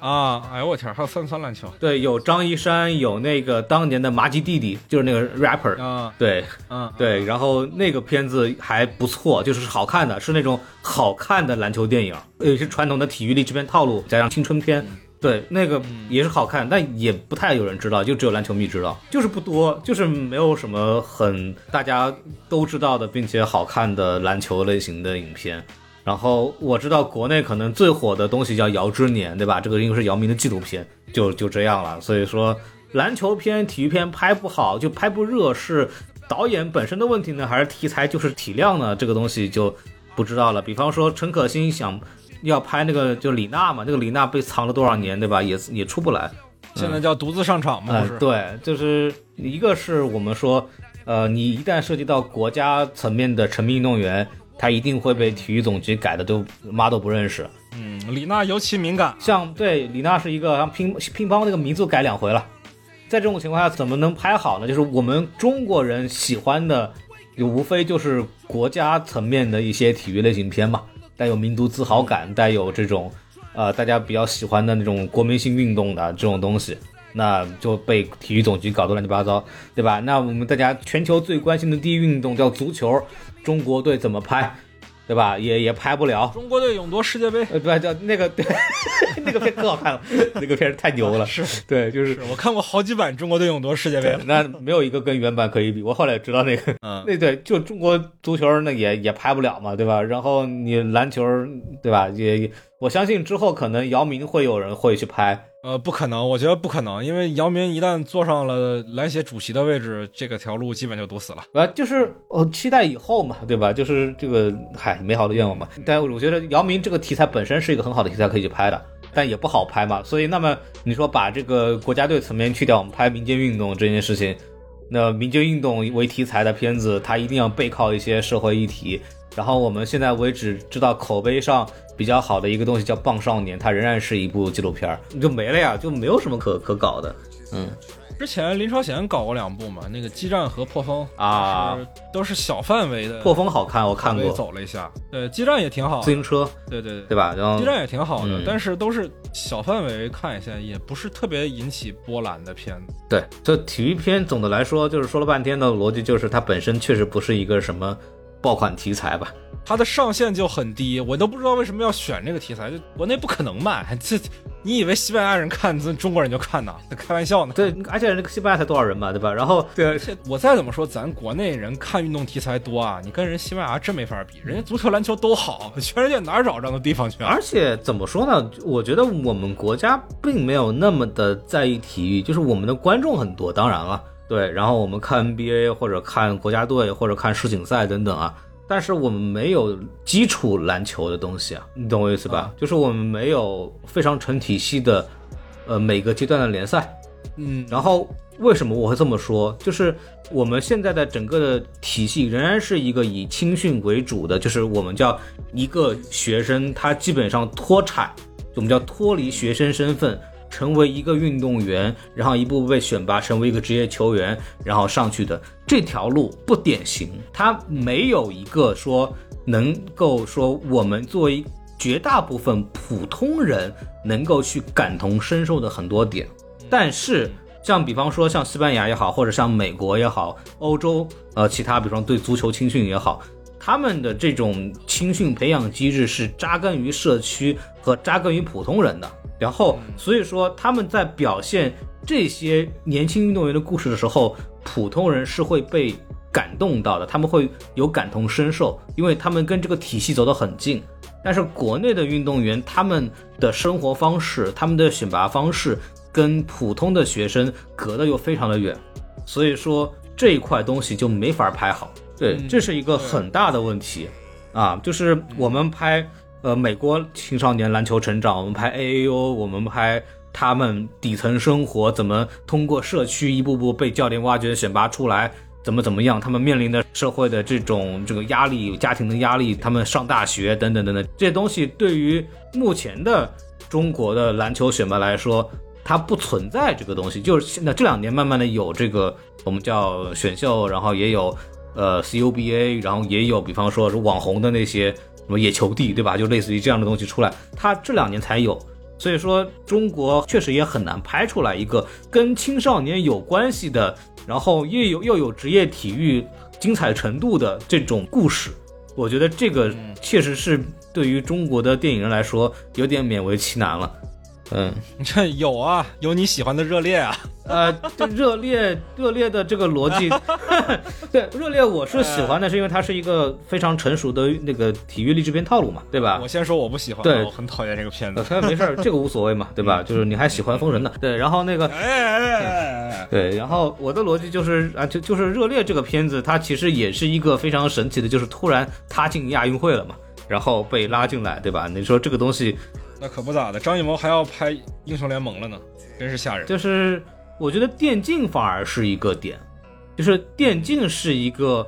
啊！哎呦我天，还有三三篮球对，有张一山，有那个当年的麻吉弟弟，就是那个 rapper。啊，对嗯，对，然后那个片子还不错，就是好看的，是那种好看的篮球电影，也是传统的体育励志片套路，加上青春片。对，那个也是好看，但也不太有人知道，就只有篮球迷知道，就是不多，就是没有什么很大家都知道的，并且好看的篮球类型的影片。然后我知道国内可能最火的东西叫《姚之年》，对吧？这个因为是姚明的纪录片，就就这样了。所以说，篮球片、体育片拍不好，就拍不热，是导演本身的问题呢，还是题材就是体量呢？这个东西就不知道了。比方说陈可辛想要拍那个就李娜嘛，那个李娜被藏了多少年，对吧？也也出不来。现在叫独自上场嘛，嗯不是？对，就是一个是我们说，呃，你一旦涉及到国家层面的成名运动员，他一定会被体育总局改的都妈都不认识。嗯，李娜尤其敏感。像对李娜是一个，像乒乒乓那个名字改两回了，在这种情况下怎么能拍好呢？就是我们中国人喜欢的，就无非就是国家层面的一些体育类型片嘛，带有民族自豪感，带有这种呃大家比较喜欢的那种国民性运动的这种东西。那就被体育总局搞得乱七八糟，对吧？那我们大家全球最关心的第一运动叫足球，中国队怎么拍？对吧？也也拍不了。中国队勇夺世界杯，呃，对，叫那个对，那个 <laughs> 片可好看了，那个片太牛了。是对，就是是我看过好几版中国队勇夺世界杯了。那没有一个跟原版可以比。我后来知道那个，嗯，<laughs> 那对，就中国足球那也也拍不了嘛，对吧？然后你篮球，对吧？也我相信之后可能姚明会有人会去拍。呃，不可能，我觉得不可能，因为姚明一旦坐上了篮协主席的位置，这个条路基本就堵死了。呃，就是呃期待以后嘛，对吧？就是这个，嗨，美好的愿望嘛。但我觉得姚明这个题材本身是一个很好的题材，可以去拍的，但也不好拍嘛。所以，那么你说把这个国家队层面去掉，我们拍民间运动这件事情，那民间运动为题材的片子，它一定要背靠一些社会议题。然后我们现在为止知道口碑上比较好的一个东西叫《棒少年》，它仍然是一部纪录片儿，<laughs> 就没了呀，就没有什么可可搞的。嗯之前林超贤搞过两部嘛，那个《激战》和《破风》啊，都是小范围的。破风好看，我看过。走了一下。对，《激战》也挺好。自行车，对对对，对吧？然后激战也挺好的，嗯但是都是小范围看一下，也不是特别引起波澜的片子。对，这体育片总的来说就是说了半天的逻辑，就是它本身确实不是一个什么爆款题材吧。它的上限就很低，我都不知道为什么要选这个题材，就国内不可能卖。<laughs> 这你以为西班牙人看，这中国人就看呐？开玩笑呢。对，而且这个西班牙才多少人嘛，对吧？然后对我再怎么说，咱国内人看运动题材多啊，你跟人西班牙真没法比，人家足球、篮球都好，<laughs> 全世界哪儿找这样的地方去啊？而且怎么说呢？我觉得我们国家并没有那么的在意体育，就是我们的观众很多，当然了，对。然后我们看 NBA 或者看国家队或者看世锦赛等等啊，但是我们没有基础篮球的东西啊，你懂我意思吧？啊就是我们没有非常成体系的，呃，每个阶段的联赛。嗯，然后为什么我会这么说？就是我们现在的整个的体系仍然是一个以青训为主的，就是我们叫一个学生他基本上脱产，我们叫脱离学生身份。成为一个运动员，然后一步步被选拔成为一个职业球员，然后上去的这条路不典型，它没有一个说能够说我们作为绝大部分普通人能够去感同身受的很多点。但是像比方说像西班牙也好，或者像美国也好，欧洲呃其他比方对足球青训也好，他们的这种青训培养机制是扎根于社区和扎根于普通人的。然后所以说他们在表现这些年轻运动员的故事的时候，普通人是会被感动到的，他们会有感同身受，因为他们跟这个体系走得很近。但是国内的运动员，他们的生活方式、他们的选拔方式，跟普通的学生隔得又非常的远，所以说这一块东西就没法拍好。对，嗯这是一个很大的问题啊！就是我们拍呃美国青少年篮球成长，我们拍 AAU，我们拍他们底层生活怎么通过社区一步步被教练挖掘选拔出来。怎么怎么样？他们面临的社会的这种这个压力、家庭的压力，他们上大学等等等等，这些东西对于目前的中国的篮球选拔来说，它不存在这个东西。就是现在这两年慢慢的有这个我们叫选秀，然后也有呃 CUBA，然后也有比方说是网红的那些什么野球帝，对吧？就类似于这样的东西出来，它这两年才有。所以说，中国确实也很难拍出来一个跟青少年有关系的，然后又有又有职业体育精彩程度的这种故事。我觉得这个确实是对于中国的电影人来说有点勉为其难了。嗯，<laughs> 这有啊，有你喜欢的热烈啊，呃，对热烈热烈的这个逻辑，<laughs> 对热烈我是喜欢的，是因为它是一个非常成熟的那个体育励志片套路嘛，对吧我？先说我不喜欢，对我很讨厌这个片呃，子。他没事儿，这个无所谓嘛，<laughs> 对吧？就是你还喜欢封神呢，对，然后那个哎哎哎哎哎，对，然后我的逻辑就是啊，就就是《热烈》这个片子，它其实也是一个非常神奇的，就是突然他进亚运会了嘛，然后被拉进来，对吧？你说这个东西，那可不咋的，张艺谋还要拍英雄联盟了呢，真是吓人。就是我觉得电竞反而是一个点，就是电竞是一个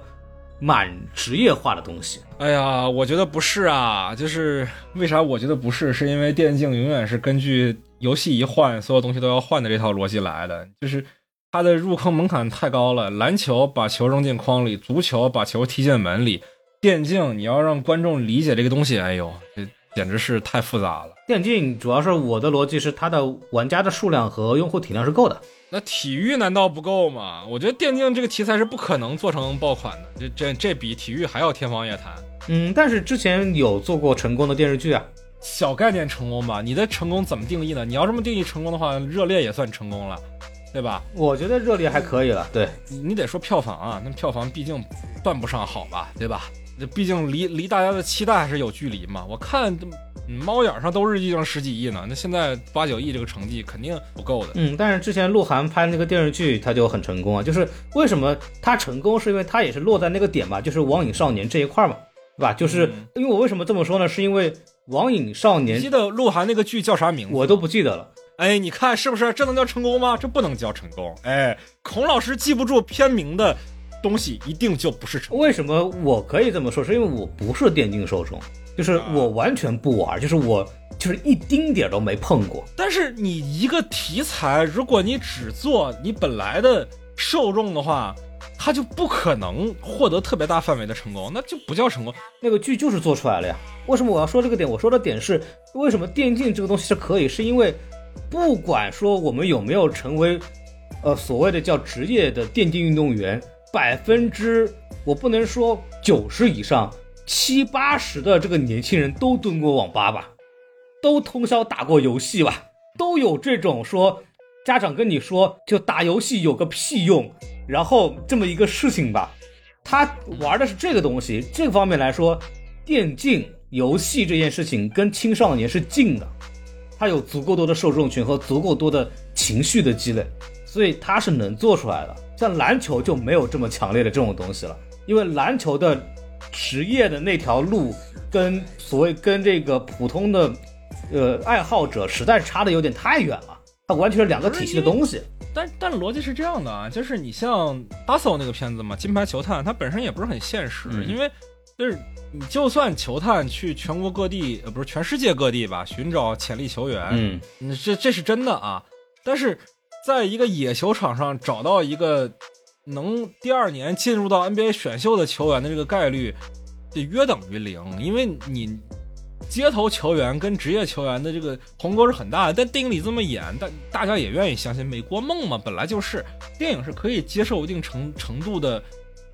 蛮职业化的东西。哎呀，我觉得不是啊，就是为啥我觉得不是？是因为电竞永远是根据游戏一换，所有东西都要换的这套逻辑来的，就是它的入坑门槛太高了。篮球把球扔进筐里，足球把球踢进门里，电竞你要让观众理解这个东西，哎呦，这简直是太复杂了。电竞主要是我的逻辑是它的玩家的数量和用户体量是够的。那体育难道不够吗？我觉得电竞这个题材是不可能做成爆款的，这这这比体育还要天方夜谭。嗯，但是之前有做过成功的电视剧啊。小概念成功吧？你的成功怎么定义呢？你要这么定义成功的话，热烈也算成功了，对吧？我觉得热烈还可以了。对，你你得说票房啊，那票房毕竟算不上好吧，对吧？这毕竟离离大家的期待还是有距离嘛。我看嗯猫眼上都是已经十几亿呢，那现在八九亿这个成绩肯定不够的。嗯，但是之前鹿晗拍那个电视剧他就很成功啊，就是为什么他成功，是因为他也是落在那个点吧，就是网瘾少年这一块嘛，对吧？就是因为我为什么这么说呢？是因为网瘾少你年记得鹿晗那个剧叫啥名字？我都不记得了。哎，你看是不是？这能叫成功吗？这不能叫成功。哎，孔老师记不住片名的东西，一定就不是成功。为什么我可以这么说？是因为我不是电竞受众，就是我完全不玩，就是我就是一丁点儿都没碰过。但是你一个题材，如果你只做你本来的受众的话，它就不可能获得特别大范围的成功，那就不叫成功。那个剧就是做出来了呀。为什么我要说这个点？我说的点是为什么电竞这个东西是可以，是因为不管说我们有没有成为，呃，所谓的叫职业的电竞运动员，百分之我不能说九十以上，七八十的这个年轻人都蹲过网吧吧，都通宵打过游戏吧，都有这种说家长跟你说就打游戏有个屁用，然后这么一个事情吧。他玩的是这个东西，这个方面来说，电竞游戏这件事情跟青少年是近的，它有足够多的受众群和足够多的情绪的积累，所以它是能做出来的。像篮球就没有这么强烈的这种东西了，因为篮球的职业的那条路跟所谓跟这个普通的呃爱好者实在是差的有点太远了，它完全是两个体系的东西。但但逻辑是这样的啊，就是你像巴索那个片子嘛，《金牌球探》，它本身也不是很现实，嗯因为就是你就算球探去全国各地，呃，不是全世界各地吧，寻找潜力球员，嗯，嗯，这这是真的啊。但是在一个野球场上找到一个能第二年进入到 NBA 选秀的球员的这个概率，就约等于零，因为你街头球员跟职业球员的这个鸿沟是很大的。但电影里这么演，但大家也愿意相信，美国梦嘛，本来就是电影是可以接受一定程程度的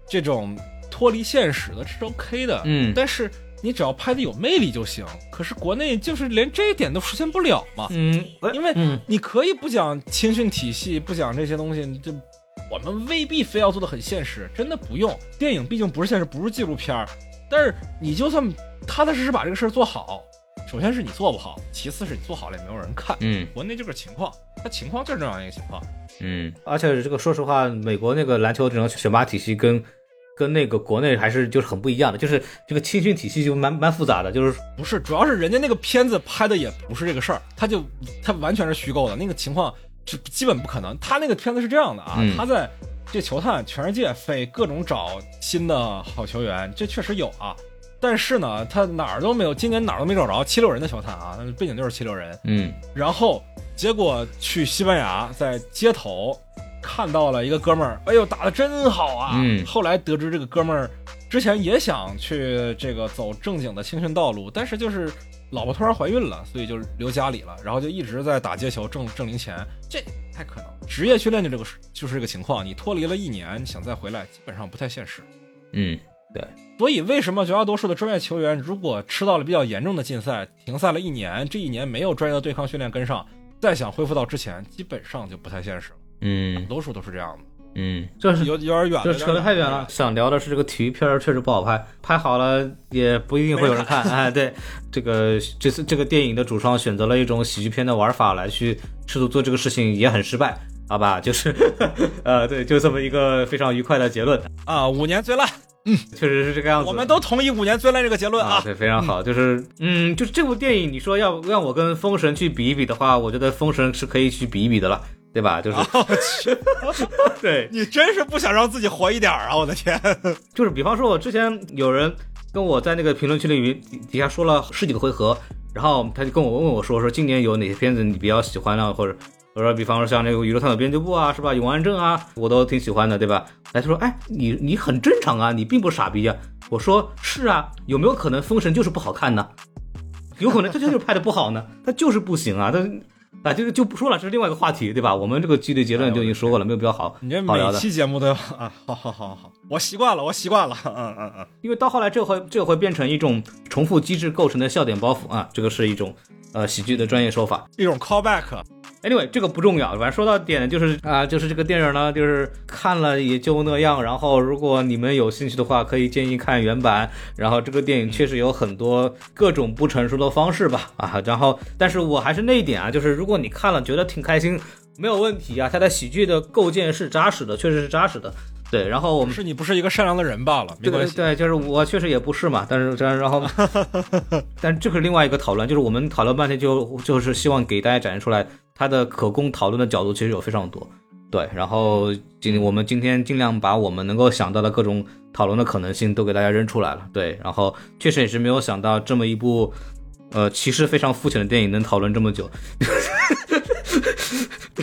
这种脱离现实的，这是 OK 的。嗯但是你只要拍的有魅力就行。可是国内就是连这一点都实现不了嘛。嗯，因为嗯你可以不讲青训体系，不讲这些东西，就我们未必非要做的很现实，真的不用。电影毕竟不是现实，不是纪录片儿，但是你就算踏踏实实把这个事儿做好，首先是你做不好，其次是你做好了也没有人看。嗯国内这个情况，它情况就是这样一个情况。嗯，而且这个说实话，美国那个篮球这种选拔体系跟跟那个国内还是就是很不一样的，就是这个青训体系就蛮蛮复杂的，就是不是，主要是人家那个片子拍的也不是这个事儿，他就他完全是虚构的，那个情况是基本不可能。他那个片子是这样的啊，嗯他在这球探全世界飞各种找新的好球员，这确实有啊。但是呢，他哪儿都没有，今年哪儿都没找着七六人的球探啊，背景就是七六人。嗯然后结果去西班牙，在街头看到了一个哥们儿，哎呦打的真好啊！嗯后来得知这个哥们儿之前也想去这个走正经的青训道路，但是就是老婆突然怀孕了，所以就留家里了，然后就一直在打街球挣挣零钱，这不太可能。职业训练就这个就是这个情况，你脱离了一年想再回来，基本上不太现实。嗯对所以，为什么绝大多数的专业球员，如果吃到了比较严重的禁赛，停赛了一年，这一年没有专业的对抗训练跟上，再想恢复到之前，基本上就不太现实了。嗯多数都是这样的，嗯，这是有有点远了，这扯得太远了。。想聊的是这个体育片确实不好拍，拍好了也不一定会有人看。哎，对，这个这次这个电影的主创选择了一种喜剧片的玩法来去试图做这个事情，也很失败。好吧，就是，<laughs> 呃，对，就这么一个非常愉快的结论，啊，五年最烂，嗯确实是这个样子。我们都同意五年最烂这个结论啊，啊。对，非常好，就是，嗯，就是这部电影，你说要让我跟《封神》去比一比的话，我觉得《封神》是可以去比一比的了，对吧？就是，我去，<laughs> 对，你真是不想让自己活一点儿啊！我的天，<laughs> 就是比方说，我之前有人跟我在那个评论区里面底底下说了十几个回合，然后他就跟我问我说说今年有哪些片子你比较喜欢啊，或者我说比方说像那个宇宙探索编辑部啊，是吧？永安镇啊，我都挺喜欢的，对吧？他说，哎，你你很正常啊，你并不傻逼啊。我说是啊，有没有可能封神就是不好看呢？有可能他就是拍的不好呢，他就是不行啊，他啊这个就不说了，这是另外一个话题，对吧？我们这个基于结论就已经说过了，没有必要好你这。每期节目都要啊，好好好好，我习惯了，我习惯了，嗯嗯嗯，因为到后来这会这会变成一种重复机制构成的笑点包袱啊，这个是一种呃喜剧的专业说法。一种 callback，Anyway，这个不重要，反正说到点，就是啊、就是这个电影呢，就是看了也就那样。然后，如果你们有兴趣的话，可以建议看原版。然后，这个电影确实有很多各种不成熟的方式吧，啊，然后，但是我还是那一点啊，就是如果你看了觉得挺开心，没有问题啊，它的喜剧的构建是扎实的，确实是扎实的。对，然后我们是你不是一个善良的人罢了，没关系。对对，就是我确实也不是嘛，但是这然后，但是 <laughs> 这是另外一个讨论，就是我们讨论半天就就是希望给大家展现出来它的可供讨论的角度其实有非常多。对，然后今我们今天尽量把我们能够想到的各种讨论的可能性都给大家扔出来了。对，然后确实也是没有想到这么一部呃其实非常肤浅的电影能讨论这么久。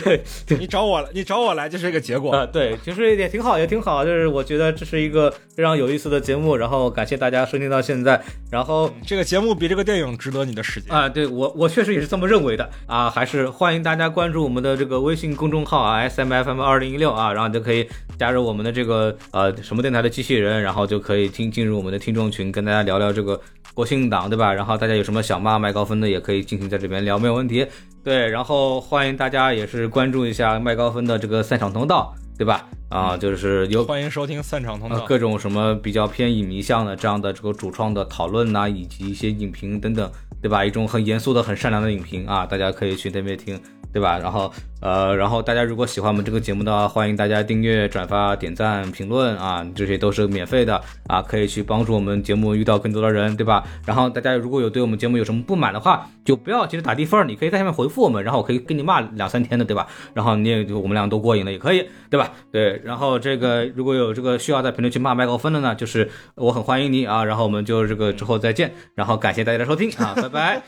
对，你找我来，你找我来就是这个结果。啊、对，其实也挺好，也挺好。就是我觉得这是一个非常有意思的节目，然后感谢大家收听到现在。然后这个节目比这个电影值得你的时间。啊，对我我确实也是这么认为的啊，还是欢迎大家关注我们的这个微信公众号啊，S M F M 二零一六啊，然后就可以加入我们的这个呃什么电台的机器人，然后就可以听进入我们的听众群，跟大家聊聊这个国庆档，对吧？然后大家有什么想骂麦高芬的，也可以进行在这边聊，没有问题。对，然后欢迎大家也是关注一下麦高芬的这个赛场通道，对吧？啊，就是有欢迎收听散场通道。呃各种什么比较偏影迷向的这样的这个主创的讨论呐、以及一些影评等等，对吧？一种很严肃的、很善良的影评啊，大家可以去那边听，对吧？然后呃，然后大家如果喜欢我们这个节目的话，欢迎大家订阅、转发、点赞、评论啊，这些都是免费的啊，可以去帮助我们节目遇到更多的人，对吧？然后大家如果有对我们节目有什么不满的话，就不要急着打低分儿，你可以在下面回复我们，然后我可以跟你骂两三天的，对吧？然后你也就我们俩都过瘾了，也可以，对吧？对，然后这个如果有这个需要在评论区骂麦克风的呢，就是我很欢迎你啊，然后我们就这个之后再见，然后感谢大家的收听啊，<laughs> 拜拜。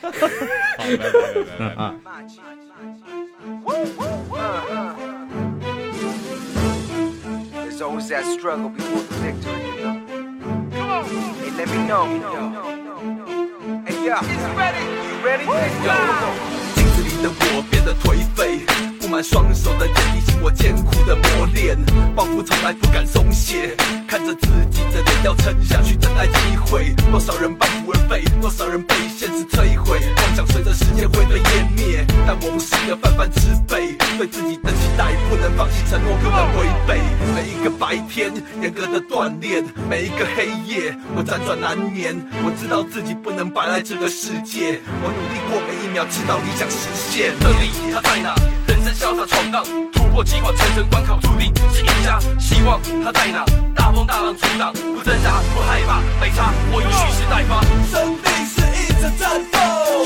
的我变得颓废，布满双手的茧提醒我艰苦的磨练，仿佛从来不敢松懈，看着自己的脸要撑下去，等待机会。多少人半途而废，多少人被现实摧毁，梦想随着时间会被湮灭，但我不是个泛泛之辈，对自己的期待不能放弃，承诺不能违背。每一个白天，严格的锻炼，每一个黑夜，我辗转难眠。我知道自己不能白来这个世界，我努力过每一秒，直到理想实现。这里它在哪？人生潇洒闯荡，突破机关，层层关卡，注定是赢家。希望它在哪？大风大浪阻挡，不挣扎，不害怕，没差，我已蓄势待发。生命是一场战斗，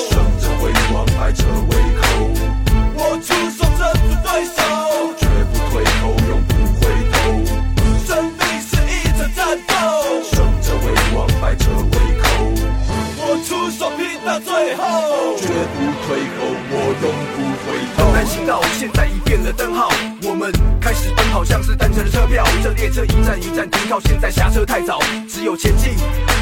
胜者为王，败者为寇。我出手征服对手，绝不退后，永不回头。生命是一场战斗，胜者为王，败者为寇。我出手拼到最后，行道现在已变了灯号，我们开始奔跑，像是单程的车票。这列车一站一站停靠，现在下车太早，只有前进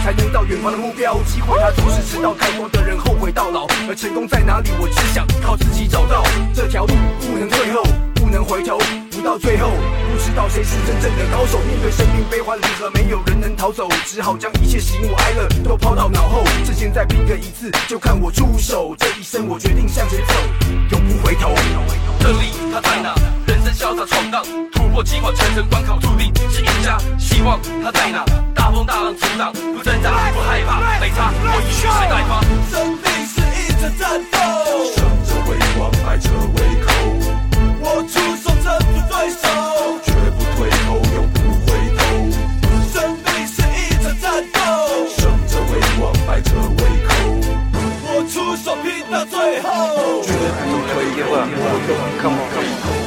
才能到远方的目标。机会它总是迟到，太多的人后悔到老，而成功在哪里？我只想靠自己找到这条路，不能退后，不能回头。到最后，不知道谁是真正的高手。面对生命悲欢离合，没有人能逃走，只好将一切喜怒哀乐都抛到脑后。趁现在拼个一次，就看我出手。这一生我决定向前走，永不回头。这里它在哪？人生潇洒闯荡，突破机关，层层关卡，注定是赢家。希望它在哪？大风大浪阻挡，不挣扎，不害怕，没差，我已蓄势待发。生命是一场战斗，胜者为王，败者为寇。我出手不在手绝不退后永不回头生命是一场战斗胜者为王败者为寇我出手拼到最后。绝不退后不退后